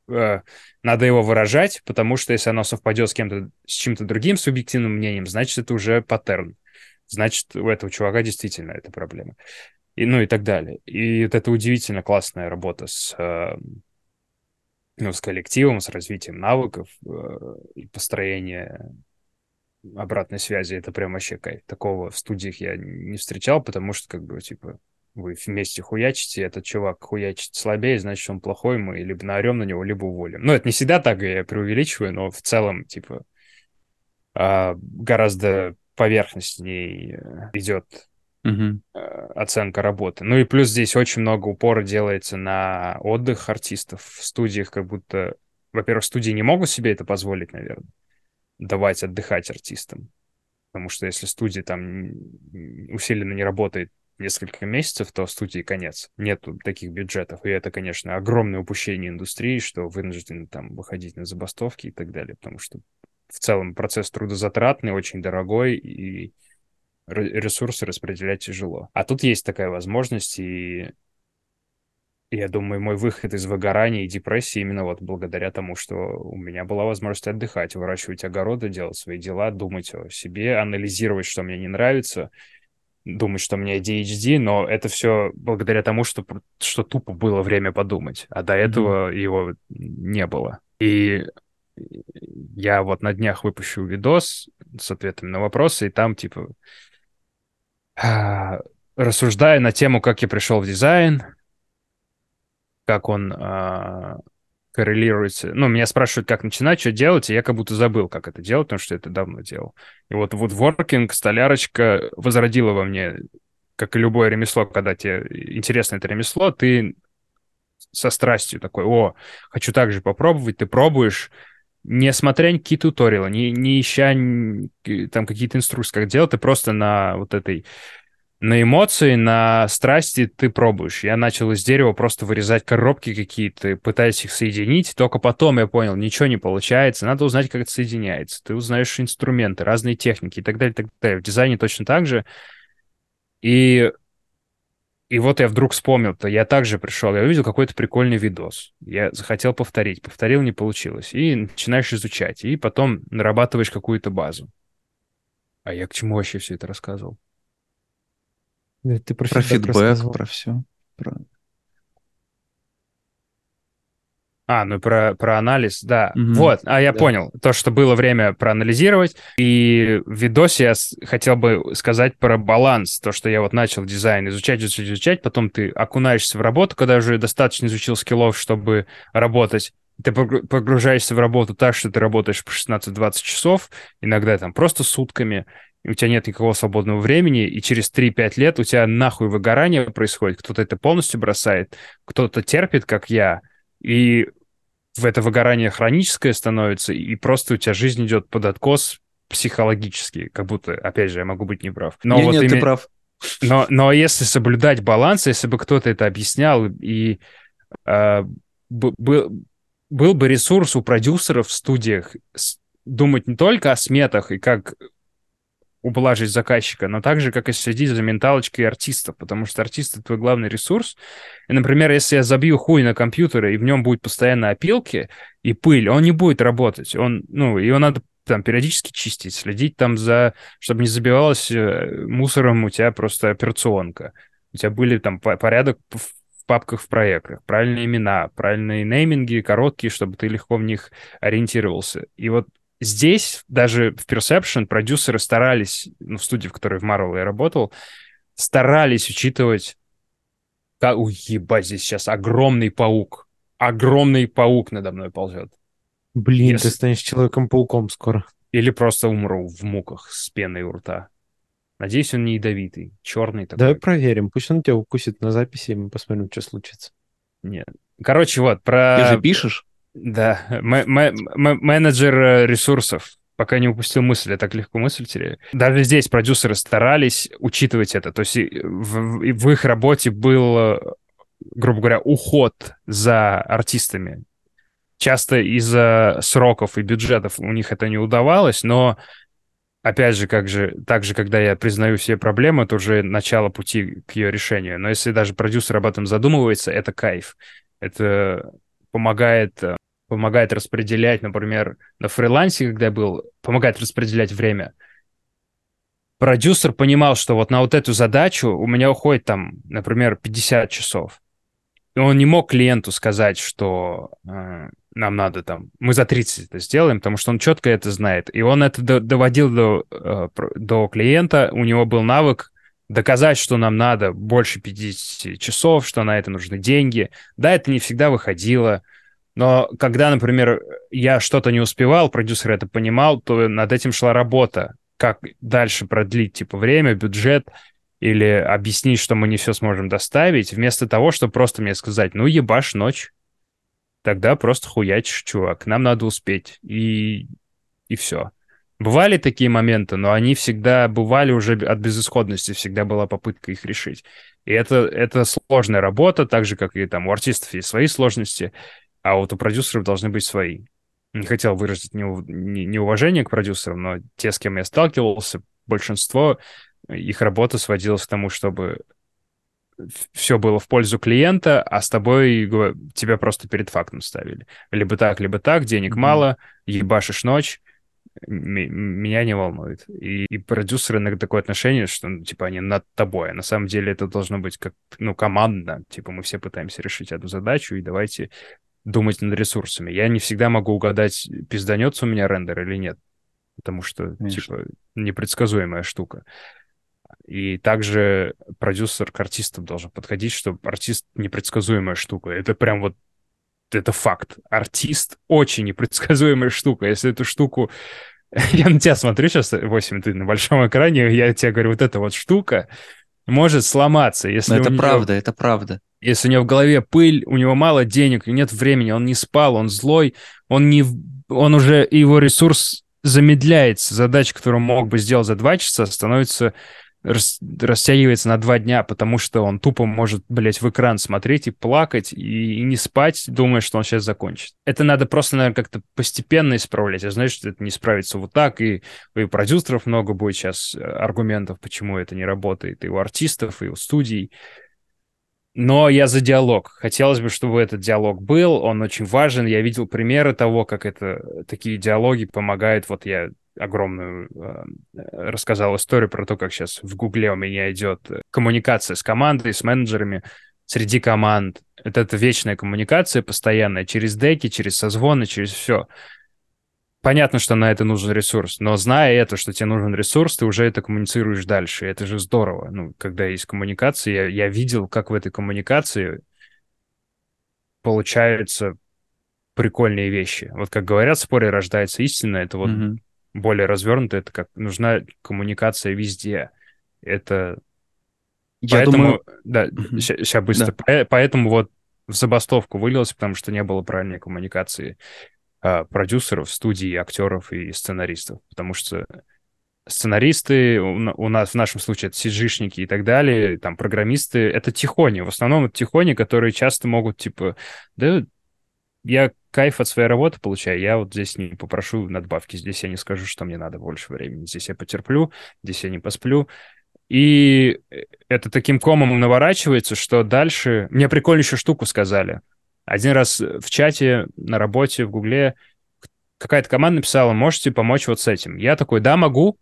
э, надо его выражать, потому что если оно совпадет с кем-то, с чем-то другим субъективным мнением, значит, это уже паттерн. Значит, у этого чувака действительно это проблема. И, ну и так далее. И вот это удивительно классная работа с, э, ну, с коллективом, с развитием навыков э, и построение обратной связи. Это прям вообще кайф. Такого в студиях я не встречал, потому что, как бы, типа, вы вместе хуячите, этот чувак хуячит слабее, значит, он плохой, мы либо наорем на него, либо уволим. Ну, это не всегда так, я преувеличиваю, но в целом, типа, а, гораздо поверхностней э, идет Э, оценка работы. Ну и плюс здесь очень много упора делается на отдых артистов в студиях, как будто, во-первых, студии не могут себе это позволить, наверное, давать отдыхать артистам. Потому что если студия там усиленно не работает несколько месяцев, то студии конец. Нету таких бюджетов. И это, конечно, огромное упущение индустрии, что вынуждены там выходить на забастовки и так далее. Потому что в целом процесс трудозатратный, очень дорогой, и ресурсы распределять тяжело. А тут есть такая возможность, и я думаю, мой выход из выгорания и депрессии именно вот благодаря тому, что у меня была возможность отдыхать, выращивать огороды, делать свои дела, думать о себе, анализировать, что мне не нравится, думать, что у меня ADHD, но это все благодаря тому, что, что тупо было время подумать, а до этого его не было. И я вот на днях выпущу видос с ответами на вопросы, и там типа рассуждая на тему, как я пришел в дизайн, как он а, коррелируется. Ну, меня спрашивают, как начинать, что делать, и я как будто забыл, как это делать, потому что это давно делал. И вот вудворкинг, столярочка возродила во мне, как и любое ремесло, когда тебе интересно это ремесло, ты со страстью такой, о, хочу так же попробовать, ты пробуешь, не смотря никакие туториалы, не, не ища там какие-то инструкции, как делать, ты просто на вот этой на эмоции, на страсти ты пробуешь. Я начал из дерева просто вырезать коробки какие-то, пытаясь их соединить. Только потом я понял, ничего не получается. Надо узнать, как это соединяется. Ты узнаешь инструменты, разные техники и так далее, так далее. В дизайне точно так же. И, и вот я вдруг вспомнил, то я также пришел, я увидел какой-то прикольный видос. Я захотел повторить, повторил, не получилось. И начинаешь изучать, и потом нарабатываешь какую-то базу. А я к чему вообще все это рассказывал? Да, Ты про, Про фидбэк про все. А, ну про, про анализ, да. Мгм. Вот, а я Да. понял. То, что было время проанализировать. И в видосе я хотел бы сказать про баланс. То, что я вот начал дизайн изучать, изучать, изучать. Потом ты окунаешься в работу, когда уже достаточно изучил скиллов, чтобы работать. Ты погру- погружаешься в работу так, что ты работаешь по 16-20 часов, иногда там просто сутками, и у тебя нет никакого свободного времени, и через 3-5 лет у тебя нахуй выгорание происходит. Кто-то это полностью бросает, кто-то терпит, как я, и в это выгорание хроническое становится, и просто у тебя жизнь идет под откос психологически, как будто, опять же, я могу быть неправ. Но Не, вот нет, ты именно- прав. но, но если соблюдать баланс, если бы кто-то это объяснял, и э, б- был, был бы ресурс у продюсеров в студиях думать не только о сметах и как ублажить заказчика, но также как и следить за менталочкой артистов, потому что артист — это твой главный ресурс. И, например, если я забью хуй на компьютер, и в нем будет постоянно опилки и пыль, он не будет работать. Он, ну, его надо там периодически чистить, следить там за, чтобы не забивалось э, мусором у тебя просто операционка. У тебя были там по- порядок в папках в проектах, правильные имена, правильные нейминги, короткие, чтобы ты легко в них ориентировался. И вот здесь даже в Perception продюсеры старались, ну, в студии, в которой в Marvel я работал, старались учитывать... Как... Ой, ебать, здесь сейчас огромный паук. Огромный паук надо мной ползет. Блин, Если- ты станешь Человеком-пауком скоро. Или просто умру в муках с пеной у рта. Надеюсь, он не ядовитый, черный такой. Давай проверим. Пусть он тебя укусит на записи, и мы посмотрим, что случится. Нет. Короче, вот, про... Ты же пишешь? Да, менеджер э, ресурсов. Пока не упустил мысль, я так легко мысль теряю. Даже здесь продюсеры старались учитывать это. То есть в, в их работе был, э, грубо говоря, уход за артистами. Часто из-за сроков и бюджетов у них это не удавалось, но опять же, как же, так же, когда я признаю все проблемы, это уже начало пути к ее решению. Но если даже продюсер об этом задумывается, это кайф. Это помогает, э, помогает распределять, например, на фрилансе, когда я был, помогает распределять время. Продюсер понимал, что вот на вот эту задачу у меня уходит там, например, 50 часов. И он не мог клиенту сказать, что э, нам надо там, мы за 30 это сделаем, потому что он четко это знает. И он это до, доводил до, э, до клиента, у него был навык доказать, что нам надо больше 50 часов, что на это нужны деньги. Да, это не всегда выходило, но когда, например, я что-то не успевал, продюсер это понимал, то над этим шла работа. Как дальше продлить, типа, время, бюджет, или объяснить, что мы не все сможем доставить, вместо того, чтобы просто мне сказать, ну, ебашь ночь тогда просто хуячишь, чувак. Нам надо успеть. И, и все. Бывали такие моменты, но они всегда бывали уже от безысходности, всегда была попытка их решить. И это, это сложная работа, так же, как и там у артистов есть свои сложности, а вот у продюсеров должны быть свои. Не хотел выразить неуважение к продюсерам, но те, с кем я сталкивался, большинство, их работа сводилась к тому, чтобы все было в пользу клиента, а с тобой тебя просто перед фактом ставили. Либо так, либо так, денег mm-hmm. мало, ебашишь ночь, меня не волнует. И, и продюсеры на такое отношение, что, ну, типа, они над тобой. А на самом деле это должно быть как, ну, командно. Типа, мы все пытаемся решить одну задачу, и давайте думать над ресурсами. Я не всегда могу угадать, пизданется у меня рендер или нет. Потому что, Конечно. типа, непредсказуемая штука. И также продюсер к артистам должен подходить, что артист непредсказуемая штука. Это прям вот это факт. Артист очень непредсказуемая штука. Если эту штуку... Я на тебя смотрю сейчас, 8, ты на большом экране, я тебе говорю, вот эта вот штука может сломаться. Если Но это него... правда, это правда. Если у него в голове пыль, у него мало денег, нет времени, он не спал, он злой, он не... Он уже... Его ресурс замедляется. Задача, которую он мог бы сделать за два часа, становится рас, растягивается на два дня, потому что он тупо может, блядь, в экран смотреть и плакать, и, и не спать, думая, что он сейчас закончит. Это надо просто, наверное, как-то постепенно исправлять. Я знаю, что это не справится вот так, и, и у продюсеров много будет сейчас э, аргументов, почему это не работает, и у артистов, и у студий. Но я за диалог. Хотелось бы, чтобы этот диалог был, он очень важен. Я видел примеры того, как это такие диалоги помогают. Вот я огромную э, рассказал историю про то, как сейчас в Гугле у меня идет коммуникация с командой, с менеджерами среди команд. Это, это вечная коммуникация постоянная через деки, через созвоны, через все. Понятно, что на это нужен ресурс, но зная это, что тебе нужен ресурс, ты уже это коммуницируешь дальше. Это же здорово. Ну, когда есть коммуникация, я, я видел, как в этой коммуникации получаются прикольные вещи. Вот как говорят, в споре рождается истина. Это вот mm-hmm более развернуто, это как нужна коммуникация везде. Это я поэтому, думаю... да, сейчас быстро. Да. Поэтому вот в забастовку вылилось, потому что не было правильной коммуникации а, продюсеров, студий, актеров и сценаристов, потому что сценаристы, у нас в нашем случае это сиджишники и так далее, там программисты, это тихони, в основном это тихони, которые часто могут, типа, да, я кайф от своей работы получаю, я вот здесь не попрошу надбавки, здесь я не скажу, что мне надо больше времени, здесь я потерплю, здесь я не посплю. И это таким комом наворачивается, что дальше... Мне прикольнейшую штуку сказали. Один раз в чате на работе в Гугле какая-то команда написала, можете помочь вот с этим. Я такой, да, могу.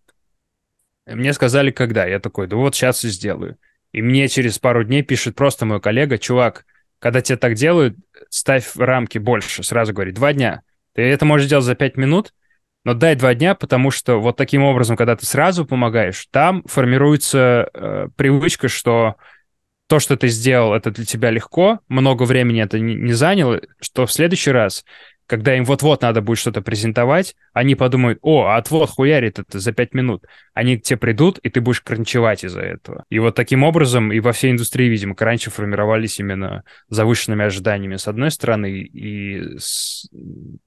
Мне сказали, когда. Я такой, да вот сейчас и сделаю. И мне через пару дней пишет просто мой коллега, чувак, когда тебе так делают, ставь рамки больше. Сразу говори, два дня. Ты это можешь сделать за пять минут, но дай два дня, потому что вот таким образом, когда ты сразу помогаешь, там формируется э, привычка, что то, что ты сделал, это для тебя легко, много времени это не, заняло, что в следующий раз, когда им вот-вот надо будет что-то презентовать, они подумают, о, а отвод хуярит это за пять минут. Они к тебе придут, и ты будешь кранчевать из-за этого. И вот таким образом и во всей индустрии, видимо, кранчи формировались именно завышенными ожиданиями с одной стороны и с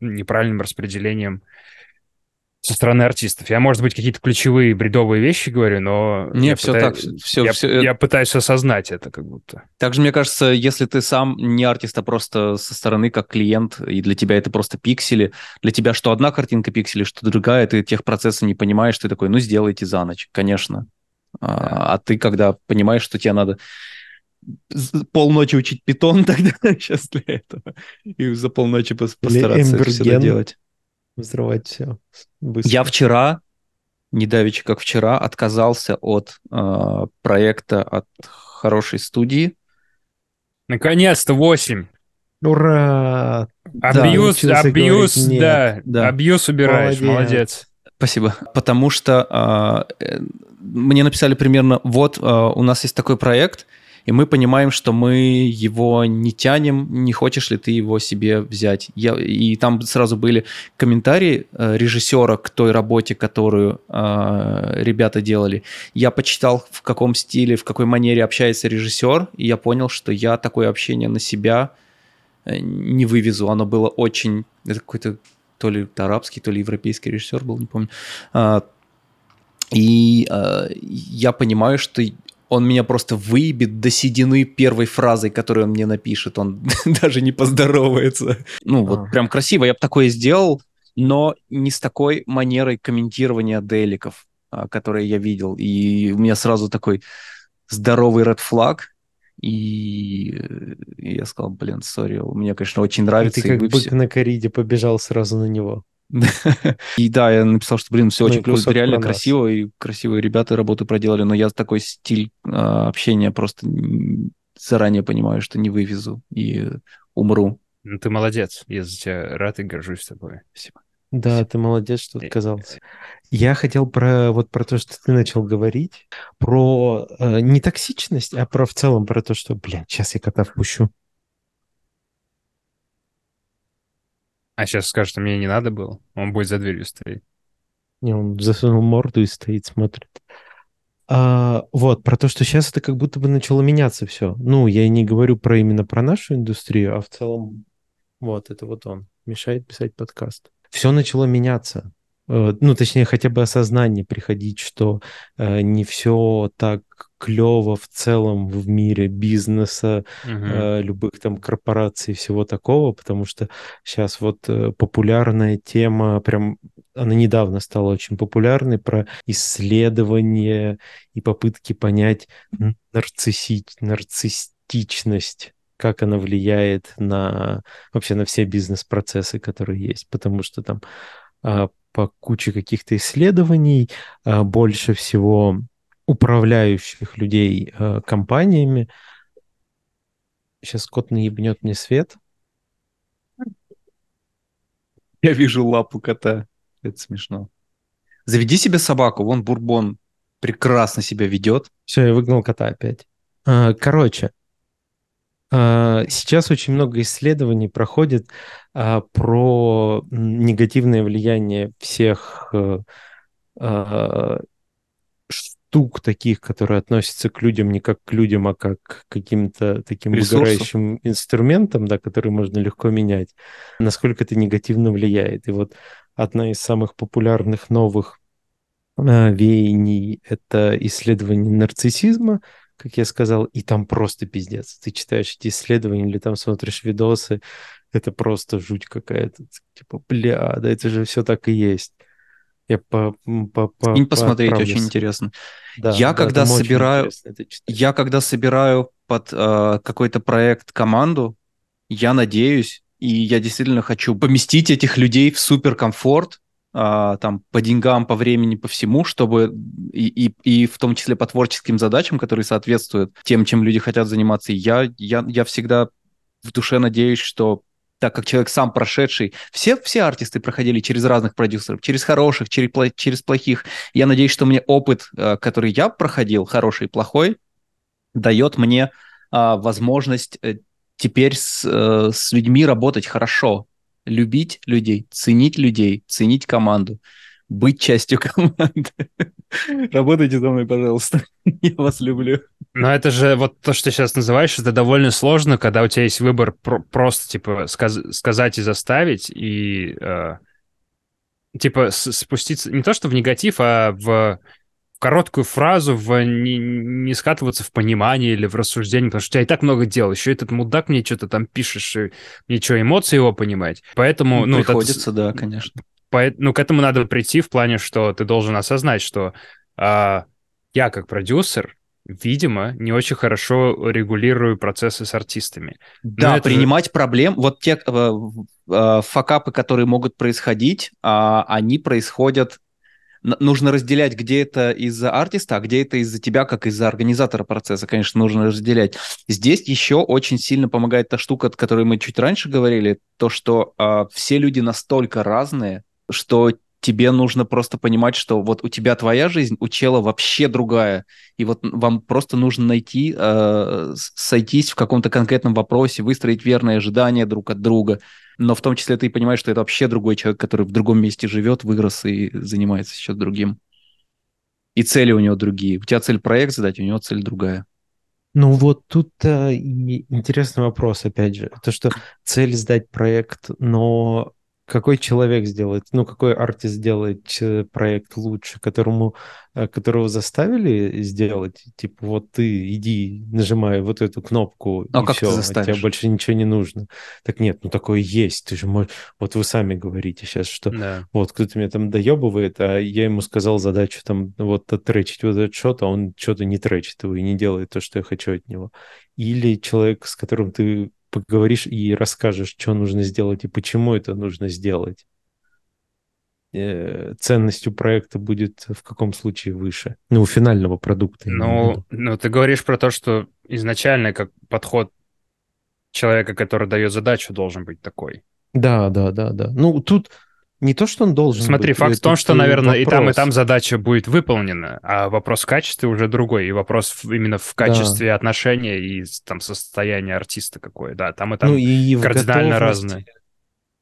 неправильным распределением со стороны артистов. Я, может быть, какие-то ключевые бредовые вещи говорю, но... Не, я все пытаюсь, так. Все, я, все... я пытаюсь осознать это как будто. Также, мне кажется, если ты сам не артист, а просто со стороны как клиент, и для тебя это просто пиксели, для тебя что одна картинка пикселей, что другая, ты тех процессов не понимаешь, ты такой, ну, сделайте за ночь, конечно. Да. А, а ты, когда понимаешь, что тебе надо полночи учить питон тогда сейчас для этого, и за полночи постараться это все делать взрывать все. Быстро. Я вчера, недавеча как вчера, отказался от э, проекта от хорошей студии. Наконец-то 8. Ура! Абьюз, да, абьюз, да, да. Абьюз убираешь, молодец. молодец. Спасибо. Потому что э, мне написали примерно, вот э, у нас есть такой проект, и мы понимаем, что мы его не тянем, не хочешь ли ты его себе взять. Я, и там сразу были комментарии э, режиссера к той работе, которую э, ребята делали. Я почитал, в каком стиле, в какой манере общается режиссер, и я понял, что я такое общение на себя э, не вывезу. Оно было очень... Это какой-то то ли арабский, то ли европейский режиссер был, не помню. А, и э, я понимаю, что он меня просто выебет до седины первой фразой, которую он мне напишет. Он даже не поздоровается. Ну, вот прям красиво. Я бы такое сделал, но не с такой манерой комментирования деликов, а, которые я видел. И у меня сразу такой здоровый ред флаг. И, и я сказал, блин, сори, мне, конечно, очень нравится. И ты как бык все... на кориде побежал сразу на него. И да, я написал, что, блин, все ну, очень круто, реально красиво, и красивые ребята работу проделали, но я такой стиль а, общения просто заранее понимаю, что не вывезу и умру. Ну, ты молодец, я за тебя рад и горжусь тобой. Спасибо. Да, ты молодец, что отказался. Я хотел про вот про то, что ты начал говорить, про э, не токсичность, а про в целом про то, что, блядь, сейчас я кота впущу. А сейчас скажет, что мне не надо было. Он будет за дверью стоять. Не, он засунул морду и стоит, смотрит. А, вот, про то, что сейчас это как будто бы начало меняться все. Ну, я не говорю про именно про нашу индустрию, а в целом вот это вот он. Мешает писать подкаст. Все начало меняться. Э, ну, точнее, хотя бы осознание приходить, что э, не все так клево в целом в мире бизнеса, э, любых там корпораций, всего такого, потому что сейчас вот популярная тема, прям она недавно стала очень популярной, про исследование и попытки понять нарцисси... нарциссичность как она влияет на вообще на все бизнес-процессы, которые есть, потому что там а, по куче каких-то исследований, а, больше всего управляющих людей а, компаниями. Сейчас кот наебнет мне свет. Я вижу лапу кота. Это смешно. Заведи себе собаку. Вон Бурбон прекрасно себя ведет. Все, я выгнал кота опять. А, короче, сейчас очень много исследований проходит а, про негативное влияние всех э, а, штук таких, которые относятся к людям не как к людям, а как к каким-то таким Ресурсов. выгорающим инструментам, да, которые можно легко менять, насколько это негативно влияет. И вот одна из самых популярных новых веяний — это исследование нарциссизма — как я сказал, и там просто пиздец. Ты читаешь эти исследования или там смотришь видосы, это просто жуть какая-то. Типа, бля, да это же все так и есть. Я по, по, по, И посмотреть очень интересно. Да, я да, когда собираю, я когда собираю под э, какой-то проект команду, я надеюсь, и я действительно хочу поместить этих людей в суперкомфорт, а, там по деньгам, по времени, по всему, чтобы и, и, и в том числе по творческим задачам, которые соответствуют тем, чем люди хотят заниматься. Я, я, я всегда в душе надеюсь, что так как человек сам прошедший, все, все артисты проходили через разных продюсеров, через хороших, через, через плохих. Я надеюсь, что мне опыт, э, который я проходил, хороший и плохой, дает мне а, возможность э, теперь с, э, с людьми работать хорошо, любить людей, ценить людей, ценить команду, быть частью команды. Работайте со мной, пожалуйста. Я вас люблю. Но это же вот то, что ты сейчас называешь, это довольно сложно, когда у тебя есть выбор про- просто, типа, сказ- сказать и заставить, и, э, типа, спуститься не то, что в негатив, а в короткую фразу, в не, не скатываться в понимание или в рассуждение, потому что у тебя и так много дел. Еще этот мудак мне что-то там пишешь, и мне что, эмоции его понимать? Поэтому... Ну, Приходится, это, да, конечно. По, ну, к этому надо прийти в плане, что ты должен осознать, что а, я как продюсер, видимо, не очень хорошо регулирую процессы с артистами. Да, принимать же... проблем. Вот те э, э, факапы, которые могут происходить, э, они происходят нужно разделять, где это из-за артиста, а где это из-за тебя, как из-за организатора процесса, конечно, нужно разделять. Здесь еще очень сильно помогает та штука, о которой мы чуть раньше говорили, то, что э, все люди настолько разные, что тебе нужно просто понимать, что вот у тебя твоя жизнь, у чела вообще другая, и вот вам просто нужно найти, э, сойтись в каком-то конкретном вопросе, выстроить верные ожидания друг от друга, но в том числе ты понимаешь, что это вообще другой человек, который в другом месте живет, вырос и занимается еще другим. И цели у него другие. У тебя цель проект задать, у него цель другая. Ну вот тут э, интересный вопрос, опять же. То, что цель сдать проект, но какой человек сделает, ну, какой артист сделает проект лучше, которому, э, которого заставили сделать, типа, вот ты иди, нажимай вот эту кнопку, а и как все, ты заставишь? тебе больше ничего не нужно. Так нет, ну, такое есть, ты же можешь, вот вы сами говорите сейчас, что да. вот кто-то меня там доебывает, а я ему сказал задачу там вот отречить вот этот шот, а он что-то не тречит его и не делает то, что я хочу от него. Или человек, с которым ты поговоришь и расскажешь, что нужно сделать и почему это нужно сделать, э, ценностью проекта будет в каком случае выше? Ну, у финального продукта. Ну, ну, ты говоришь про то, что изначально как подход человека, который дает задачу, должен быть такой. Да, да, да, да. Ну, тут не то, что он должен Смотри, быть, факт в том, что, наверное, вопрос. и там, и там задача будет выполнена, а вопрос в качестве уже другой, и вопрос именно в качестве да. отношения и там состояния артиста какое, да, там и там ну, и кардинально разное.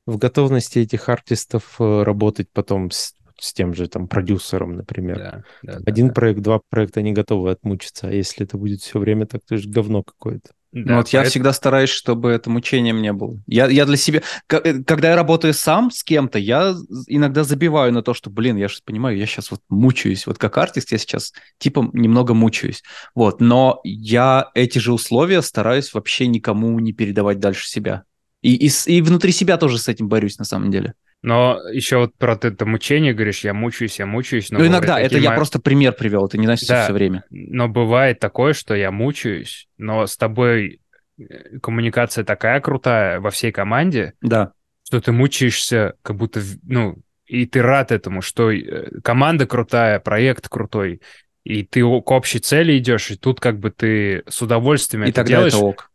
В готовности этих артистов э, работать потом с, с тем же там продюсером, например. Да, да, Один да, проект, да. два проекта, они готовы отмучиться, а если это будет все время так, то же говно какое-то. Да, ну, вот поэтому... я всегда стараюсь, чтобы это мучением не было. Я, я для себя... Э, когда я работаю сам с кем-то, я иногда забиваю на то, что, блин, я сейчас понимаю, я сейчас вот мучаюсь. Вот как артист я сейчас типа немного мучаюсь. Вот, но я эти же условия стараюсь вообще никому не передавать дальше себя. И, и, и внутри себя тоже с этим борюсь на самом деле. Но еще вот про это мучение говоришь, я мучаюсь, я мучаюсь. Но ну, иногда, это я просто пример привел, это не значит да, все время. Но бывает такое, что я мучаюсь, но с тобой э, коммуникация такая крутая во всей команде, да. что ты мучаешься, как будто, ну, и ты рад этому, что э, команда крутая, проект крутой, и ты к общей цели идешь, и тут как бы ты с удовольствием и это тогда делаешь. Это ок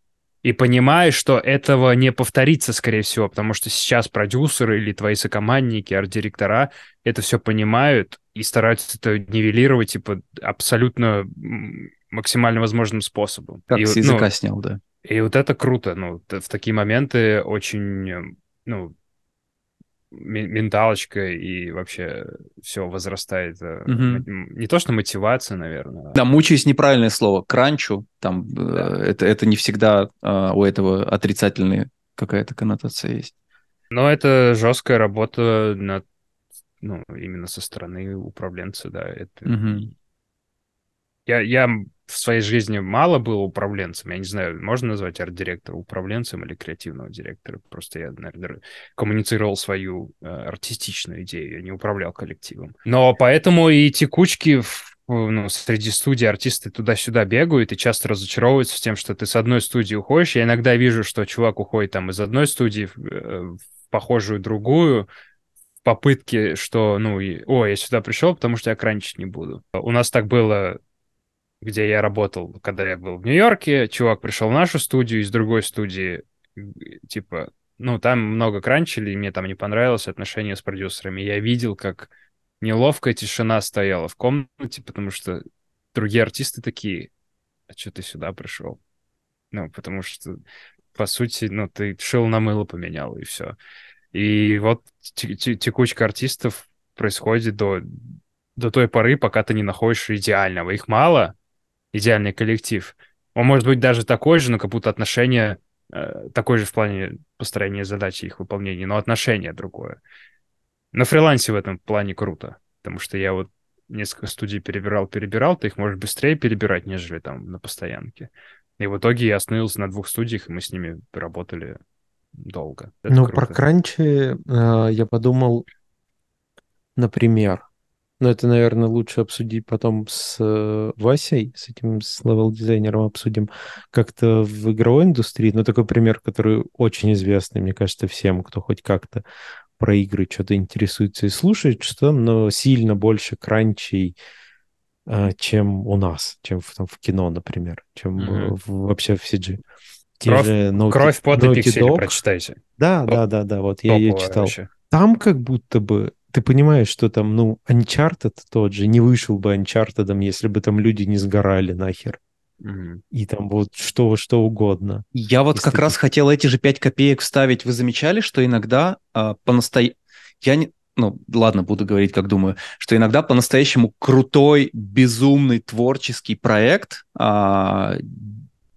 и понимаешь, что этого не повторится, скорее всего, потому что сейчас продюсеры или твои сокомандники, арт-директора это все понимают и стараются это нивелировать, типа, абсолютно максимально возможным способом. Как и, с языка ну, снял, да. И вот это круто, ну, в такие моменты очень, ну, менталочка и вообще все возрастает. Угу. Не то, что мотивация, наверное. Да, мучаюсь неправильное слово. Кранчу, там, э, да. это, это не всегда а, у этого отрицательная какая-то коннотация есть. Но это жесткая работа над, ну, именно со стороны управленца, да. Это... Угу. Я, я в своей жизни мало был управленцем. Я не знаю, можно назвать арт-директора управленцем или креативного директора. Просто я, наверное, коммуницировал свою э, артистичную идею, я не управлял коллективом. Но поэтому и текучки в, ну, среди студий артисты туда-сюда бегают и часто разочаровываются тем, что ты с одной студии уходишь. Я иногда вижу, что чувак уходит там из одной студии в, э, похожую другую, попытки, что, ну, о, я сюда пришел, потому что я кранчить не буду. У нас так было где я работал, когда я был в Нью-Йорке, чувак пришел в нашу студию из другой студии, типа, ну, там много кранчили, и мне там не понравилось отношение с продюсерами. Я видел, как неловкая тишина стояла в комнате, потому что другие артисты такие, а что ты сюда пришел? Ну, потому что, по сути, ну, ты шил на мыло поменял, и все. И вот текучка артистов происходит до, до той поры, пока ты не находишь идеального. Их мало, идеальный коллектив. Он может быть даже такой же, но как будто отношение э, такой же в плане построения задачи их выполнения, но отношение другое. На фрилансе в этом плане круто, потому что я вот несколько студий перебирал, перебирал, ты их можешь быстрее перебирать, нежели там на постоянке. И в итоге я остановился на двух студиях, и мы с ними работали долго. Это ну, круто. про кранчи э, я подумал, например, но это, наверное, лучше обсудить потом с э, Васей, с этим с level-дизайнером обсудим как-то в игровой индустрии. Но такой пример, который очень известный, мне кажется, всем, кто хоть как-то про игры что-то интересуется и слушает, что но сильно больше кранчей, э, чем у нас, чем в, там, в кино, например, чем mm-hmm. в, вообще в CG. Те кровь, же Naughty, кровь под Naughty Dog. прочитайте. Да, Топ, да, да, да, вот я ее читал. Вообще. Там как будто бы ты понимаешь, что там, ну, Uncharted тот же не вышел бы Uncharted, если бы там люди не сгорали нахер. Mm-hmm. И там вот что, что угодно. Я вот как ты... раз хотел эти же 5 копеек вставить. Вы замечали, что иногда а, по-настоящему... Я не... Ну, ладно, буду говорить, как думаю. Что иногда по-настоящему крутой, безумный творческий проект а,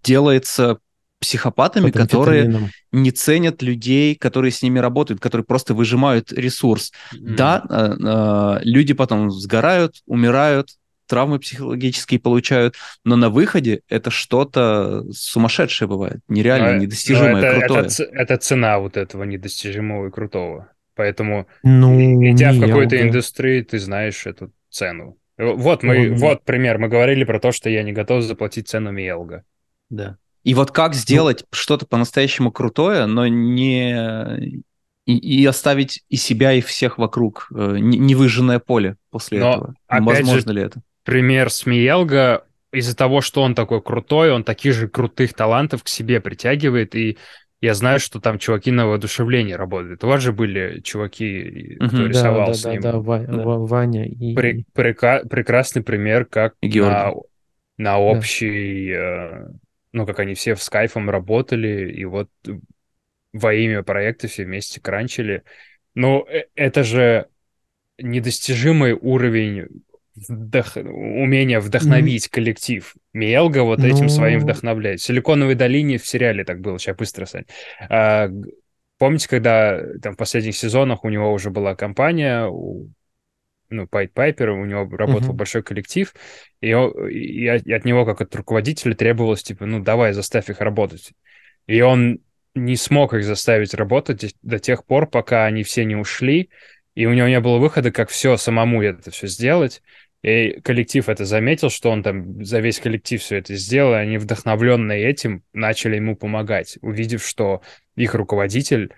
делается психопатами, которые не ценят людей, которые с ними работают, которые просто выжимают ресурс. Mm. Да, э, э, люди потом сгорают, умирают, травмы психологические получают, но на выходе это что-то сумасшедшее бывает, нереально, но, недостижимое, но это, крутое. Это, это цена вот этого недостижимого и крутого. Поэтому, ну, идя в какой-то индустрии, ты знаешь эту цену. Вот мы, ну, вот пример. Мы говорили про то, что я не готов заплатить цену Миелга. Да. И вот как сделать ну, что-то по-настоящему крутое, но не и, и оставить и себя, и всех вокруг э, невыжженное поле после но, этого. Возможно же, ли это? Пример Смиелга из-за того, что он такой крутой, он таких же крутых талантов к себе притягивает, и я знаю, что там чуваки на воодушевлении работают. У вас же были чуваки, кто uh-huh. рисовал да, с да, ним. Да, да, Ва- да. Ваня и... При, прека- прекрасный пример, как на, на общий... Да. Ну, как они все в скайфом работали, и вот во имя проекта все вместе кранчили. Э, это же недостижимый уровень вдох... умения вдохновить mm-hmm. коллектив. Мелга вот этим ну... своим вдохновляет. В «Силиконовой долине» в сериале так было, сейчас быстро, Сань. А, помните, когда там в последних сезонах у него уже была компания, у ну, Пайт Пайпер, у него работал uh-huh. большой коллектив, и, и, и от него, как от руководителя, требовалось, типа, ну, давай, заставь их работать. И он не смог их заставить работать до тех пор, пока они все не ушли, и у него не было выхода, как все самому это все сделать. И коллектив это заметил, что он там за весь коллектив все это сделал, и они, вдохновленные этим, начали ему помогать, увидев, что их руководитель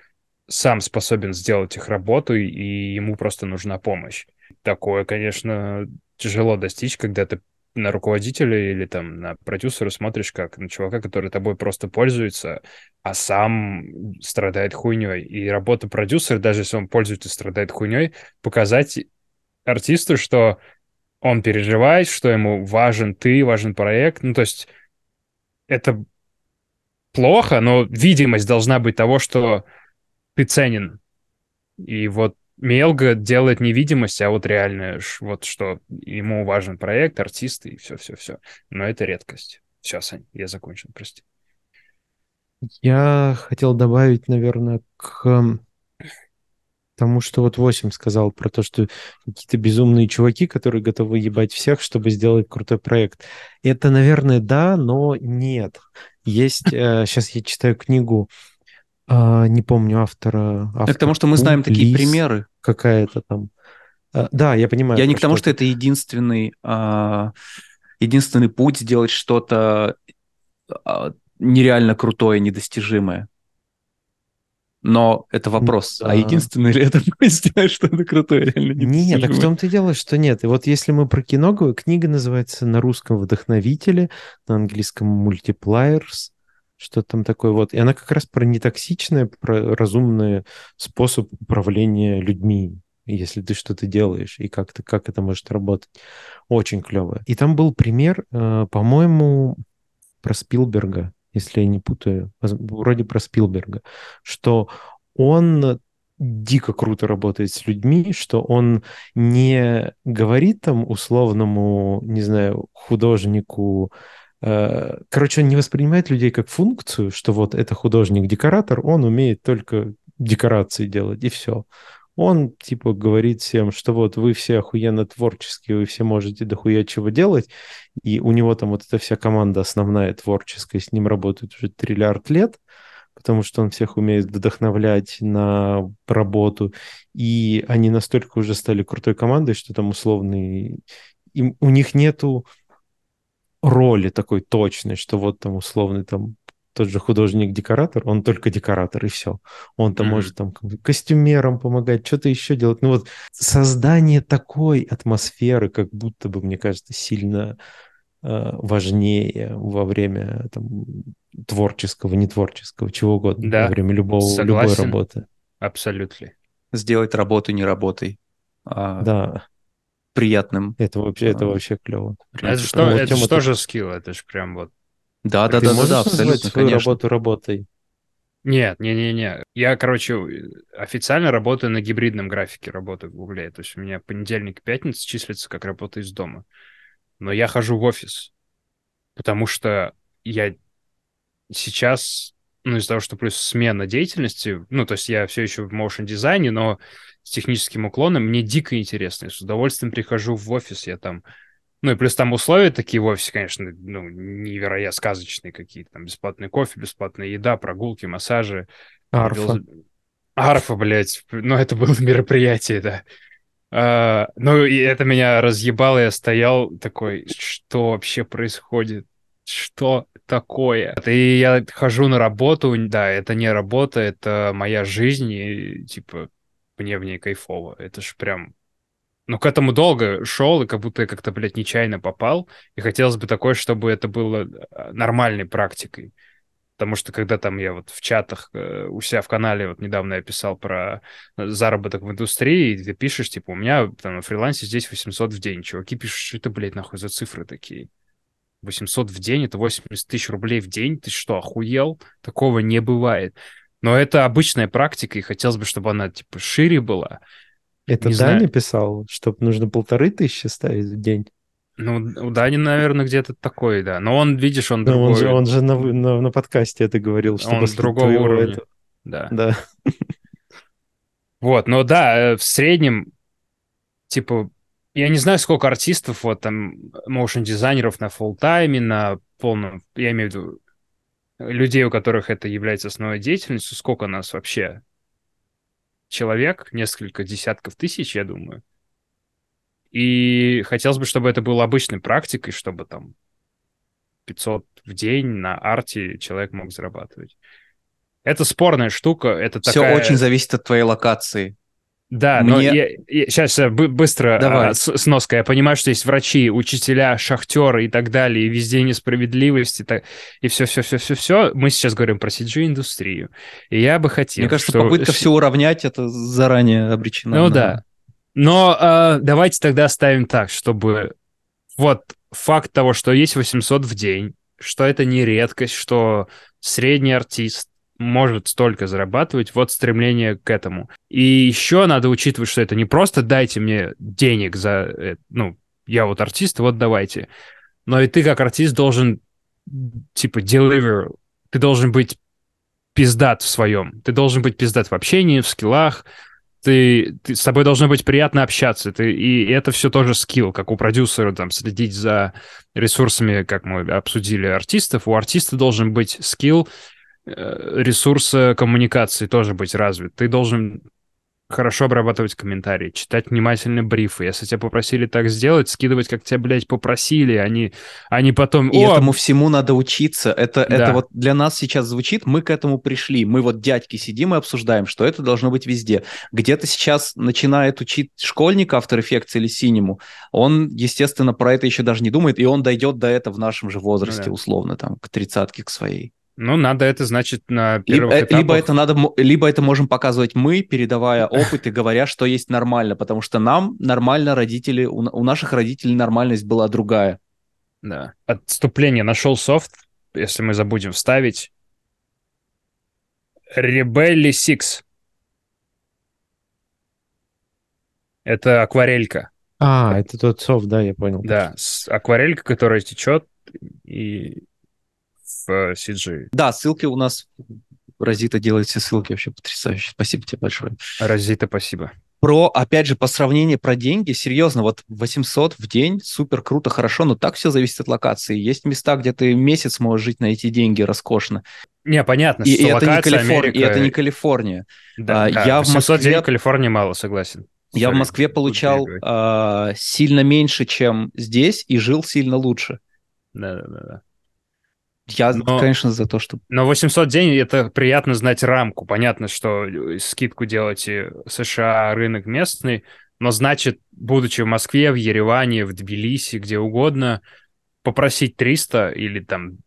сам способен сделать их работу, и ему просто нужна помощь такое, конечно, тяжело достичь, когда ты на руководителя или там на продюсера смотришь как на чувака, который тобой просто пользуется, а сам страдает хуйней. И работа продюсера, даже если он пользуется страдает хуйней, показать артисту, что он переживает, что ему важен ты, важен проект. Ну, то есть это плохо, но видимость должна быть того, что ты ценен. И вот Мелга делает невидимость, а вот реально, вот что ему важен проект, артисты и все-все-все. Но это редкость. Все, Сань, я закончил, прости. Я хотел добавить, наверное, к тому, что вот 8 сказал про то, что какие-то безумные чуваки, которые готовы ебать всех, чтобы сделать крутой проект. Это, наверное, да, но нет. Есть, сейчас э, я читаю книгу а, не помню автора. автора. Это потому что мы знаем такие Лис, примеры. Какая-то там. А, да, я понимаю. Я не к тому, что, это единственный, а, единственный путь сделать что-то а, нереально крутое, недостижимое. Но это вопрос, да. а единственный ли это сделать что-то крутое, реально недостижимое? Нет, так в том-то и дело, что нет. И вот если мы про кино, книга называется на русском «Вдохновители», на английском «Multipliers», что там такое вот. И она как раз про нетоксичный, про разумный способ управления людьми, если ты что-то делаешь, и как, ты, как это может работать. Очень клево. И там был пример, э, по-моему, про Спилберга, если я не путаю, вроде про Спилберга, что он дико круто работает с людьми, что он не говорит там условному, не знаю, художнику, короче, он не воспринимает людей как функцию, что вот это художник-декоратор, он умеет только декорации делать, и все. Он, типа, говорит всем, что вот вы все охуенно творческие, вы все можете дохуя чего делать, и у него там вот эта вся команда основная творческая, с ним работает уже триллиард лет, потому что он всех умеет вдохновлять на работу, и они настолько уже стали крутой командой, что там условный... Им, у них нету роли такой точной, что вот там условный там тот же художник-декоратор, он только декоратор, и все. Он там mm-hmm. может там костюмерам помогать, что-то еще делать. Ну вот создание такой атмосферы, как будто бы, мне кажется, сильно э, важнее во время там, творческого, нетворческого, чего угодно, да, во время любого, любой работы. Абсолютно. Сделать работу не работой. А да. Приятным. Это вообще, это а, вообще клево. Это, что, это что же скилл? Это же прям вот да, да, да, да, да, абсолютно, свою конечно. работу работой? Нет, не, не, не. Я, короче, официально работаю на гибридном графике работы в Гугле. То есть у меня понедельник и пятница числится как работа из дома. Но я хожу в офис, потому что я сейчас, ну, из-за того, что плюс смена деятельности, ну, то есть я все еще в motion дизайне, но с техническим уклоном мне дико интересно. Я с удовольствием прихожу в офис, я там ну и плюс там условия такие в офисе, конечно, ну, невероятно сказочные какие-то. Там бесплатный кофе, бесплатная еда, прогулки, массажи. Арфа. Арфа, блядь. Ну, это было мероприятие, да. А, ну, и это меня разъебало, я стоял такой, что вообще происходит? Что такое? И я хожу на работу, да, это не работа, это моя жизнь, и, типа, мне в ней кайфово. Это ж прям ну, к этому долго шел, и как будто я как-то, блядь, нечаянно попал. И хотелось бы такое, чтобы это было э, нормальной практикой. Потому что когда там я вот в чатах э, у себя в канале, вот недавно я писал про э, заработок в индустрии, и ты пишешь, типа, у меня там на фрилансе здесь 800 в день. Чуваки пишут, что это, блядь, нахуй за цифры такие? 800 в день, это 80 тысяч рублей в день? Ты что, охуел? Такого не бывает. Но это обычная практика, и хотелось бы, чтобы она, типа, шире была. Это не Даня знаю. писал, чтобы нужно полторы тысячи ставить в день? Ну, у Дани, наверное, где-то такой, да. Но он, видишь, он другой. Он же, он же на, на, на подкасте это говорил, что он другого уровня. Это... Да. Да. Вот, но да, э, в среднем, типа, я не знаю, сколько артистов, вот там, моушн-дизайнеров на фулл-тайме, на полном, я имею в виду, людей, у которых это является основной деятельностью, сколько нас вообще человек, несколько десятков тысяч, я думаю. И хотелось бы, чтобы это было обычной практикой, чтобы там 500 в день на арте человек мог зарабатывать. Это спорная штука. Это Все такая... очень зависит от твоей локации. Да, Мне... но я, я, сейчас быстро Давай. А, с, сноска. Я понимаю, что есть врачи, учителя, шахтеры и так далее, и везде несправедливость, и, так, и все-все-все-все-все. Мы сейчас говорим про CG-индустрию. И я бы хотел... Мне кажется, что... попытка все уравнять, это заранее обречено. Ну на... да. Но э, давайте тогда оставим так, чтобы вот факт того, что есть 800 в день, что это не редкость, что средний артист может столько зарабатывать, вот стремление к этому. И еще надо учитывать, что это не просто дайте мне денег за, э, ну, я вот артист, вот давайте. Но и ты как артист должен, типа, deliver, ты должен быть пиздат в своем. Ты должен быть пиздат в общении, в скиллах, ты, ты, с тобой должно быть приятно общаться, ты, и это все тоже скилл, как у продюсера, там, следить за ресурсами, как мы обсудили артистов, у артиста должен быть скилл Э, ресурса коммуникации тоже быть развит. Ты должен хорошо обрабатывать комментарии, читать внимательно брифы. Если тебя попросили так сделать, скидывать, как тебя, блядь, попросили, они, они потом... И О! этому всему надо учиться. Это, да. это вот для нас сейчас звучит, мы к этому пришли. Мы вот дядьки сидим и обсуждаем, что это должно быть везде. Где-то сейчас начинает учить школьник After Effects или Синему, он, естественно, про это еще даже не думает, и он дойдет до этого в нашем же возрасте, ну, да. условно, там, к тридцатке, к своей. Ну, надо это, значит, на первых либо, этапах... либо это надо, либо это можем показывать мы, передавая опыт и говоря, что есть нормально, потому что нам нормально родители, у, у наших родителей нормальность была другая. Да. Отступление. Нашел софт, если мы забудем вставить. Rebelli 6. Это акварелька. А, это тот софт, да, я понял. Да, акварелька, которая течет и в э, CG. Да, ссылки у нас... Розита делает все ссылки вообще потрясающе. Спасибо тебе большое. Розита, спасибо. Про, опять же, по сравнению про деньги, серьезно, вот 800 в день, супер круто, хорошо, но так все зависит от локации. Есть места, где ты месяц можешь жить на эти деньги роскошно. Не, понятно, И, что и это не локация Калифорния, и Америка... это не Калифорния. Да, А, да, я в 800 Москве- денег в Калифорнии мало, согласен. Я в Sorry, Москве буду получал а, сильно меньше, чем здесь, и жил сильно лучше. Да, да, да, да. Я, Но- конечно, за то, что... Но 800 дней это приятно знать рамку. Понятно, что э, скидку делаете США, рынок местный, но значит, будучи в Москве, в Ереване, в Тбилиси, где угодно, попросить 300 или там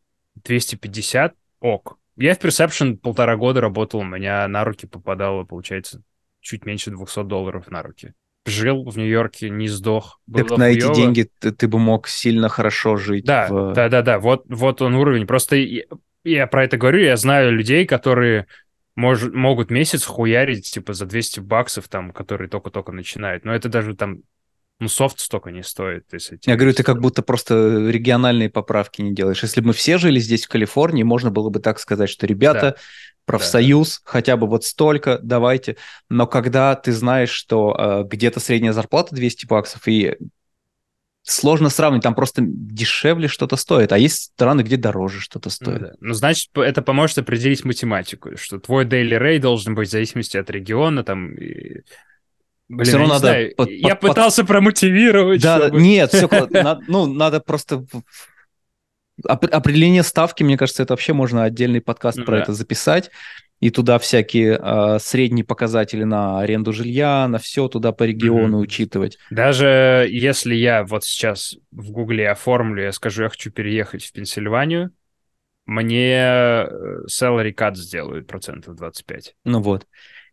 250 ок. Я в Perception полтора года работал, у меня на руки попадало, получается, чуть меньше 200 долларов на руки. Жил в Нью-Йорке, не сдох. Так на эти хуёво. деньги ты, ты бы мог сильно хорошо жить. Да, в- да, да, да. Вот, вот он уровень. Просто я, я про это говорю, я знаю людей, которые мож- могут месяц хуярить, типа, за 200 баксов, там, которые только-только начинают. Но это даже там, ну, софт столько не стоит. если Я говорю, ты как будто просто региональные поправки не делаешь. Если бы мы все жили здесь, в Калифорнии, можно было бы так сказать, что, ребята, профсоюз, хотя бы вот столько, давайте. Но когда ты знаешь, что э, где-то средняя зарплата 200 баксов, и сложно сравнить, там просто дешевле что-то стоит, а есть страны, где дороже что-то Ну, стоит. да. Ну, значит, это поможет определить математику, что твой daily rate должен быть в зависимости от региона, там... и- Блин, Всё я равно не надо знаю, под- я под- под- пытался промотивировать, Да, да, чтобы- нет, все, ну, надо просто... Определение ставки, мне кажется, это вообще можно отдельный подкаст Ну про да. это записать, и туда всякие э, средние показатели на аренду жилья, на все туда по региону Мгм. учитывать. Даже если я вот сейчас в Гугле оформлю, я скажу, я хочу переехать в Пенсильванию, мне э, salary cut сделают процентов 25. Ну вот.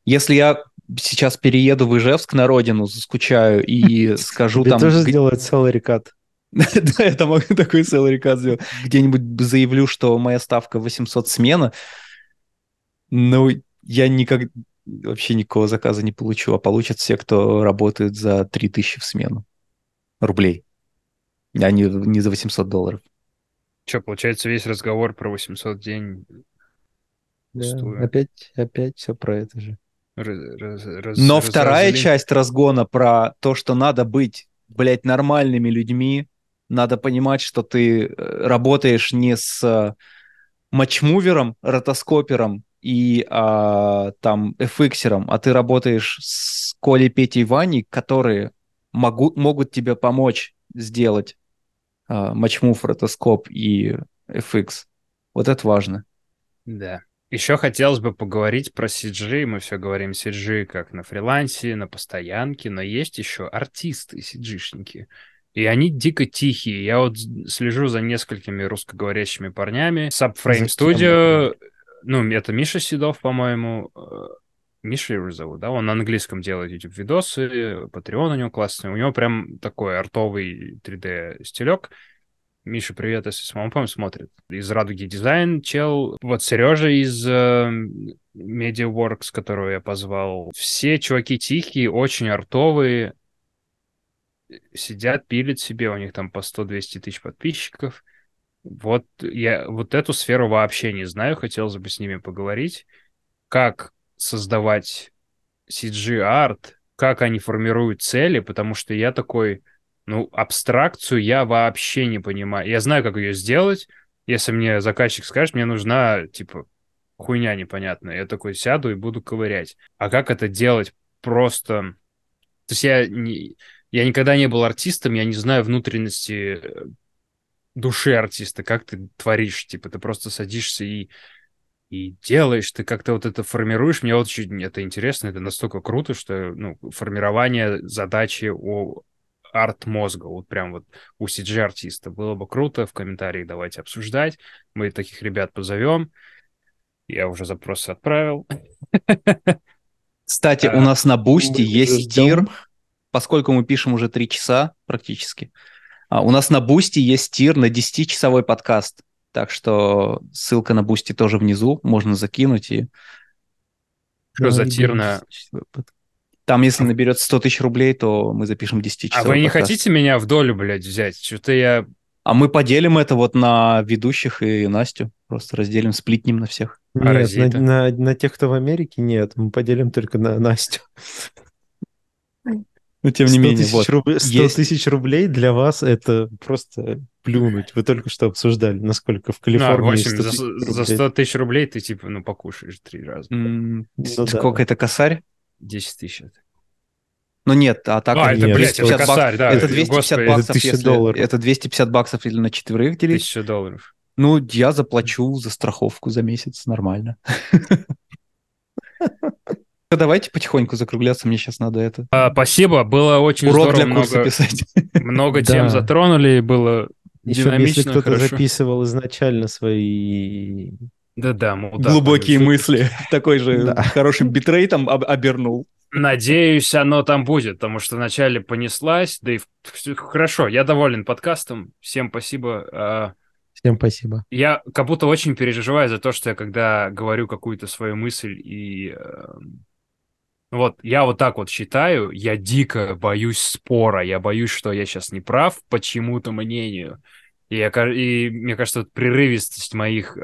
Если я сейчас перееду в Ижевск на родину, заскучаю и скажу Тебе там... тоже сделают salary cut. Да, я там могу такой salary cut сделать. Где-нибудь заявлю, что моя ставка 800 смена, ну, я никак вообще никакого заказа не получу, а получат все, кто работает за 3000 в смену рублей, а не, не за 800 долларов. Что, получается, весь разговор про 800 день Да, Пустую. опять, опять все про это же. раз- раз- раз- Но разозли- вторая часть разгона про то, что надо быть, блядь, нормальными людьми, надо понимать, что ты э, работаешь не с э, матчмувером, ротоскопером и а, там FX-ером, а ты работаешь с Колей, Петей, Ваней, которые могу, могут тебе помочь сделать а, матчмув, ротоскоп и FX. Вот это важно. Да. Еще хотелось бы поговорить про CG. Мы все говорим CG как на фрилансе, на постоянке, но есть еще артисты, CG-шники. И они дико тихие. Я вот слежу за несколькими русскоговорящими парнями. Subframe Studio. Ну, это Миша Седов, по-моему. Э, Миша его зовут, да? Он на английском делает YouTube-видосы, Patreon у него классный. У него прям такой артовый 3D-стилек. Миша, привет, если с по смотрит. Из Радуги Дизайн чел. Вот Сережа из э, MediaWorks, которого я позвал. Все чуваки тихие, очень артовые. Сидят, пилят себе, у них там по 100-200 тысяч подписчиков. Вот я вот эту сферу вообще не знаю, хотелось бы с ними поговорить. Как создавать CG-арт, как они формируют цели, потому что я такой, ну, абстракцию я вообще не понимаю. Я знаю, как ее сделать. Если мне заказчик скажет, мне нужна, типа, хуйня непонятная. Я такой сяду и буду ковырять. А как это делать просто... То есть я, не... я никогда не был артистом, я не знаю внутренности э, души артиста, как ты творишь. Типа, ты просто садишься и и делаешь, ты как-то вот это формируешь. Мне очень это интересно, это настолько круто, что ну, формирование задачи у арт-мозга, вот прям вот у CG-артиста. Было бы круто, в комментариях давайте обсуждать. Мы таких ребят позовем. Я уже запросы отправил. Кстати, А, у нас на Boosty есть tier, поскольку мы пишем уже три часа практически. а, у нас на Boosty есть tier на 10-часовой подкаст. Так что ссылка на Boosty тоже внизу, можно закинуть. И... Что за Да, tier на... Там, если наберет 100 тысяч рублей, то мы запишем 10 А часов вы не подкаст. хотите меня в долю, блядь, взять? Что-то я... А мы поделим это вот на ведущих и Настю. Просто разделим, сплитнем на всех. А Нет, на, на- на тех, кто в Америке, нет. Мы поделим только на Настю. Но тем 100 не менее, вот. рублей, 100 есть- тысяч рублей для вас это просто плюнуть. Вы только что обсуждали, насколько в Ну, Калифорнии 8, 100 за, за рублей. 100 тысяч рублей ты, типа, ну, покушаешь три раза. М, Ну да. Сколько это косарь? 10 тысяч. это. Ну нет, а так А, это это, нет, блядь, это 250 бак- косарь, да. это 250 Господи, это баксов, 1000 если... долларов. Это 250 баксов или на четверых делить. 1000 долларов. Ну, я заплачу за страховку за месяц, нормально. Давайте потихоньку закругляться, мне сейчас надо это. А, спасибо, было очень Урок здорово, для курса много, писать. много тем затронули, было Еще бы, если динамично, кто-то хорошо. записывал изначально свои... Да-да, мудак, Глубокие мысли. Такой же Да. хорошим битрейтом об- обернул. Надеюсь, оно там будет, потому что вначале понеслась, да и хорошо, я доволен подкастом, всем спасибо. А, Всем спасибо. Я как будто очень переживаю за то, что я когда говорю какую-то свою мысль и... Вот, я вот так вот считаю, я дико боюсь спора, я боюсь, что я сейчас не прав по чьему-то мнению. И, я, и мне кажется, вот прерывистость моих,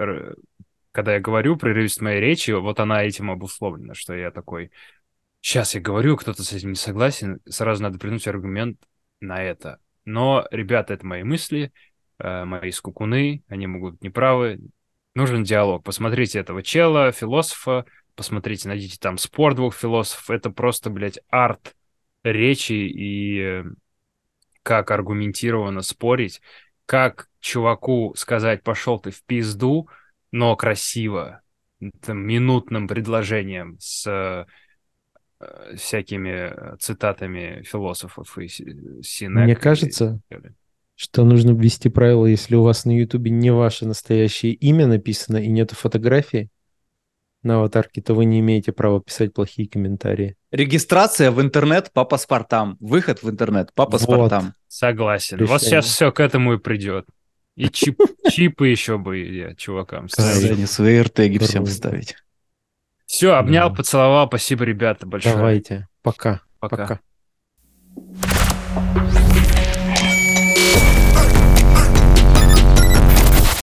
когда я говорю, прерывистость моей речи, вот она этим обусловлена, что я такой, сейчас я говорю, кто-то с этим не согласен, сразу надо придумать аргумент на это. Но, ребята, это мои мысли, э, мои скукуны, они могут быть неправы. Нужен диалог. Посмотрите этого чела, философа, посмотрите, найдите там спор двух философов. Это просто, блядь, арт речи и э, как аргументированно спорить, как чуваку сказать «пошел ты в пизду», но красиво, там, минутным предложением с э, всякими цитатами философов и Си- Синека. Мне и- кажется, что нужно ввести правило, если у вас на Ютубе не ваше настоящее имя написано и нету фотографии на аватарке, то вы не имеете права писать плохие комментарии. Регистрация в интернет по паспортам. Выход в интернет по паспортам. Согласен. Вот Решение. сейчас все к этому и придет. И чип, чипы еще бы я чувакам ставить. Свои РТГи всем Круто. вставить. Все, обнял, Да. поцеловал. Спасибо, ребята, большое. Давайте. Пока. Пока. Пока.